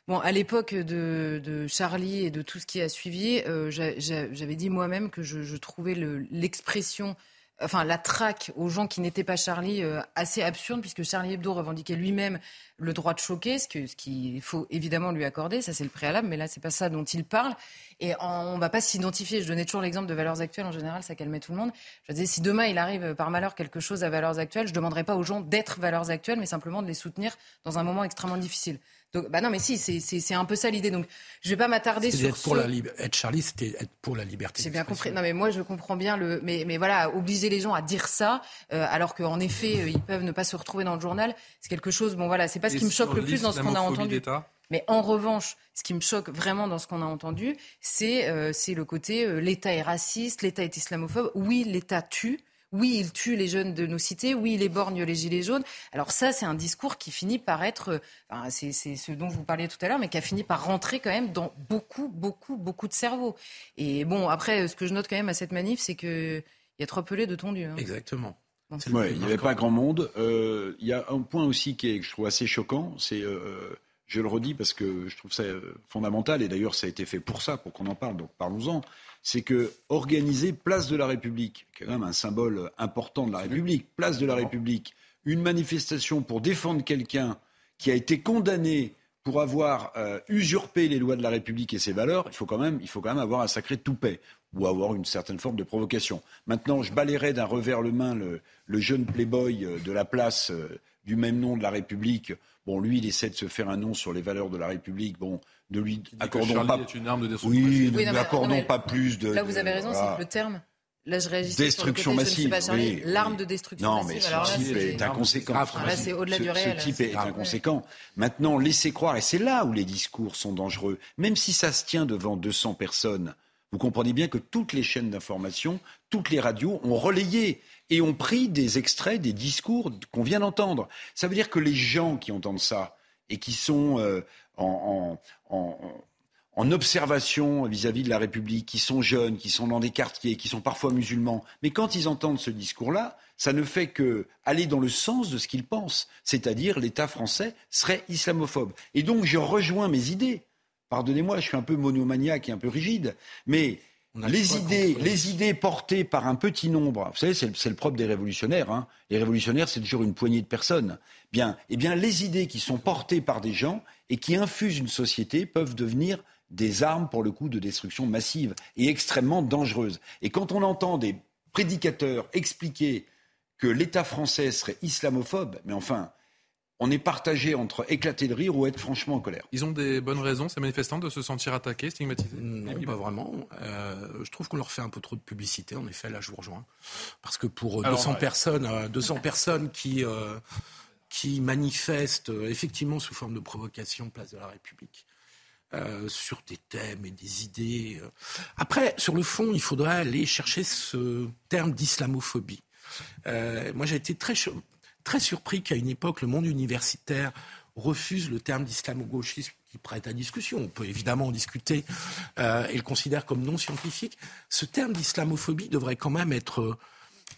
Bon, à l'époque de, de, Charlie et de tout ce qui a suivi, euh, j'avais dit moi-même que je, je trouvais l'expression enfin la traque aux gens qui n'étaient pas Charlie euh, assez absurde puisque Charlie Hebdo revendiquait lui-même le droit de choquer, ce qu'il ce faut évidemment lui accorder, ça c'est le préalable, mais là c'est pas ça dont il parle. Et on ne va pas s'identifier. Je donnais toujours l'exemple de valeurs actuelles en général, ça calmait tout le monde. Je disais si demain il arrive par malheur quelque chose à valeurs actuelles, je demanderai pas aux gens d'être valeurs actuelles, mais simplement de les soutenir dans un moment extrêmement difficile. Donc, bah non, mais si, c'est un peu ça l'idée. Donc, je vais pas m'attarder sur. Être, pour la être Charlie, c'était être pour la liberté. J'ai bien compris. Non, mais moi, je comprends bien le. Mais, mais voilà, obliger les gens à dire ça, euh, alors qu'en effet, euh, ils peuvent ne pas se retrouver dans le journal, c'est quelque chose. Bon, voilà, c'est pas ce qui me choque le plus dans ce qu'on a entendu. Mais en revanche, ce qui me choque vraiment dans ce qu'on a entendu, c'est euh, le côté euh, l'État est raciste, l'État est islamophobe. Oui, l'État tue. Oui, il tue les jeunes de nos cités. Oui, il éborgne les gilets jaunes. Alors ça, c'est un discours qui finit par être, enfin, c'est ce dont vous parliez tout à l'heure, mais qui a fini par rentrer quand même dans beaucoup, beaucoup, beaucoup de cerveaux. Et bon, après, ce que je note quand même à cette manif, c'est qu'il y a trop pelé de tondu. Hein. Exactement. il n'y avait pas grand monde. Euh, il y a un point aussi qui est, que je trouve assez choquant, c'est, euh, je le redis parce que je trouve ça euh, fondamental, et d'ailleurs ça a été fait pour ça, pour qu'on en parle, donc parlons-en c'est que organiser Place de la République, qui est quand même un symbole important de la République, Place de la République, une manifestation pour défendre quelqu'un qui a été condamné pour avoir euh, usurpé les lois de la République et ses valeurs, il faut quand même, il faut quand même avoir un sacré toupet ou avoir une certaine forme de provocation. Maintenant, je balayerai d'un revers le main le, jeune playboy euh, de la place euh, du même nom de la République. Bon, lui, il essaie de se faire un nom sur les valeurs de la République. Bon, de lui accordons pas. une arme de oui, ne lui accordons pas plus de. Là, vous avez raison, c'est le terme. Là, je réagis destruction massive. Oui, L'arme de destruction non, massive. Non, mais ce type est, inconséquent. là, c'est au-delà du réel. Ce type est, inconséquent. Maintenant, laissez croire, et c'est là où les discours sont dangereux, même si ça se tient devant 200 personnes, vous comprenez bien que toutes les chaînes d'information, toutes les radios ont relayé et ont pris des extraits des discours qu'on vient d'entendre. Ça veut dire que les gens qui entendent ça et qui sont euh, en, observation vis-à-vis de la République, qui sont jeunes, qui sont dans des quartiers, qui sont parfois musulmans, mais quand ils entendent ce discours-là, ça ne fait que aller dans le sens de ce qu'ils pensent, c'est-à-dire l'État français serait islamophobe. Et donc je rejoins mes idées. Pardonnez-moi, je suis un peu monomaniaque et un peu rigide, mais les idées, les idées portées par un petit nombre, vous savez, c'est le propre des révolutionnaires. Hein. Les révolutionnaires, c'est toujours une poignée de personnes. Bien, eh bien, les idées qui sont portées par des gens et qui infusent une société peuvent devenir des armes pour le coup de destruction massive et extrêmement dangereuses. Et quand on entend des prédicateurs expliquer que l'État français serait islamophobe, mais enfin, on est partagé entre éclater de rire ou être franchement en colère. Ils ont des bonnes raisons, ces manifestants, de se sentir attaqués, stigmatisés Non, pas vraiment. Euh, je trouve qu'on leur fait un peu trop de publicité, en effet, là je vous rejoins. Parce que pour 200 personnes, 200 personnes qui, euh, qui manifestent euh, effectivement sous forme de provocation place de la République, sur des thèmes et des idées. Après, sur le fond, il faudrait aller chercher ce terme d'islamophobie. moi, j'ai été très très surpris qu'à une époque, le monde universitaire refuse le terme d'islamo-gauchisme qui prête à discussion. On peut évidemment en discuter euh, et le considère comme non scientifique. Ce terme d'islamophobie devrait quand même être,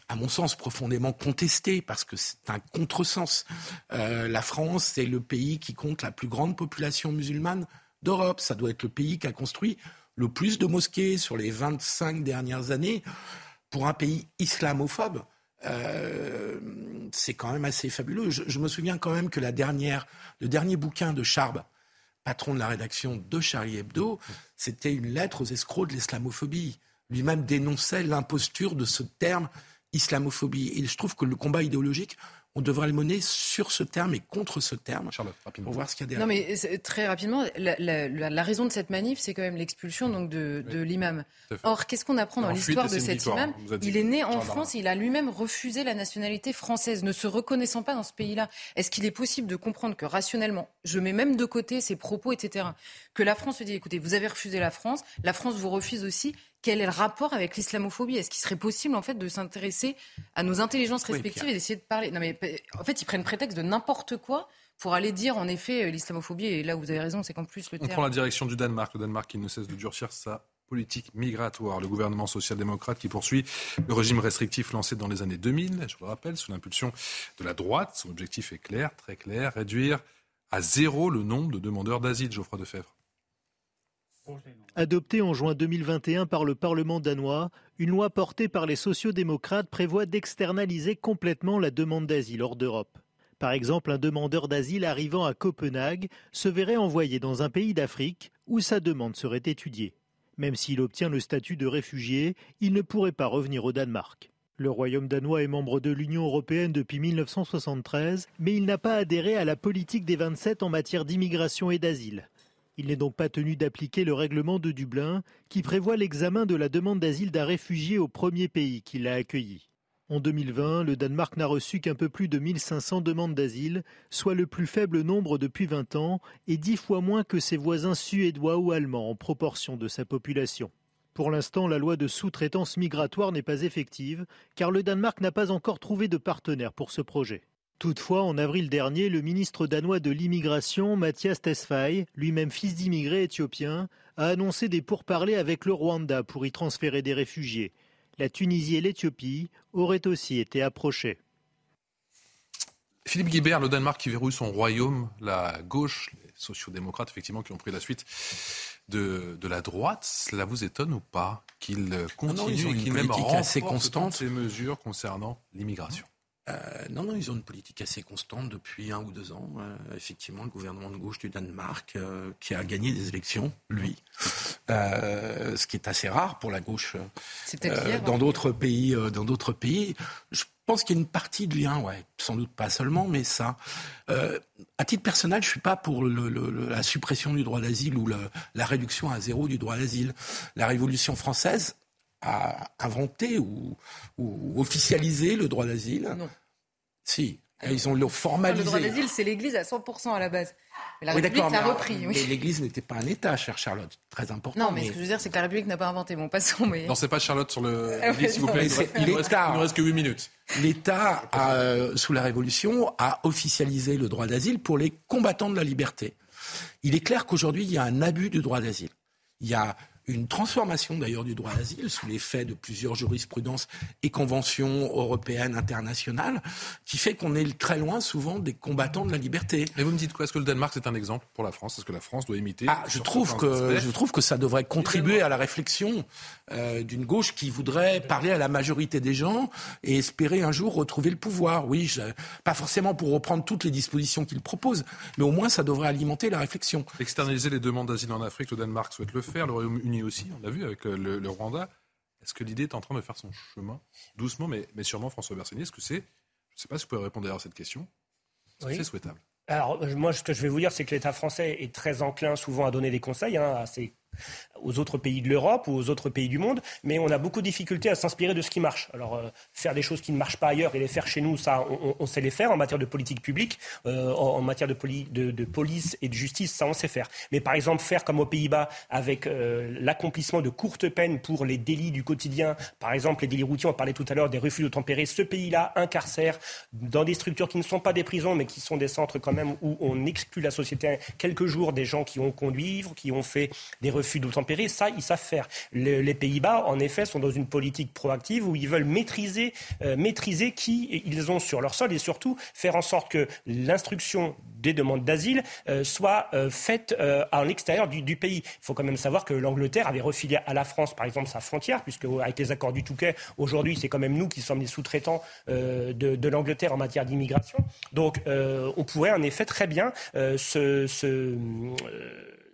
à mon sens, profondément contesté parce que c'est un contresens. Euh, la France, c'est le pays qui compte la plus grande population musulmane d'Europe. Ça doit être le pays qui a construit le plus de mosquées sur les 25 dernières années. Pour un pays islamophobe, euh, c'est quand même assez fabuleux. Je, me souviens quand même que le dernier bouquin de Charb, patron de la rédaction de Charlie Hebdo, c'était une lettre aux escrocs de l'islamophobie. Lui-même dénonçait l'imposture de ce terme islamophobie. Et je trouve que le combat idéologique, on devrait le mener sur ce terme et contre ce terme Charlotte, pour voir ce qu'il y a derrière. Non, mais très rapidement, la, raison de cette manif, c'est quand même l'expulsion donc de, l'imam. Or, qu'est-ce qu'on apprend dans l'histoire de cet imam Il est né en France et il a lui-même refusé la nationalité française, ne se reconnaissant pas dans ce pays-là. Est-ce qu'il est possible de comprendre que rationnellement, je mets même de côté ses propos, etc., que la France se dit, écoutez, vous avez refusé la France, la France vous refuse aussi, quel est le rapport avec l'islamophobie? Est-ce qu'il serait possible en fait de s'intéresser à nos intelligences respectives et d'essayer de parler? Non mais en fait ils prennent prétexte de n'importe quoi pour aller dire en effet euh, l'islamophobie. Et là où vous avez raison, c'est qu'en plus le On prend la direction du Danemark, le Danemark qui ne cesse de durcir sa politique migratoire. Le gouvernement social-démocrate qui poursuit le régime restrictif lancé dans les années 2000, je vous le rappelle, sous l'impulsion de la droite. Son objectif est clair, très clair, réduire à zéro le nombre de demandeurs d'asile, Geoffroy Defebvre. Adoptée en juin 2021 par le Parlement danois, une loi portée par les sociodémocrates prévoit d'externaliser complètement la demande d'asile hors d'Europe. Par exemple, un demandeur d'asile arrivant à Copenhague se verrait envoyé dans un pays d'Afrique où sa demande serait étudiée. Même s'il obtient le statut de réfugié, il ne pourrait pas revenir au Danemark. Le Royaume danois est membre de l'Union européenne depuis 1973, mais il n'a pas adhéré à la politique des 27 en matière d'immigration et d'asile. Il n'est donc pas tenu d'appliquer le règlement de Dublin qui prévoit l'examen de la demande d'asile d'un réfugié au premier pays qui l'a accueilli. En 2020, le Danemark n'a reçu qu'un peu plus de 1500 demandes d'asile, soit le plus faible nombre depuis 20 ans et dix fois moins que ses voisins suédois ou allemands en proportion de sa population. Pour l'instant, la loi de sous-traitance migratoire n'est pas effective, car le Danemark n'a pas encore trouvé de partenaire pour ce projet. Toutefois, en avril dernier, le ministre danois de l'immigration, Mathias Tesfaye, lui-même fils d'immigrés éthiopiens, a annoncé des pourparlers avec le Rwanda pour y transférer des réfugiés. La Tunisie et l'Éthiopie auraient aussi été approchés. Philippe Guibert, le Danemark qui verrouille son royaume, la gauche, les sociodémocrates effectivement qui ont pris la suite de, la droite, cela vous étonne ou pas qu'il continue et qu'il même assez constante ces mesures concernant l'immigration? Euh, non, non, ils ont une politique assez constante depuis un ou deux ans. Euh, effectivement, le gouvernement de gauche du Danemark, euh, qui a gagné des élections, lui, ce qui est assez rare pour la gauche dans d'autres pays. dans d'autres pays, je pense qu'il y a une partie de lien, ouais, sans doute pas seulement, mais ça. à titre personnel, je suis pas pour la suppression du droit d'asile ou la réduction à zéro du droit d'asile. La Révolution française a inventé ou, ou officialisé le droit d'asile. Si, Ils ont le formalisé. Le droit d'asile, c'est l'Église à 100% à la base. Mais la République l'a repris. Oui. l'Église n'était pas un État, chère Charlotte. Très important. Non, mais, ce que je veux dire, c'est que la République n'a pas inventé. Bon, passons. Mais... Non, c'est pas Charlotte sur le. Ah s'il vous plaît. Il ne reste, reste, que 8 minutes. L'État, sous la Révolution, a officialisé le droit d'asile pour les combattants de la liberté. Il est clair qu'aujourd'hui, il y a un abus du droit d'asile. Il y a une transformation d'ailleurs du droit d'asile sous l'effet de plusieurs jurisprudences et conventions européennes, internationales, qui fait qu'on est très loin souvent des combattants de la liberté. Et vous me dites quoi? Est-ce que le Danemark c'est un exemple pour la France? Est-ce que la France doit imiter ah, je trouve que je trouve que ça devrait contribuer à la réflexion euh, d'une gauche qui voudrait parler à la majorité des gens et espérer un jour retrouver le pouvoir. Oui, je, pas forcément pour reprendre toutes les dispositions qu'il propose, mais au moins ça devrait alimenter la réflexion. Externaliser les demandes d'asile en Afrique, le Danemark souhaite le faire, le Royaume-Uni aussi, on l'a vu avec euh, le, Rwanda. Est-ce que l'idée est en train de faire son chemin? Doucement, mais, mais sûrement, François Bersani, est-ce que c'est, je ne sais pas si vous pouvez répondre à cette question, que c'est souhaitable? Alors, moi, ce que je vais vous dire, c'est que l'État français est très enclin souvent à donner des conseils hein, à ses aux autres pays de l'Europe ou aux autres pays du monde, mais on a beaucoup de difficultés à s'inspirer de ce qui marche. Alors, euh, faire des choses qui ne marchent pas ailleurs et les faire chez nous, ça, on, sait les faire en matière de politique publique, euh, en, matière de, police et de justice, ça, on sait faire. Mais par exemple, faire comme aux Pays-Bas avec euh, l'accomplissement de courtes peines pour les délits du quotidien, par exemple les délits routiers, on parlait tout à l'heure des refus de tempérer, ce pays-là incarcère dans des structures qui ne sont pas des prisons, mais qui sont des centres quand même où on exclut la société quelques jours des gens qui ont conduit, qui ont fait des refus d'obtempérer, ça, ils savent faire. les Pays-Bas, en effet, sont dans une politique proactive où ils veulent maîtriser, euh, maîtriser qui ils ont sur leur sol et surtout faire en sorte que l'instruction des demandes d'asile euh, soit euh, faite à l'extérieur du, pays. Il faut quand même savoir que l'Angleterre avait refilé à la France, par exemple, sa frontière, puisque avec les accords du Touquet, aujourd'hui, c'est quand même nous qui sommes les sous-traitants de, l'Angleterre en matière d'immigration. Donc, on pourrait en effet très bien se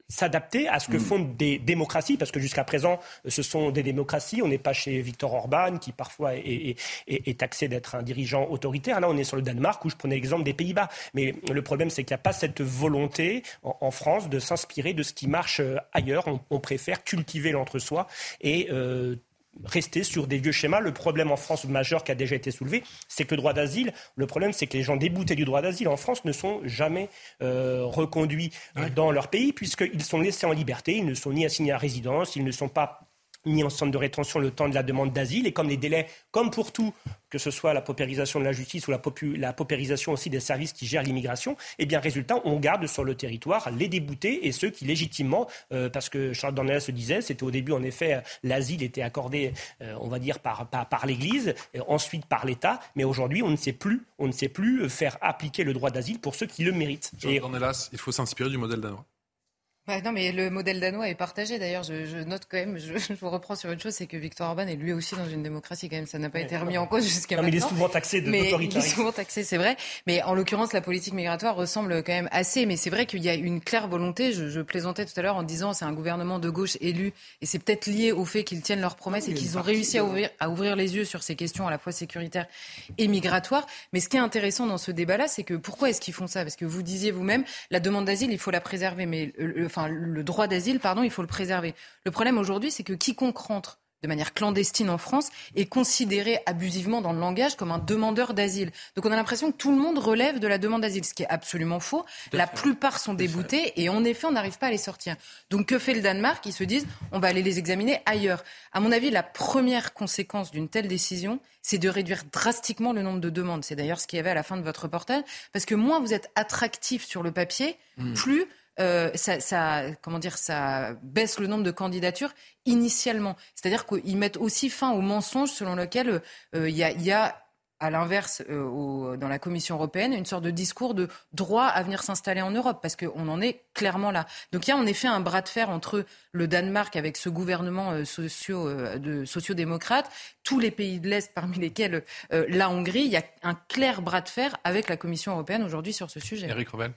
s'adapter à ce que mm. font des démocraties, parce que jusqu'à présent, ce sont des démocraties. On n'est pas chez Victor Orban, qui parfois est, est, taxé d'être un dirigeant autoritaire. Là, on est sur le Danemark, où je prenais l'exemple des Pays-Bas. Mais le problème, c'est qu'il n'y a pas cette volonté en, France de s'inspirer de ce qui marche euh, ailleurs. On, préfère cultiver l'entre-soi et euh, rester sur des vieux schémas. Le problème en France majeur qui a déjà été soulevé, c'est que le droit d'asile, le problème c'est que les gens déboutés du droit d'asile en France ne sont jamais euh, reconduits euh, dans leur pays puisqu'ils sont laissés en liberté, ils ne sont ni assignés à résidence, ils ne sont pas mis en centre de rétention le temps de la demande d'asile. Et comme les délais, comme pour tout, que ce soit la paupérisation de la justice ou la, la paupérisation aussi des services qui gèrent l'immigration, eh bien, résultat, on garde sur le territoire les déboutés et ceux qui légitimement, euh, parce que Charles Dornelas se disait, c'était au début en effet, l'asile était accordé, euh, on va dire, par, par, l'Église, ensuite par l'État, mais aujourd'hui, on ne sait plus, on ne sait plus faire appliquer le droit d'asile pour ceux qui le méritent. Charles Dornelas, il faut s'inspirer du modèle danois. Bah, non, mais le modèle danois est partagé. D'ailleurs, je, je, note quand même, je, je, vous reprends sur une chose, c'est que Victor Orban est lui aussi dans une démocratie quand même. Ça n'a pas été remis en cause jusqu'à maintenant. Mais il est souvent taxé de Il est souvent taxé, c'est vrai. Mais en l'occurrence, la politique migratoire ressemble quand même assez. Mais c'est vrai qu'il y a une claire volonté. Je, je plaisantais tout à l'heure en disant c'est un gouvernement de gauche élu et c'est peut-être lié au fait qu'ils tiennent leurs promesses et qu'ils ont réussi à ouvrir, à ouvrir les yeux sur ces questions à la fois sécuritaires et migratoires. Mais ce qui est intéressant dans ce débat-là, c'est que pourquoi est-ce qu'ils font ça? Parce que vous disiez vous-même, la demande d'asile, il faut la préserver, mais le, enfin le droit d'asile, pardon, il faut le préserver. Le problème aujourd'hui, c'est que quiconque rentre de manière clandestine en France est considéré abusivement dans le langage comme un demandeur d'asile. Donc on a l'impression que tout le monde relève de la demande d'asile, ce qui est absolument faux. La plupart sont déboutés et en effet on n'arrive pas à les sortir. Donc que fait le Danemark? Ils se disent on va aller les examiner ailleurs. À mon avis, la première conséquence d'une telle décision, c'est de réduire drastiquement le nombre de demandes. C'est d'ailleurs ce qu'il y avait à la fin de votre reportage, parce que moins vous êtes attractif sur le papier, hmm. plus euh, ça, comment dire, ça baisse le nombre de candidatures initialement. C'est-à-dire qu'ils mettent aussi fin au mensonge selon lequel euh, il y, a, à l'inverse, euh, dans la Commission européenne, une sorte de discours de droit à venir s'installer en Europe, parce qu'on en est clairement là. Donc il y a en effet un bras de fer entre le Danemark, avec ce gouvernement socio, de sociodémocrate, tous les pays de l'Est, parmi lesquels la Hongrie. Il y a un clair bras de fer avec la Commission européenne aujourd'hui sur ce sujet. Eric Revel.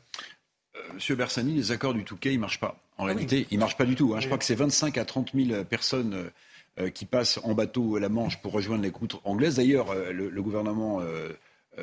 Euh, Monsieur Bersani, les accords du Touquet, ils ne marchent pas. En ah réalité, ils ne marchent pas du tout. Hein. Je crois que c'est 25 à 30 000 personnes euh, euh, qui passent en bateau la Manche pour rejoindre les côtes anglaises. D'ailleurs, le, gouvernement euh,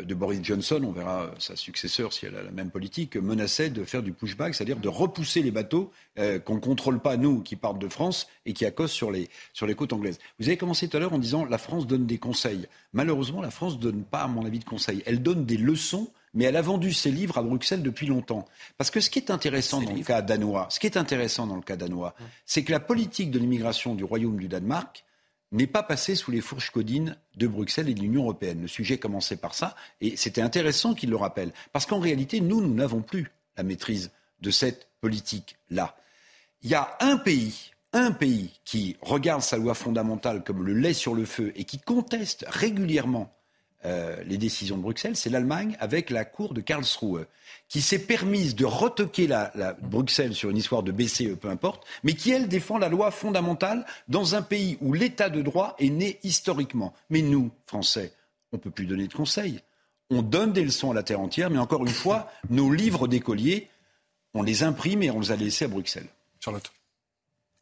de Boris Johnson, on verra sa successeur si elle a la même politique, menaçait de faire du pushback, c'est-à-dire de repousser les bateaux euh, qu'on ne contrôle pas, nous, qui partent de France et qui accostent sur les, sur les côtes anglaises. Vous avez commencé tout à l'heure en disant la France donne des conseils. Malheureusement, la France ne donne pas, à mon avis, de conseils. Elle donne des leçons mais elle a vendu ses livres à Bruxelles depuis longtemps. Parce que ce qui est intéressant dans le cas danois, ce qui est intéressant dans le cas danois, c'est que la politique de l'immigration du Royaume du Danemark n'est pas passée sous les fourches codines de Bruxelles et de l'Union européenne. Le sujet commençait par ça, et c'était intéressant qu'il le rappelle. Parce qu'en réalité, nous, nous n'avons plus la maîtrise de cette politique-là. Il y a un pays, un pays qui regarde sa loi fondamentale comme le lait sur le feu et qui conteste régulièrement euh, les décisions de Bruxelles, c'est l'Allemagne avec la Cour de Karlsruhe, qui s'est permise de retoquer la, Bruxelles sur une histoire de BCE, peu importe, mais qui, elle, défend la loi fondamentale dans un pays où l'état de droit est né historiquement. Mais nous, Français, on ne peut plus donner de conseils. On donne des leçons à la terre entière, mais encore une fois, nos livres d'écoliers, on les imprime et on les a laissés à Bruxelles. Charlotte.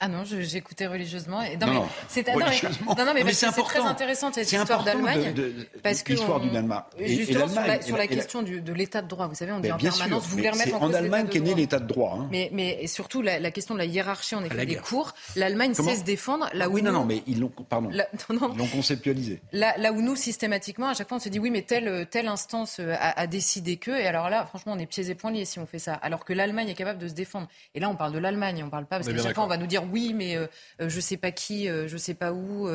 Ah non, j'écoutais religieusement. non, mais c'est non, mais, c'est très intéressant cette histoire d'Allemagne. parce que l'histoire du Danemark. Justement, sur la, question de l'état de droit, vous savez, on dit en permanence, vous voulez remettre en cause. En Allemagne qu'est né l'état de droit. Hein. Mais, mais surtout la, question de la hiérarchie en effet des cours. L'Allemagne sait se défendre là où. Oui, non, non, mais ils l'ont, pardon, ils l'ont conceptualisé. Là, où nous systématiquement, à chaque fois, on se dit oui, mais telle telle instance euh, a, décidé que, et alors là, franchement, on est pieds et poings liés si on fait ça. Alors que l'Allemagne est capable de se défendre. Et là, on parle de l'Allemagne, on parle pas parce qu'à chaque fois, on va nous dire oui, mais euh, euh, je sais pas qui, euh, je sais pas où.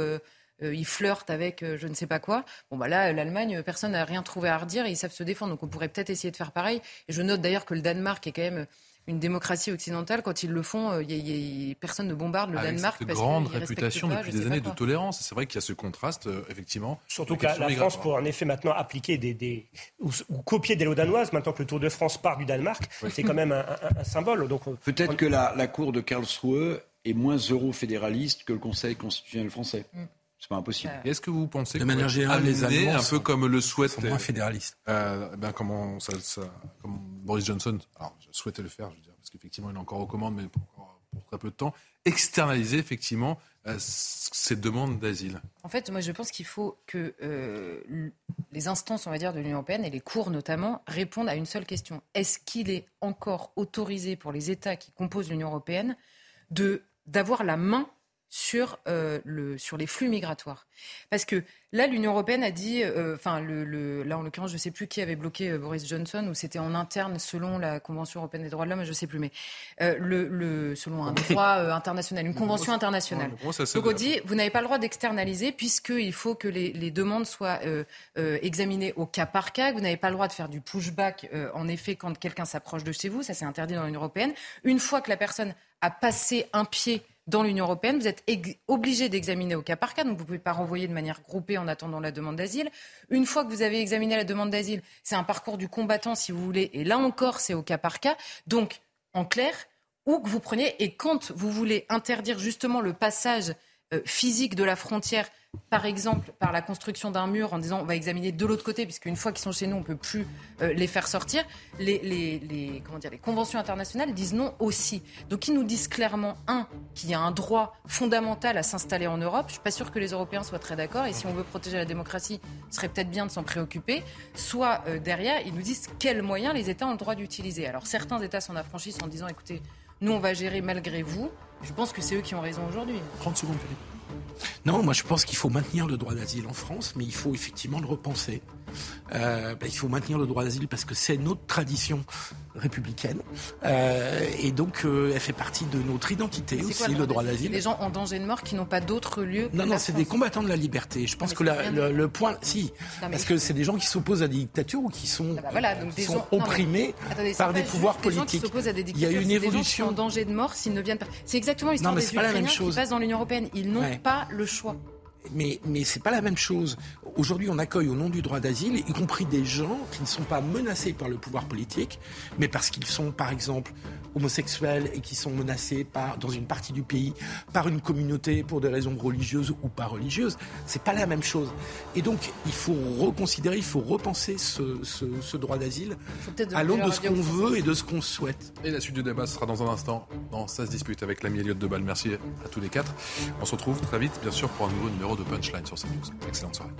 ils flirtent avec je ne sais pas quoi. Bon, bah là, l'Allemagne, personne n'a rien trouvé à redire et ils savent se défendre. Donc on pourrait peut-être essayer de faire pareil. Et je note d'ailleurs que le Danemark est quand même une démocratie occidentale, quand ils le font, y personne ne bombarde le Danemark. Cette grande réputation depuis des années de tolérance. C'est vrai qu'il y a ce contraste, effectivement. Surtout que la, France pour en effet maintenant appliquer des, ou, copier des lois danoises, maintenant que le Tour de France part du Danemark, c'est quand même un, symbole. Donc peut-être que la, la cour de Karlsruhe est moins euro-fédéraliste que le Conseil constitutionnel français. Mm. C'est pas impossible. Est-ce que vous pensez de manière générale, les Allemands un peu comme le souhaite moins fédéralistes euh, ben comment ça, comme Boris Johnson, alors je souhaitais le faire, je veux dire, parce qu'effectivement il est encore aux commandes, mais pour, très peu de temps, externaliser effectivement euh, ces demandes d'asile. En fait, moi je pense qu'il faut que euh, les instances, on va dire, de l'Union européenne et les cours notamment répondent à une seule question est-ce qu'il est encore autorisé pour les États qui composent l'Union européenne de d'avoir la main sur, euh, le, sur les flux migratoires. Parce que là, l'Union européenne a dit, euh, enfin, le, là en l'occurrence, je ne sais plus qui avait bloqué euh, Boris Johnson, ou c'était en interne selon la Convention européenne des droits de l'homme, je ne sais plus, mais le, selon un droit international, une convention internationale. Donc on dit, vous n'avez pas le droit d'externaliser puisqu'il faut que les, les demandes soient examinées au cas par cas, vous n'avez pas le droit de faire du pushback, en effet, quand quelqu'un s'approche de chez vous, ça c'est interdit dans l'Union européenne. Une fois que la personne a passé un pied dans l'Union européenne, vous êtes obligé d'examiner au cas par cas, donc vous ne pouvez pas renvoyer de manière groupée en attendant la demande d'asile. Une fois que vous avez examiné la demande d'asile, c'est un parcours du combattant, si vous voulez, et là encore, c'est au cas par cas. Donc, en clair, où que vous preniez, et quand vous voulez interdire justement le passage physique de la frontière par exemple, par la construction d'un mur en disant on va examiner de l'autre côté, puisqu'une fois qu'ils sont chez nous, on ne peut plus euh, les faire sortir, les, comment dire, les conventions internationales disent non aussi. Donc ils nous disent clairement, un, qu'il y a un droit fondamental à s'installer en Europe. Je ne suis pas sûr que les Européens soient très d'accord, et si on veut protéger la démocratie, ce serait peut-être bien de s'en préoccuper. Soit euh, derrière, ils nous disent quels moyens les États ont le droit d'utiliser. Alors certains États s'en affranchissent en disant écoutez, nous on va gérer malgré vous. Je pense que c'est eux qui ont raison aujourd'hui. 30 secondes, non, moi je pense qu'il faut maintenir le droit d'asile en France, mais il faut effectivement le repenser. Euh, ben, il faut maintenir le droit d'asile parce que c'est notre tradition républicaine. Euh, et donc, euh, elle fait partie de notre identité aussi, le droit d'asile? Des gens en danger de mort qui n'ont pas d'autre lieu. non, non, c'est des combattants de la liberté. Je pense que le, point, si, parce que c'est des gens qui s'opposent à des dictatures ou qui sont, ah bah sont opprimés par des pouvoirs politiques. À des Il y a une évolution. Des gens en danger de mort s'ils ne viennent pas. C'est exactement l'histoire des Ukrainiens qui passent dans l'Union européenne. Ils n'ont pas le choix mais, mais ce n'est pas la même chose. Aujourd'hui, on accueille au nom du droit d'asile, y compris des gens qui ne sont pas menacés par le pouvoir politique, mais parce qu'ils sont, par exemple, homosexuels et qui sont menacés par, dans une partie du pays par une communauté pour des raisons religieuses ou pas religieuses. C'est pas la même chose. Et donc, il faut reconsidérer, il faut repenser ce, ce, droit d'asile à l'aune de ce qu'on veut et de ce qu'on souhaite. Et la suite du débat sera dans un instant dans Ça se dispute avec l'ami Elliot Debal. Merci à tous les quatre. On se retrouve très vite, bien sûr, pour un nouveau numéro de Punchline sur CNews. Excellente soirée.